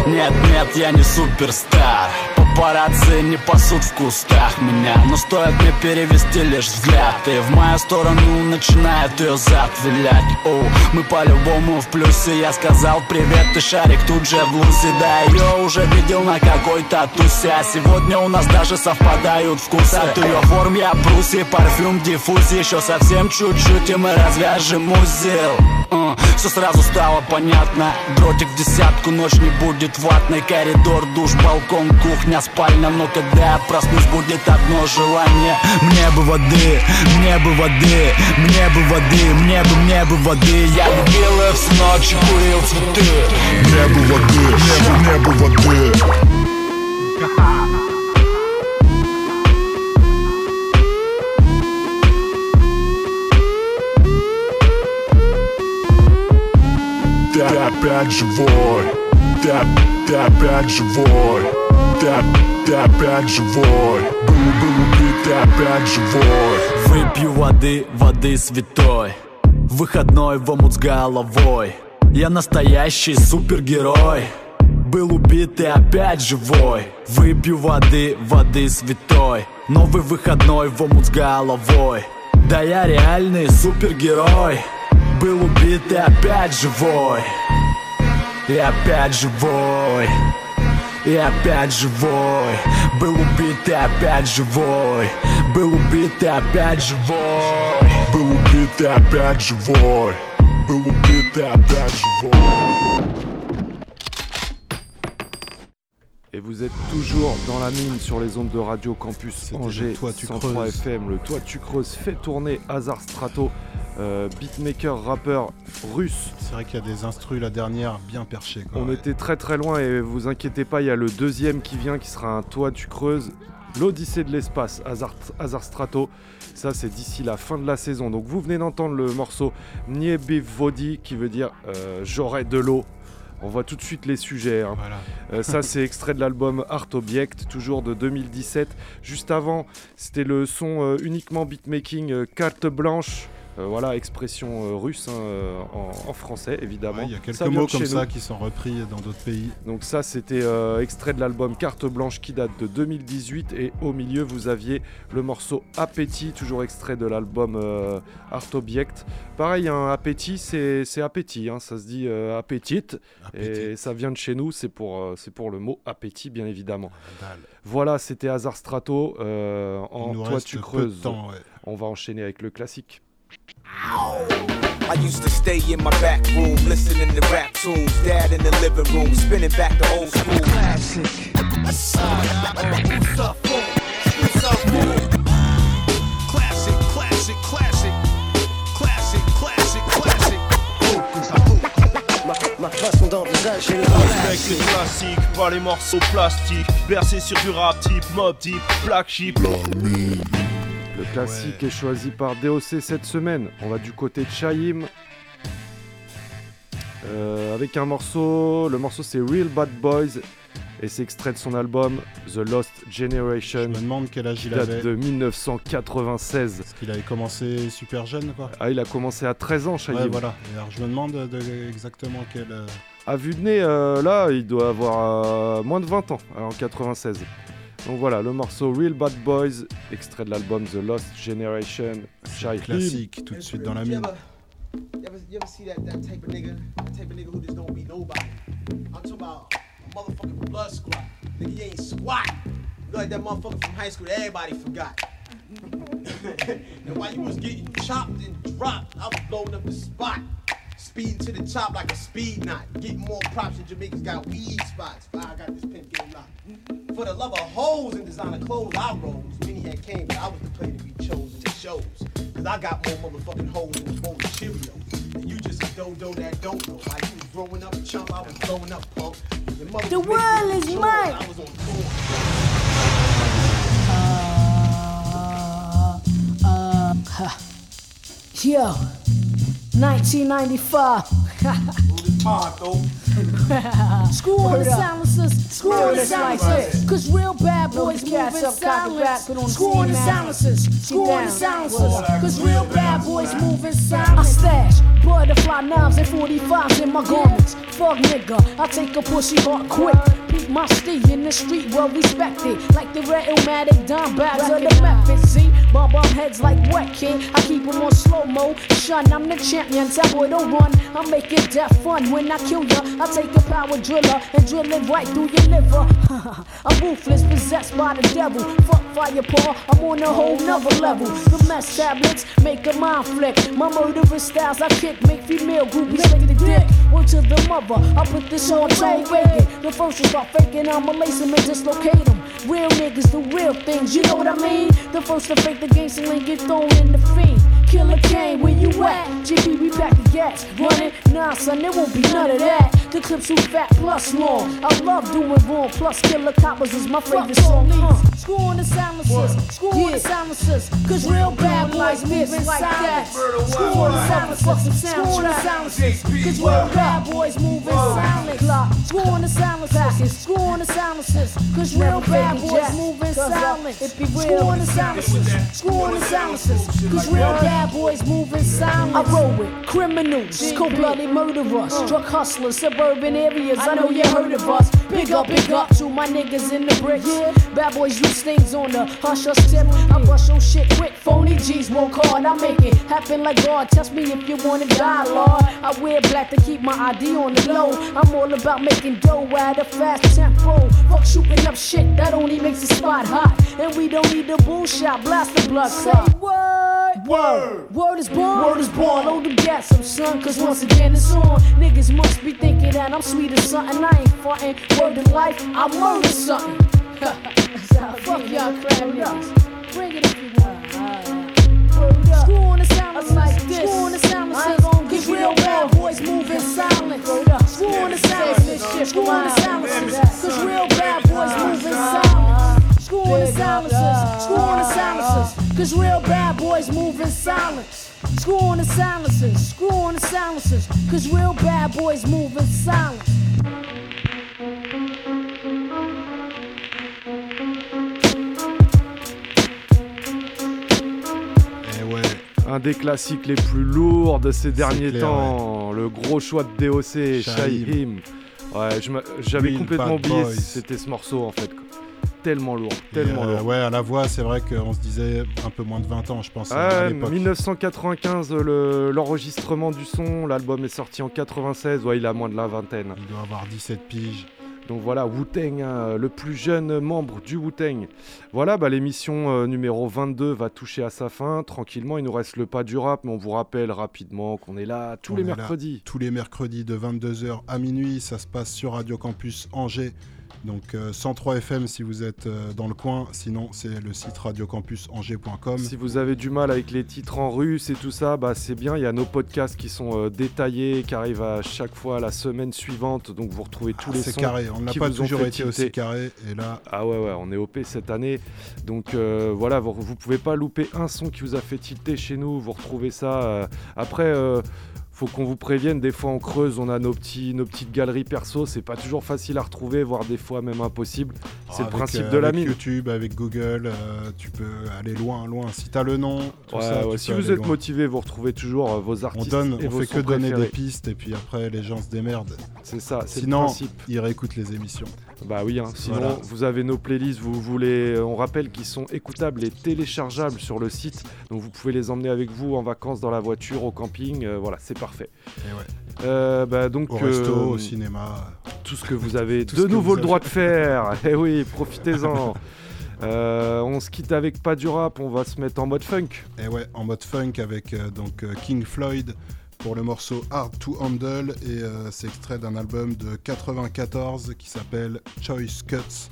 Нет, нет, я не суперстар. Папарацци не пасут в кустах меня. Но стоит мне перевести лишь взгляд И в мою сторону начинает ее зад вилять О, мы по-любому в плюсе. Я сказал привет, ты шарик тут же в лузе. Да, ее уже видел на какой-то тусе. А сегодня у нас даже совпадают вкусы. От ее форм я бруси, парфюм, диффузий Еще совсем чуть-чуть и мы развяжем узел Все сразу стало понятно. Дротик в десятку, ночь не будет ватной. Коридор, душ, балкон, кухня, спальня. Но когда я проснусь, будет одно желание. Мне бы воды, мне бы воды Мне бы воды, мне бы, мне бы воды. Я любил их всю ночь и курил цветы. Мне бы воды, мне бы, мне бы воды опять живой, ты, ты опять живой, ты, ты опять живой, был, был убит, ты опять живой. Выпью воды, воды святой. Выходной в омут с головой. Я настоящий супергерой. Был убит и опять живой. Выпью воды, воды святой. Новый выходной в омут с головой. Да я реальный супергерой. Был убит и опять живой И опять живой и опять живой Был убит и опять живой Был убит и опять живой Был убит и опять живой Был убит и опять живой Et vous êtes toujours dans la mine sur les ondes de Radio Campus Angers le Toit Tu 103 Creuses. FM. Le toit tu creuses fait tourner Hazard Strato, euh, beatmaker, rappeur russe. C'est vrai qu'il y a des instrus, la dernière, bien perchée. Quoi, On ouais. était très très loin et vous inquiétez pas, il y a le deuxième qui vient qui sera un toit tu creuses. L'Odyssée de l'espace, Hazard, Hazard Strato. Ça, c'est d'ici la fin de la saison. Donc, vous venez d'entendre le morceau Niebe Vodi qui veut dire euh, J'aurai de l'eau. On voit tout de suite les sujets. hein. Euh, ça, c'est extrait de l'album Art Object, toujours de 2017. Juste avant, c'était le son euh, uniquement beatmaking carte blanche. Euh, voilà, expression euh, russe hein, euh, en, en français, évidemment. Ouais, Il y a quelques Ça mots comme ça nous. qui sont repris dans d'autres pays. Donc ça c'était extrait de l'album Carte Blanche qui date de 2018 et au milieu vous aviez le morceau Appétit, toujours extrait de l'album Art Object. Pareil, un appétit c'est appétit, hein, ça se dit appétit et ça vient de chez nous, c'est pour, c'est pour le mot appétit bien évidemment. Voilà, c'était Hazard Strato en Toi tu creuses. temps, ouais. On va enchaîner avec le classique. I used to stay in my back room, listening to rap tunes. Dad in the living room, spinning back the old school. Classic. Classic, classic, classic. Classic, classic, classic. Ma façon d'envisager le Respecte les classiques, pas les morceaux plastiques. Bercé sur du rap type, mob type, black sheep. Classique est choisi par DOC cette semaine. On va du côté de Chaim. Euh, avec un morceau, le morceau c'est Real Bad Boys et c'est extrait de son album The Lost Generation. Je me demande quel âge il date avait. de 1996. Parce qu'il avait commencé super jeune, quoi. Ah, il a commencé à 13 ans, Chaim. Ouais, voilà. Et alors je me demande de- exactement quel. euh, À vue de nez, euh, là, il doit avoir euh, moins de 20 ans, en 96. Donc voilà, le morceau Real Bad Boys, extrait de l'album The Lost Generation. Chaim. classique, tout de suite dans la mine. You ever, you ever see that, that type of nigga? That type of nigga who just don't be nobody. I'm talking about a motherfucking blood squad. Nigga, you ain't squat. You like that motherfucker from high school that everybody forgot. <laughs> and while you was getting chopped and dropped, I was blowing up the spot. Speeding to the top like a speed knot. Getting more props than Jamaicans got weed spots. But I got this pimp game locked. For the love of hoes and designer clothes, I rose. Many had came, but I was the player to be chosen to shows. Cause I got more motherfucking hoes than a bowl of. And you just a dodo that don't know. Like you was growing up chump, I was growing up punk. The world is chores, mine. I was on tour. Uh, huh. Yo, 1995. <laughs> Screw all the silencers, screw all the silencers, cause real bad boys move moving silent. Screw all the silencers, screw all the silencers, cause real bad boys moving silent. I stash butterfly knives and 45s in my garments. Fuck nigga, I take a pussy heart quick. Beat my steed in the street, well respected. Like the red Illmatic Don bags of the method. See, bomb bomb heads like wet kid. I keep them on slow mo. Shun, I'm the champion. Tell boy don't run. I make it death fun when I kill ya. I take a power driller and drill it right through your liver. <laughs> I'm ruthless, possessed by the devil. Fuck fire paw, I'm on a whole nother level. The mess tablets make a mind flick. My murderous styles I kick make female groupies lick the dick. Word to the mother, I put this on Joe Reagan. The first one start faking, I'ma lace them and dislocate them. Real niggas do real things, you know what I mean? The first to fake the gangster link get thrown in the fiend. Killer Kane, where you at? GP, we back gas. Running? Nah, son, there won't be none of that. The clips too fat plus long. I love doing wrong, plus Killer Coppers is my favorite song. Uh, screw on the silencers, screw on the silencers. Cause real bad boys moving like that. Screw on the silencers, screw on the silencers. Cause real bad boys moving silent. Screw on the silencers, screw on the silencers. Cause real bad boys moving silent. Screw on the silencers, screw on the silencers. Cause real bad boys moving silent. I roll with criminals, cold-blooded murderers, uh. drug hustlers, suburban areas. I know you heard of us. Big up, big up to my niggas in the bricks. Bad boys use things on the hush us tip. I mm. bust your shit quick, phony G's won't call. I make it happen like God. Test me if you wanna die, Lord. I wear black to keep my ID on the low. I'm all about making dough at a fast tempo. Fuck shooting up shit that only makes the spot hot. And we don't need the bullshot, blast the blood clot. Word, word, word is born, word is born. Load the gas up, son, cause once again it's on. Niggas must be thinking that I'm sweet as something. I ain't frontin'. Word to life, I murder something. <laughs> Fuck y'all crab niggas. Bring it if you want. Screw on the silence like this. Screw on the silence. Cause real bad boys moving silent. Screw on the silence. Screw on the silence. Cause real bad boys moving silent. Screw on the silencers. Screw on the silencers. Cause real bad boys moving silence. Screw on the silencers. Screw on the silencers. Cause real bad boys moving silent. Un des classiques les plus lourds de ces derniers clair, temps. Le gros choix de DOC, Shaheem. Shaheem. Ouais, j'avais complètement oublié c'était ce morceau en fait. quoi. Tellement lourd, tellement euh, lourd. ouais, à la voix, c'est vrai qu'on se disait un peu moins de 20 ans, je pense, à Ah, l'époque. 1995, le- l'enregistrement du son, l'album est sorti en 96, ouais, il a moins de la vingtaine. Il doit avoir 17 piges. Donc voilà, Wu-Tang, hein, le plus jeune membre du Wu-Tang. Voilà, bah, l'émission euh, numéro 22 va toucher à sa fin. Tranquillement, il nous reste le pas du rap, mais on vous rappelle rapidement qu'on est là tous On les là mercredis. tous les mercredis de 22h à minuit. Ça se passe sur Radio Campus Angers. Donc euh, 103 FM si vous êtes euh, dans le coin. Sinon, c'est le site radiocampusangers.com. Si vous avez du mal avec les titres en russe et tout ça, bah c'est bien, il y a nos podcasts qui sont euh, détaillés, qui arrivent à chaque fois la semaine suivante, donc vous retrouvez tous les Ah, c'est sons carré, on n'a pas toujours été aussi carré, et là- Ah ouais ouais, on est OP cette année, donc euh, voilà, vous, vous pouvez pas louper un son qui vous a fait tilter chez nous, vous retrouvez ça. euh, Après, euh, faut qu'on vous prévienne, des fois on creuse, on a nos, petits, nos petites galeries perso, c'est pas toujours facile à retrouver, voire des fois même impossible. C'est le principe euh, de la avec mine. YouTube, avec Google, euh, tu peux aller loin, loin. Si t'as le nom, tout Ouais, ça, ouais, tu si vous êtes loin. motivé, vous retrouvez toujours euh, vos On artistes donne, et on vos fait que donner des pistes et puis après les gens se démerdent. C'est ça, c'est le Sinon, principe. ils réécoutent les émissions. Bah oui, hein, sinon Voilà. vous avez nos playlists, vous voulez, on rappelle qu'ils sont écoutables et téléchargeables sur le site, donc vous pouvez les emmener avec vous en vacances dans la voiture, au camping, euh, voilà, c'est parfait. Et ouais. Euh, bah, donc, Au resto, euh, au cinéma. Tout ce que vous avez de nouveau le droit de faire. <laughs> Eh oui, profitez-en. Euh, on se quitte avec pas du rap, on va se mettre en mode funk. Et ouais, en mode funk avec euh, donc euh, King Floyd pour le morceau Hard to Handle et euh, c'est extrait d'un album de 94 qui s'appelle Choice Cuts.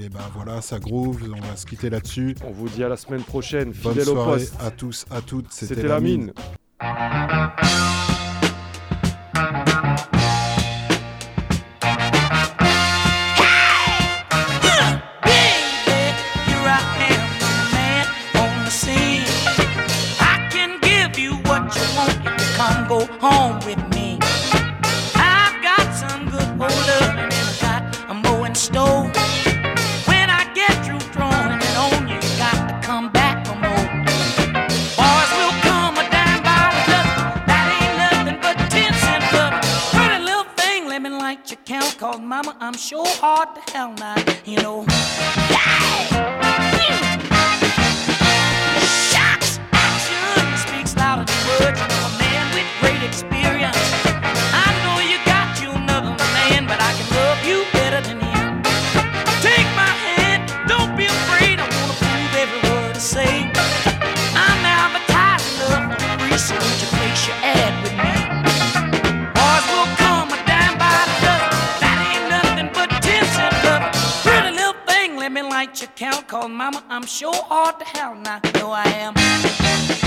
Et bah voilà, ça groove, on va se quitter là-dessus. On vous dit à la semaine prochaine, Bonne fidèle au soirée poste. à tous, à toutes. C'était la mine. Cause mama, I'm sure hard to hell now, you know. Shots, action speaks louder than words. You know, a man with great experience. I know you got you another man, but I can love you better than him. Take my hand, don't be afraid. I wanna prove every word I say. I'm advertising love for free, so would you place your ad with me? much account. Call mama, I'm sure hard to hell, Now, I know I am.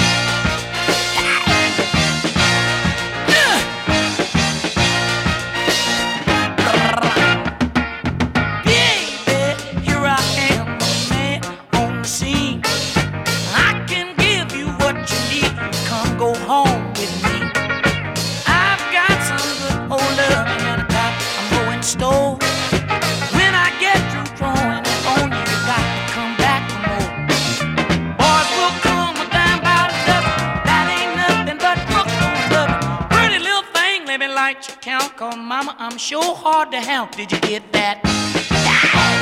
Cause mama, I'm sure hard to help. Did you get that?